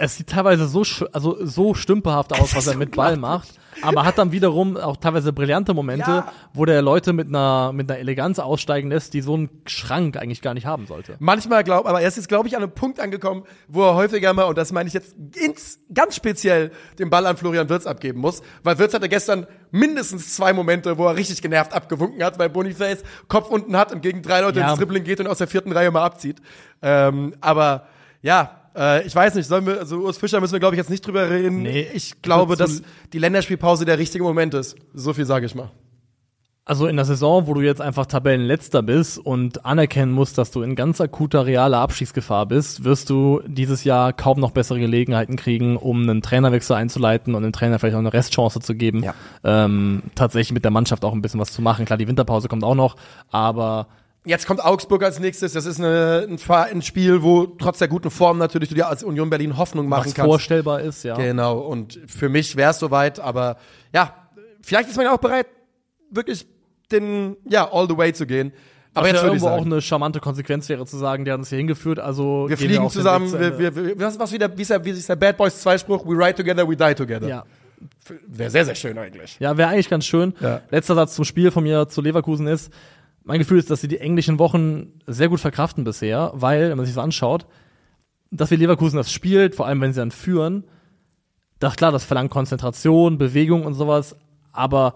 es sieht teilweise so, also so stümperhaft aus, was er mit Ball macht, aber hat dann wiederum auch teilweise brillante Momente, Ja. wo der Leute mit einer, mit einer Eleganz aussteigen lässt, die so einen Schrank eigentlich gar nicht haben sollte. Manchmal glaub, aber er ist jetzt, glaube ich, an einem Punkt angekommen, wo er häufiger mal, und das meine ich jetzt ins, ganz speziell, den Ball an Florian Wirtz abgeben muss. Weil Wirtz hatte gestern mindestens zwei Momente, wo er richtig genervt abgewunken hat, weil Boniface Kopf unten hat und gegen drei Leute Ja. ins Dribbling geht und aus der vierten Reihe mal abzieht. Ähm, aber ja, äh, ich weiß nicht, sollen wir, also Urs Fischer müssen wir, glaube ich, jetzt nicht drüber reden. Nee, ich glaube, dass die Länderspielpause der richtige Moment ist. So viel sage ich mal. Also in der Saison, wo du jetzt einfach Tabellenletzter bist und anerkennen musst, dass du in ganz akuter realer Abstiegsgefahr bist, wirst du dieses Jahr kaum noch bessere Gelegenheiten kriegen, um einen Trainerwechsel einzuleiten und dem Trainer vielleicht auch eine Restchance zu geben, Ja. ähm, tatsächlich mit der Mannschaft auch ein bisschen was zu machen. Klar, die Winterpause kommt auch noch, aber Jetzt kommt Augsburg als nächstes. Das ist eine, ein, Spiel, wo trotz der guten Form natürlich du dir als Union Berlin Hoffnung machen was kannst. vorstellbar ist, ja. Genau. Und für mich wäre es soweit, aber ja, vielleicht ist man ja auch bereit, wirklich den, ja, all the way zu gehen. Aber Was jetzt ja irgendwo auch sagen, eine charmante Konsequenz wäre zu sagen, der hat uns hier hingeführt, also wir fliegen auch den zusammen, zu wir, wir, wir, was, was wieder, wie ist der, wie ist der Bad Boys 2 Spruch? We ride together, we die together. ja. Wäre sehr, sehr schön eigentlich. Ja, wäre eigentlich ganz schön. Ja. Letzter Satz zum Spiel von mir zu Leverkusen ist, mein Gefühl ist, dass sie die englischen Wochen sehr gut verkraften bisher, weil, wenn man sich das anschaut, dass wir Leverkusen das spielt, vor allem wenn sie dann führen, das klar, das verlangt Konzentration, Bewegung und sowas, aber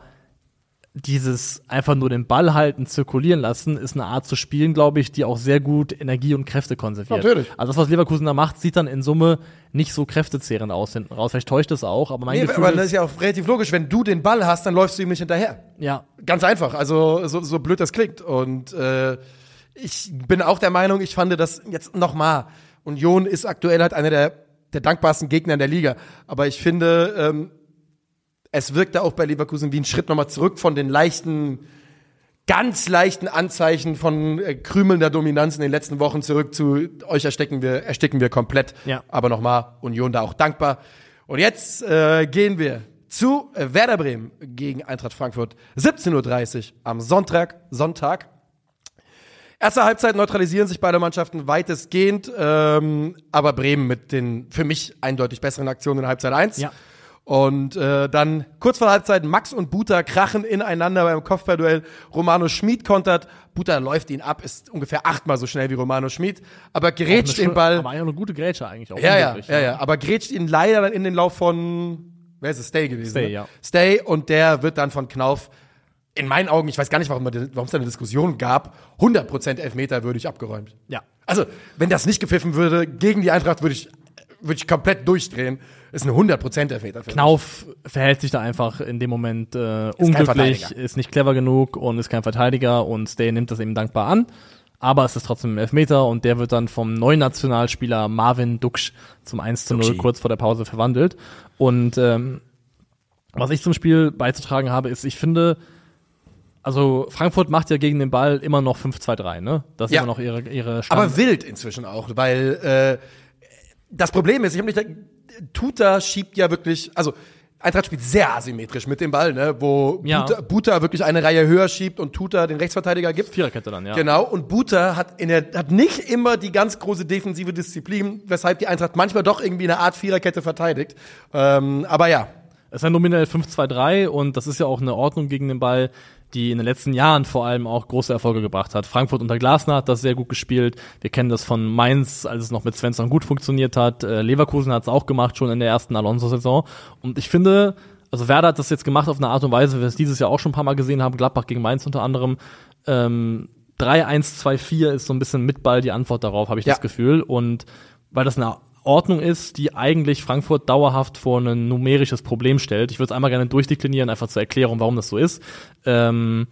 dieses einfach nur den Ball halten, zirkulieren lassen, ist eine Art zu spielen, glaube ich, die auch sehr gut Energie und Kräfte konserviert. Natürlich. Also das, was Leverkusen da macht, sieht dann in Summe nicht so kräftezehrend aus hinten raus. Vielleicht täuscht es auch, aber mein Nee, Gefühl aber das ist, ist ja auch relativ logisch. Wenn du den Ball hast, dann läufst du ihm nicht hinterher. ja, Ganz einfach, also so, so blöd das klingt. Und äh, ich bin auch der Meinung, ich fand das jetzt nochmal. Union ist aktuell halt einer der, der dankbarsten Gegner in der Liga. Aber ich finde, ähm, es wirkte auch bei Leverkusen wie ein Schritt nochmal zurück von den leichten, ganz leichten Anzeichen von äh, krümelnder Dominanz in den letzten Wochen zurück zu euch ersticken wir, ersticken wir komplett. Ja. Aber nochmal, Union da auch dankbar. Und jetzt äh, gehen wir zu äh, Werder Bremen gegen Eintracht Frankfurt. 17.30 Uhr am Sonntag. Sonntag. Erste Halbzeit neutralisieren sich beide Mannschaften weitestgehend, ähm, aber Bremen mit den für mich eindeutig besseren Aktionen in Halbzeit 1. Ja. Und äh, dann kurz vor der Halbzeit Max und Buta krachen ineinander beim Kopfballduell. Romano Schmid kontert. Buta läuft ihn ab, ist ungefähr achtmal so schnell wie Romano Schmid, aber grätscht den Ball. Aber auch eine gute Grätsche eigentlich auch. Ja, ja, ja, ja. Aber grätscht ihn leider dann in den Lauf von, wer ist es, Stay gewesen? Stay, ne? ja. Stay und der wird dann von Knauf, in meinen Augen, ich weiß gar nicht, warum es da eine Diskussion gab, 100% Elfmeter würde ich abgeräumt. Ja. Also, wenn das nicht gepfiffen würde, gegen die Eintracht würde ich, würde ich komplett durchdrehen. Ist eine 100% Elfmeter mich. Knauf verhält sich da einfach in dem Moment äh, kein unglücklich, ist nicht clever genug und ist kein Verteidiger und Stay nimmt das eben dankbar an. Aber es ist trotzdem ein Elfmeter und der wird dann vom neuen Nationalspieler Marvin Duksch zum 1 zu 0 Duxi. kurz vor der Pause verwandelt. Und ähm, was ich zum Spiel beizutragen habe, ist, ich finde, also Frankfurt macht ja gegen den Ball immer noch 5-2-3, ne? Das ist Ja. immer noch ihre, ihre Stand Aber wild inzwischen auch, weil äh, das Problem ist, ich habe nicht, Tuta schiebt ja wirklich, also Eintracht spielt sehr asymmetrisch mit dem Ball, ne, wo Ja. Buta, Buta wirklich eine Reihe höher schiebt und Tuta den Rechtsverteidiger gibt. Viererkette dann, ja. Genau, und Buta hat, in der, hat nicht immer die ganz große defensive Disziplin, weshalb die Eintracht manchmal doch irgendwie eine Art Viererkette verteidigt. Ähm, aber ja, Es ist ja nominell 5-2-3 und das ist ja auch eine Ordnung gegen den Ball, die in den letzten Jahren vor allem auch große Erfolge gebracht hat. Frankfurt unter Glasner hat das sehr gut gespielt. Wir kennen das von Mainz, als es noch mit Svensson gut funktioniert hat. Äh, Leverkusen hat es auch gemacht, schon in der ersten Alonso-Saison. Und ich finde, also Werder hat das jetzt gemacht auf eine Art und Weise, wie wir es dieses Jahr auch schon ein paar Mal gesehen haben, Gladbach gegen Mainz unter anderem. Ähm, 3-1-2-4 ist so ein bisschen mit Ball die Antwort darauf, habe ich Ja. das Gefühl. Und weil das eine Ordnung ist, die eigentlich Frankfurt dauerhaft vor ein numerisches Problem stellt. Ich würde es einmal gerne durchdeklinieren, einfach zur Erklärung, warum das so ist. Ähm,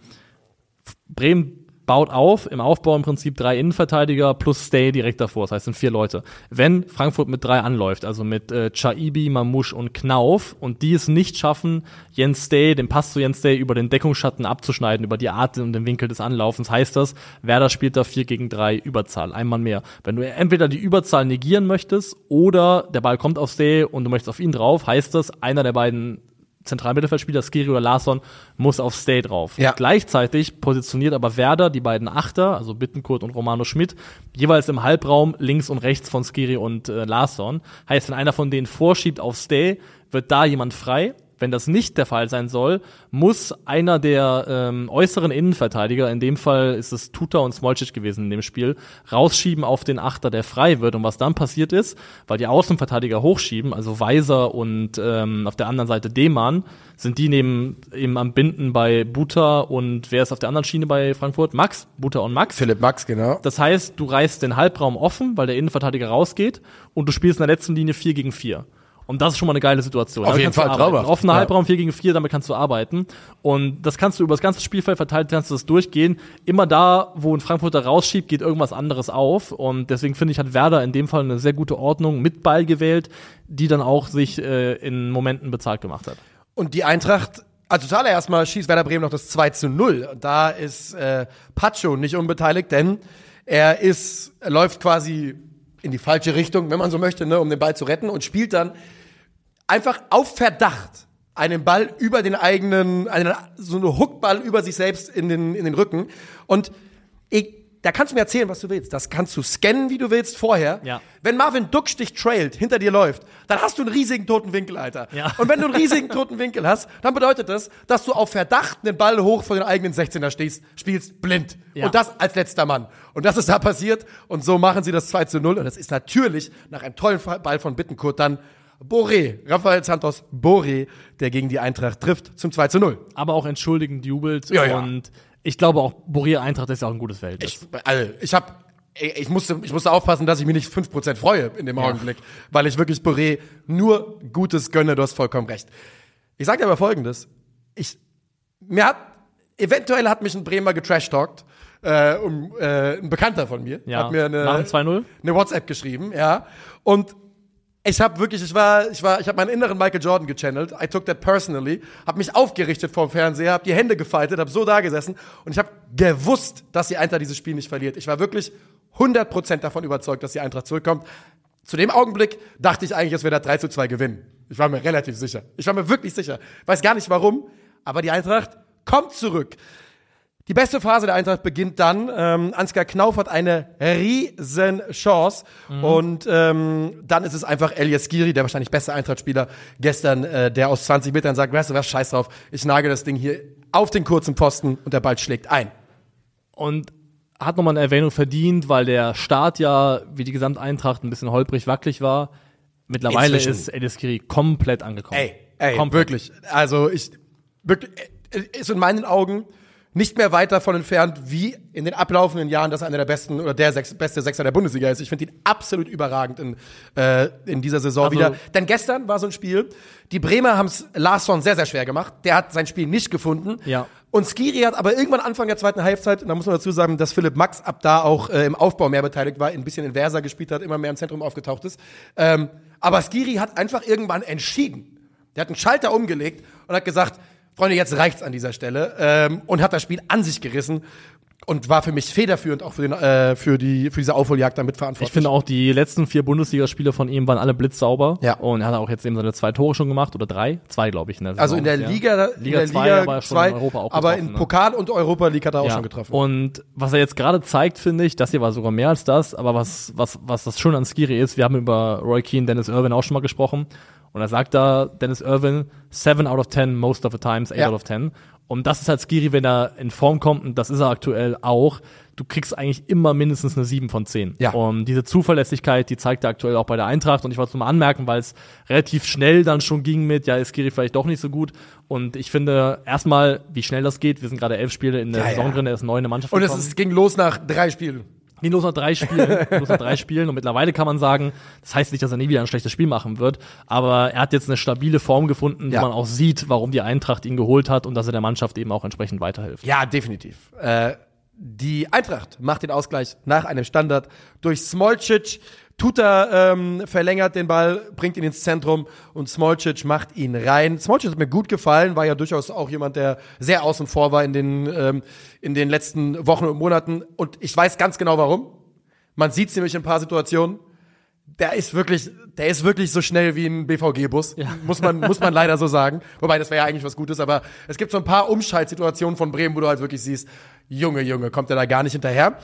Bremen baut auf, im Aufbau im Prinzip drei Innenverteidiger plus Stay direkt davor, das heißt, sind vier Leute. Wenn Frankfurt mit drei anläuft, also mit äh, Chaibi, Mamouche und Knauf und die es nicht schaffen, Jens Stay, den Pass zu Jens Stay über den Deckungsschatten abzuschneiden, über die Art und den Winkel des Anlaufens, heißt das, Werder spielt da vier gegen drei Überzahl, einmal mehr. Wenn du entweder die Überzahl negieren möchtest oder der Ball kommt auf Stay und du möchtest auf ihn drauf, heißt das, einer der beiden Zentralmittelfeldspieler, Skiri oder Larsson, muss auf Stay drauf. Ja. Gleichzeitig positioniert aber Werder die beiden Achter, also Bittenkurt und Romano Schmidt, jeweils im Halbraum links und rechts von Skiri und äh, Larsson. Heißt, wenn einer von denen vorschiebt auf Stay, wird da jemand frei. Wenn das nicht der Fall sein soll, muss einer der ähm, äußeren Innenverteidiger, in dem Fall ist es Tuta und Smolcic gewesen in dem Spiel, rausschieben auf den Achter, der frei wird. Und was dann passiert ist, weil die Außenverteidiger hochschieben, also Weiser und ähm, auf der anderen Seite Deman, sind die neben eben am Binden bei Buta und wer ist auf der anderen Schiene bei Frankfurt? Max, Buta und Max. Philipp Max, genau. Das heißt, du reißt den Halbraum offen, weil der Innenverteidiger rausgeht und du spielst in der letzten Linie 4 gegen 4. Und das ist schon mal eine geile Situation. Auf Damit jeden Fall, traumhaft. Offener Ja. Halbraum 4 gegen 4, damit kannst du arbeiten. Und das kannst du über das ganze Spielfeld verteilt, kannst du das durchgehen. Immer da, wo ein Frankfurter rausschiebt, geht irgendwas anderes auf. Und deswegen finde ich, hat Werder in dem Fall eine sehr gute Ordnung mit Ball gewählt, die dann auch sich äh, in Momenten bezahlt gemacht hat. Und die Eintracht, also zuallererst mal schießt Werder Bremen noch das 2 zu 0. Und Da ist äh, Pacho nicht unbeteiligt, denn er ist, er läuft quasi in die falsche Richtung, wenn man so möchte, ne, um den Ball zu retten und spielt dann einfach auf Verdacht einen Ball über den eigenen, einen, so eine Hookball über sich selbst in den, in den Rücken. Und ich, da kannst du mir erzählen, was du willst. Das kannst du scannen, wie du willst, vorher. Ja. Wenn Marvin Duck dich trailt, hinter dir läuft, dann hast du einen riesigen toten Winkel, Alter. Ja. Und wenn du einen riesigen toten Winkel hast, dann bedeutet das, dass du auf Verdacht den Ball hoch vor den eigenen 16er stehst, spielst blind. Ja. Und das als letzter Mann. Und das ist da passiert. Und so machen sie das 2 zu 0. Und das ist natürlich nach einem tollen Ball von Bittenkurt dann Boré, Rafael Santos Boré, der gegen die Eintracht trifft zum 2 zu 0. Aber auch entschuldigend jubelt. Ja, ja. Und ich glaube auch, Boria Eintracht ist ja auch ein gutes Verhältnis. Ich, also, ich habe ich musste, ich musste aufpassen, dass ich mich nicht 5% freue in dem Augenblick, weil ich wirklich Boré nur Gutes gönne, du hast vollkommen recht. Ich sage dir aber folgendes. Ich, mir hat, eventuell hat mich ein Bremer getrashtalkt, äh, um, äh, ein Bekannter von mir, Ja, hat mir eine, nach dem 2-0? eine WhatsApp geschrieben, ja, und ich habe wirklich, ich war, ich war, ich habe meinen inneren Michael Jordan gechannelt. I took that personally. Habe mich aufgerichtet vor dem Fernseher, habe die Hände gefaltet, habe so da gesessen und ich habe gewusst, dass die Eintracht dieses Spiel nicht verliert. Ich war wirklich 100% davon überzeugt, dass die Eintracht zurückkommt. Zu dem Augenblick dachte ich eigentlich, dass wir da 3 zu 2 gewinnen. Ich war mir relativ sicher. Ich war mir wirklich sicher. Weiß gar nicht warum, aber die Eintracht kommt zurück. Die beste Phase der Eintracht beginnt dann. Ähm, Ansgar Knauf hat eine riesen Chance. Und ähm, dann ist es einfach Elias Giri, der wahrscheinlich beste Eintrachtspieler gestern, äh, der aus 20 Metern sagt, weißt du was, scheiß drauf, ich nagel das Ding hier auf den kurzen Pfosten und der Ball schlägt ein. Und hat nochmal eine Erwähnung verdient, weil der Start ja, wie die Gesamteintracht, ein bisschen holprig wackelig war. Mittlerweile Inzwischen. ist Elis Kiri komplett angekommen. Ey, ey, Komplett. wirklich. Also ich, wirklich, äh, ist in meinen Augen nicht mehr weit davon entfernt, wie in den ablaufenden Jahren, dass er einer der besten oder der sechs, beste Sechser der Bundesliga ist. Ich finde ihn absolut überragend in, äh, in dieser Saison Also- wieder. Denn gestern war so ein Spiel, die Bremer haben es Larsson sehr, sehr schwer gemacht. Der hat sein Spiel nicht gefunden. Ja. Und Skiri hat aber irgendwann Anfang der zweiten Halbzeit, und da muss man dazu sagen, dass Philipp Max ab da auch äh, im Aufbau mehr beteiligt war, ein bisschen inverser gespielt hat, immer mehr im Zentrum aufgetaucht ist. Ähm, aber Skiri hat einfach irgendwann entschieden. Der hat einen Schalter umgelegt und hat gesagt, Freunde, jetzt reicht's an dieser Stelle. Ähm, und hat das Spiel an sich gerissen und war für mich federführend auch für, den, äh, für, die, für diese Aufholjagd da mitverantwortlich. Ich finde auch, die letzten vier Bundesligaspiele von ihm waren alle blitzsauber. Ja. Und er hat auch jetzt eben seine zwei Tore schon gemacht oder drei. Zwei, glaube ich. In also in der bisher. Liga, in Liga der zwei, Liga aber schon zwei, in Europa auch aber in ne? Pokal und Europa League hat er auch Ja. schon getroffen. Und was er jetzt gerade zeigt, finde ich, das hier war sogar mehr als das, aber was, was, was das Schöne an Skiri ist, wir haben über Roy Keane, Dennis Irwin auch schon mal gesprochen. Und da sagt da Dennis Irwin, 7 out of 10 most of the times, 8 Ja. out of 10. Und das ist halt Skiri, wenn er in Form kommt, und das ist er aktuell auch, du kriegst eigentlich immer mindestens eine 7 von 10. Ja. Und diese Zuverlässigkeit, die zeigt er aktuell auch bei der Eintracht. Und ich wollte es nur mal anmerken, weil es relativ schnell dann schon ging mit, ja, ist Skiri vielleicht doch nicht so gut. Und ich finde erstmal, wie schnell das geht. Wir sind gerade elf Spiele in der Ja, ja. Saison drin, er ist neu in der Mannschaft Und es gekommen. ist, ging los nach drei Spielen. Ging los nach drei Spielen, los nach drei Spielen und mittlerweile kann man sagen, das heißt nicht, dass er nie wieder ein schlechtes Spiel machen wird, aber er hat jetzt eine stabile Form gefunden, Ja. wo man auch sieht, warum die Eintracht ihn geholt hat und dass er der Mannschaft eben auch entsprechend weiterhilft. Ja, definitiv. Äh, die Eintracht macht den Ausgleich nach einem Standard durch Smolcic. Tuta ähm, verlängert den Ball, bringt ihn ins Zentrum und Smolcic macht ihn rein. Smolcic hat mir gut gefallen, war ja durchaus auch jemand, der sehr außen vor war in den, ähm, in den letzten Wochen und Monaten. Und ich weiß ganz genau warum. Man sieht es nämlich in ein paar Situationen. Der ist wirklich, der ist wirklich so schnell wie ein BVG-Bus. Muss man, muss man leider so sagen. Wobei, das wäre ja eigentlich was Gutes, aber es gibt so ein paar Umschaltsituationen von Bremen, wo du halt wirklich siehst, Junge, Junge, kommt der da gar nicht hinterher.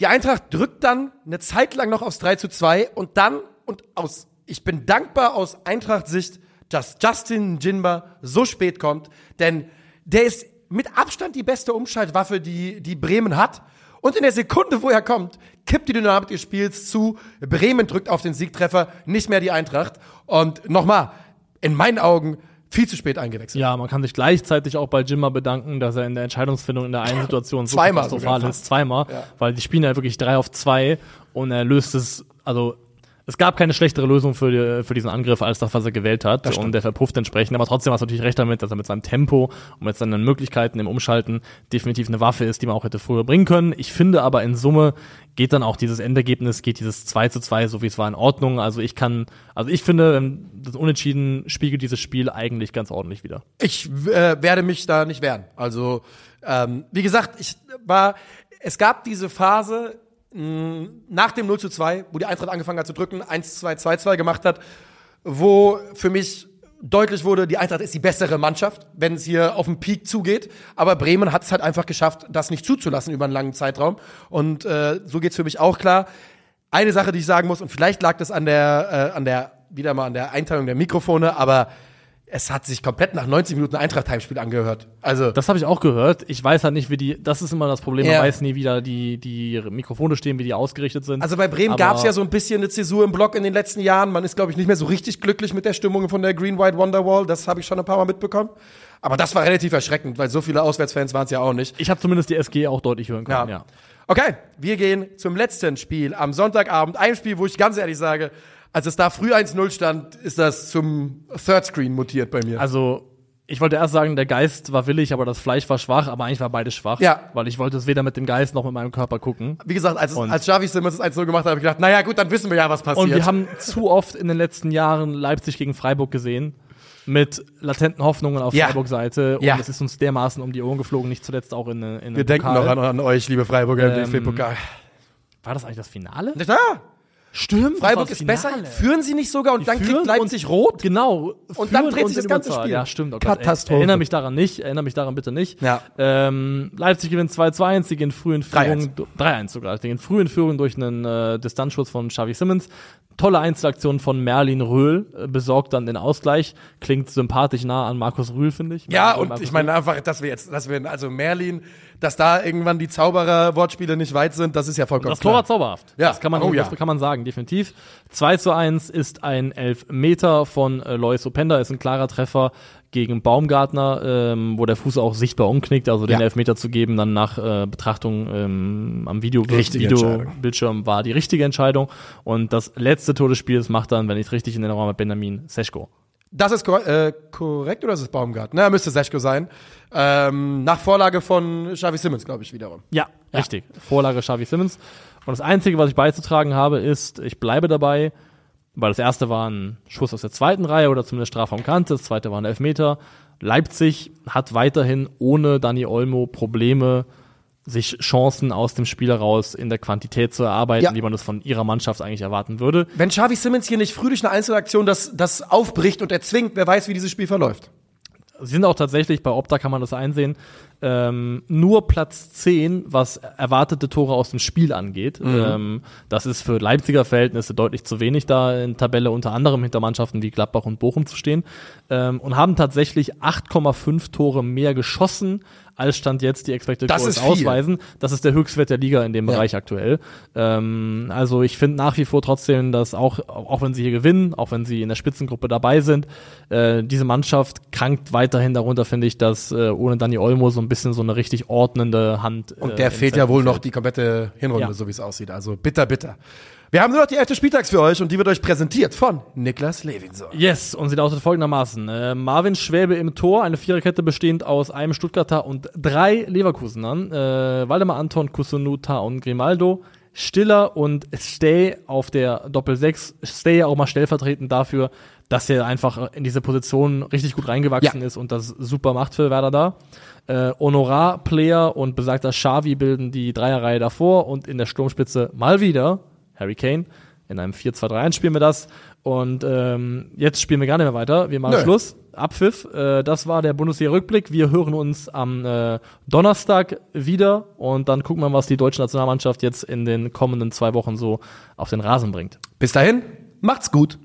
Die Eintracht drückt dann eine Zeit lang noch aufs 3 zu 2 und dann, und aus, ich bin dankbar aus Eintracht-Sicht, dass Justin Jinba so spät kommt, denn der ist mit Abstand die beste Umschaltwaffe, die, die Bremen hat. Und in der Sekunde, wo er kommt, kippt die Dynamik des Spiels zu. Bremen drückt auf den Siegtreffer, nicht mehr die Eintracht. Und nochmal, in meinen Augen viel zu spät eingewechselt. Ja, man kann sich gleichzeitig auch bei Jimmer bedanken, dass er in der Entscheidungsfindung in der einen Situation so Zweimal katastrophal ist, zweimal, weil die spielen ja wirklich drei auf zwei und er löst es, also es gab keine schlechtere Lösung für, die, für diesen Angriff als das, was er gewählt hat. Und der verpufft entsprechend. Aber trotzdem hast du natürlich recht damit, dass er mit seinem Tempo und mit seinen Möglichkeiten im Umschalten definitiv eine Waffe ist, die man auch hätte früher bringen können. Ich finde aber in Summe geht dann auch dieses Endergebnis, geht dieses 2 zu 2, so wie es war, in Ordnung. Also ich kann, also ich finde, ähm, das Unentschieden spiegelt dieses Spiel eigentlich ganz ordentlich wieder. Ich äh, werde mich da nicht wehren. Also, ähm, wie gesagt, ich war, es gab diese Phase mh, nach dem 0 zu 2, wo die Eintracht angefangen hat zu drücken, 1 2 2 2 gemacht hat, wo für mich deutlich wurde, die Eintracht ist die bessere Mannschaft, wenn es hier auf den Peak zugeht. Aber Bremen hat es halt einfach geschafft, das nicht zuzulassen über einen langen Zeitraum. Und äh, so geht's für mich auch klar. Eine Sache, die ich sagen muss, und vielleicht lag das an der, äh, an der, wieder mal an der Einteilung der Mikrofone, aber es hat sich komplett nach 90 Minuten Eintracht-Heimspiel angehört. Also, Das habe ich auch gehört. Ich weiß halt nicht, wie die, das ist immer das Problem, Ja. man weiß nie, wie da die, die Mikrofone stehen, wie die ausgerichtet sind. also bei Bremen gab es ja so ein bisschen eine Zäsur im Block in den letzten Jahren. Man ist, glaube ich, nicht mehr so richtig glücklich mit der Stimmung von der Green White Wonderwall. Das habe ich schon ein paar Mal mitbekommen. Aber das war relativ erschreckend, weil so viele Auswärtsfans waren es ja auch nicht. Ich habe zumindest die SG auch deutlich hören können, ja. Okay, wir gehen zum letzten Spiel am Sonntagabend. Ein Spiel, wo ich ganz ehrlich sage, als es da früh 1-0 stand, ist das zum Third Screen mutiert bei mir. Also, ich wollte erst sagen, der Geist war willig, aber das Fleisch war schwach, aber eigentlich war beides schwach. Ja. Weil ich wollte es weder mit dem Geist noch mit meinem Körper gucken. Wie gesagt, als, es- Und- als Xavi Simmons das 1-0 gemacht hat, habe ich gedacht, naja gut, dann wissen wir ja, was passiert. Und wir haben zu oft in den letzten Jahren Leipzig gegen Freiburg gesehen. Mit latenten Hoffnungen auf Ja. Freiburg-Seite. Und Ja. es ist uns dermaßen um die Ohren geflogen, nicht zuletzt auch in, in wir denken noch an, an euch, liebe Freiburger im Ähm, DFB-Pokal. War das eigentlich das Finale? Wahr? Stimmt. Freiburg ist besser. Führen sie nicht sogar und dann kriegt Leipzig rot? Genau. Und dann dreht sich das ganze. Spiel. Ja, stimmt. Oh Gott, Katastrophe. Erinnere mich daran nicht. Erinnere mich daran bitte nicht. Ja. Ähm, Leipzig gewinnt 2-2, sie gehen früh in 3-1. Führung. du- 3-1 sogar. Sie gehen früh in Führung durch einen äh, Distanzschuss von Xavi Simmons. Tolle Einzelaktion von Merlin Röhl, äh, besorgt dann den Ausgleich. Klingt sympathisch nah an Markus Rühl, finde ich. Ja, Merlin und Markus ich meine einfach, dass wir jetzt, dass wir, also Merlin, dass da irgendwann die Zauberer-Wortspiele nicht weit sind, das ist ja vollkommen Das Tor klar. war zauberhaft. Ja. Das kann man, Oh ja. kann man sagen, definitiv. 2 zu 1 ist ein Elfmeter von äh, Lois Openda, ist ein klarer Treffer gegen Baumgartner, ähm, wo der Fuß auch sichtbar umknickt, also den Ja. Elfmeter zu geben, dann nach äh, Betrachtung ähm, am Video Entscheidung. Videobildschirm war die richtige Entscheidung. Und das letzte Tor des Spiels macht dann, wenn ich es richtig in Erinnerung habe, Benjamin Seschko. Das ist kor äh, korrekt oder ist es Baumgart? Na, müsste Seschko sein. Ähm, nach Vorlage von Xavi Simmons, glaube ich, wiederum. Ja, richtig. Vorlage Xavi Simmons. Und das Einzige, was ich beizutragen habe, ist, ich bleibe dabei, weil das erste war ein Schuss aus der zweiten Reihe oder zumindest Strafraumkante, das zweite war ein Elfmeter. Leipzig hat weiterhin ohne Dani Olmo Probleme, sich Chancen aus dem Spiel heraus in der Quantität zu erarbeiten, Ja. wie man das von ihrer Mannschaft eigentlich erwarten würde. Wenn Xavi Simmons hier nicht früh durch eine Einzelaktion das, das aufbricht und erzwingt, wer weiß, wie dieses Spiel verläuft. Sie sind auch tatsächlich, bei Opta kann man das einsehen, ähm, nur Platz 10, was erwartete Tore aus dem Spiel angeht. Mhm. Ähm, das ist für Leipziger Verhältnisse deutlich zu wenig, da in Tabelle unter anderem hinter Mannschaften wie Gladbach und Bochum zu stehen. Ähm, und haben tatsächlich 8,5 Tore mehr geschossen, als Stand jetzt die Expected Das Goals ausweisen. Das ist der Höchstwert der Liga in dem Ja. Bereich aktuell. Ähm, also ich finde nach wie vor trotzdem, dass auch, auch wenn sie hier gewinnen, auch wenn sie in der Spitzengruppe dabei sind, äh, diese Mannschaft krankt weiterhin darunter, finde ich, dass äh, ohne Dani Olmo so ein bisschen so eine richtig ordnende Hand. Und äh, der fehlt ja wohl noch die komplette Hinrunde, Ja. so wie es aussieht. Also bitter, bitter. Wir haben nur noch die elfte Spieltags für euch und die wird euch präsentiert von Niklas Levinson. Yes, und sie lautet folgendermaßen. Äh, Marvin Schwäbe im Tor, eine Viererkette bestehend aus einem Stuttgarter und drei Leverkusenern. Äh, Waldemar Anton, Kusunuta und Grimaldo. Stiller und Stay auf der Doppel-6. Stay auch mal stellvertretend dafür, dass er einfach in diese Position richtig gut reingewachsen Ja. ist und das super macht für Werder da. Äh, Honorar-Player und besagter Xavi bilden die Dreierreihe davor und in der Sturmspitze mal wieder Harry Kane. In einem 4-2-3-1 spielen wir das. Und ähm, jetzt spielen wir gar nicht mehr weiter. Wir machen Nö. Schluss. Abpfiff. Äh, das war der Bundesliga-Rückblick. Wir hören uns am äh, Donnerstag wieder und dann gucken wir, was die deutsche Nationalmannschaft jetzt in den kommenden zwei Wochen so auf den Rasen bringt. Bis dahin, macht's gut.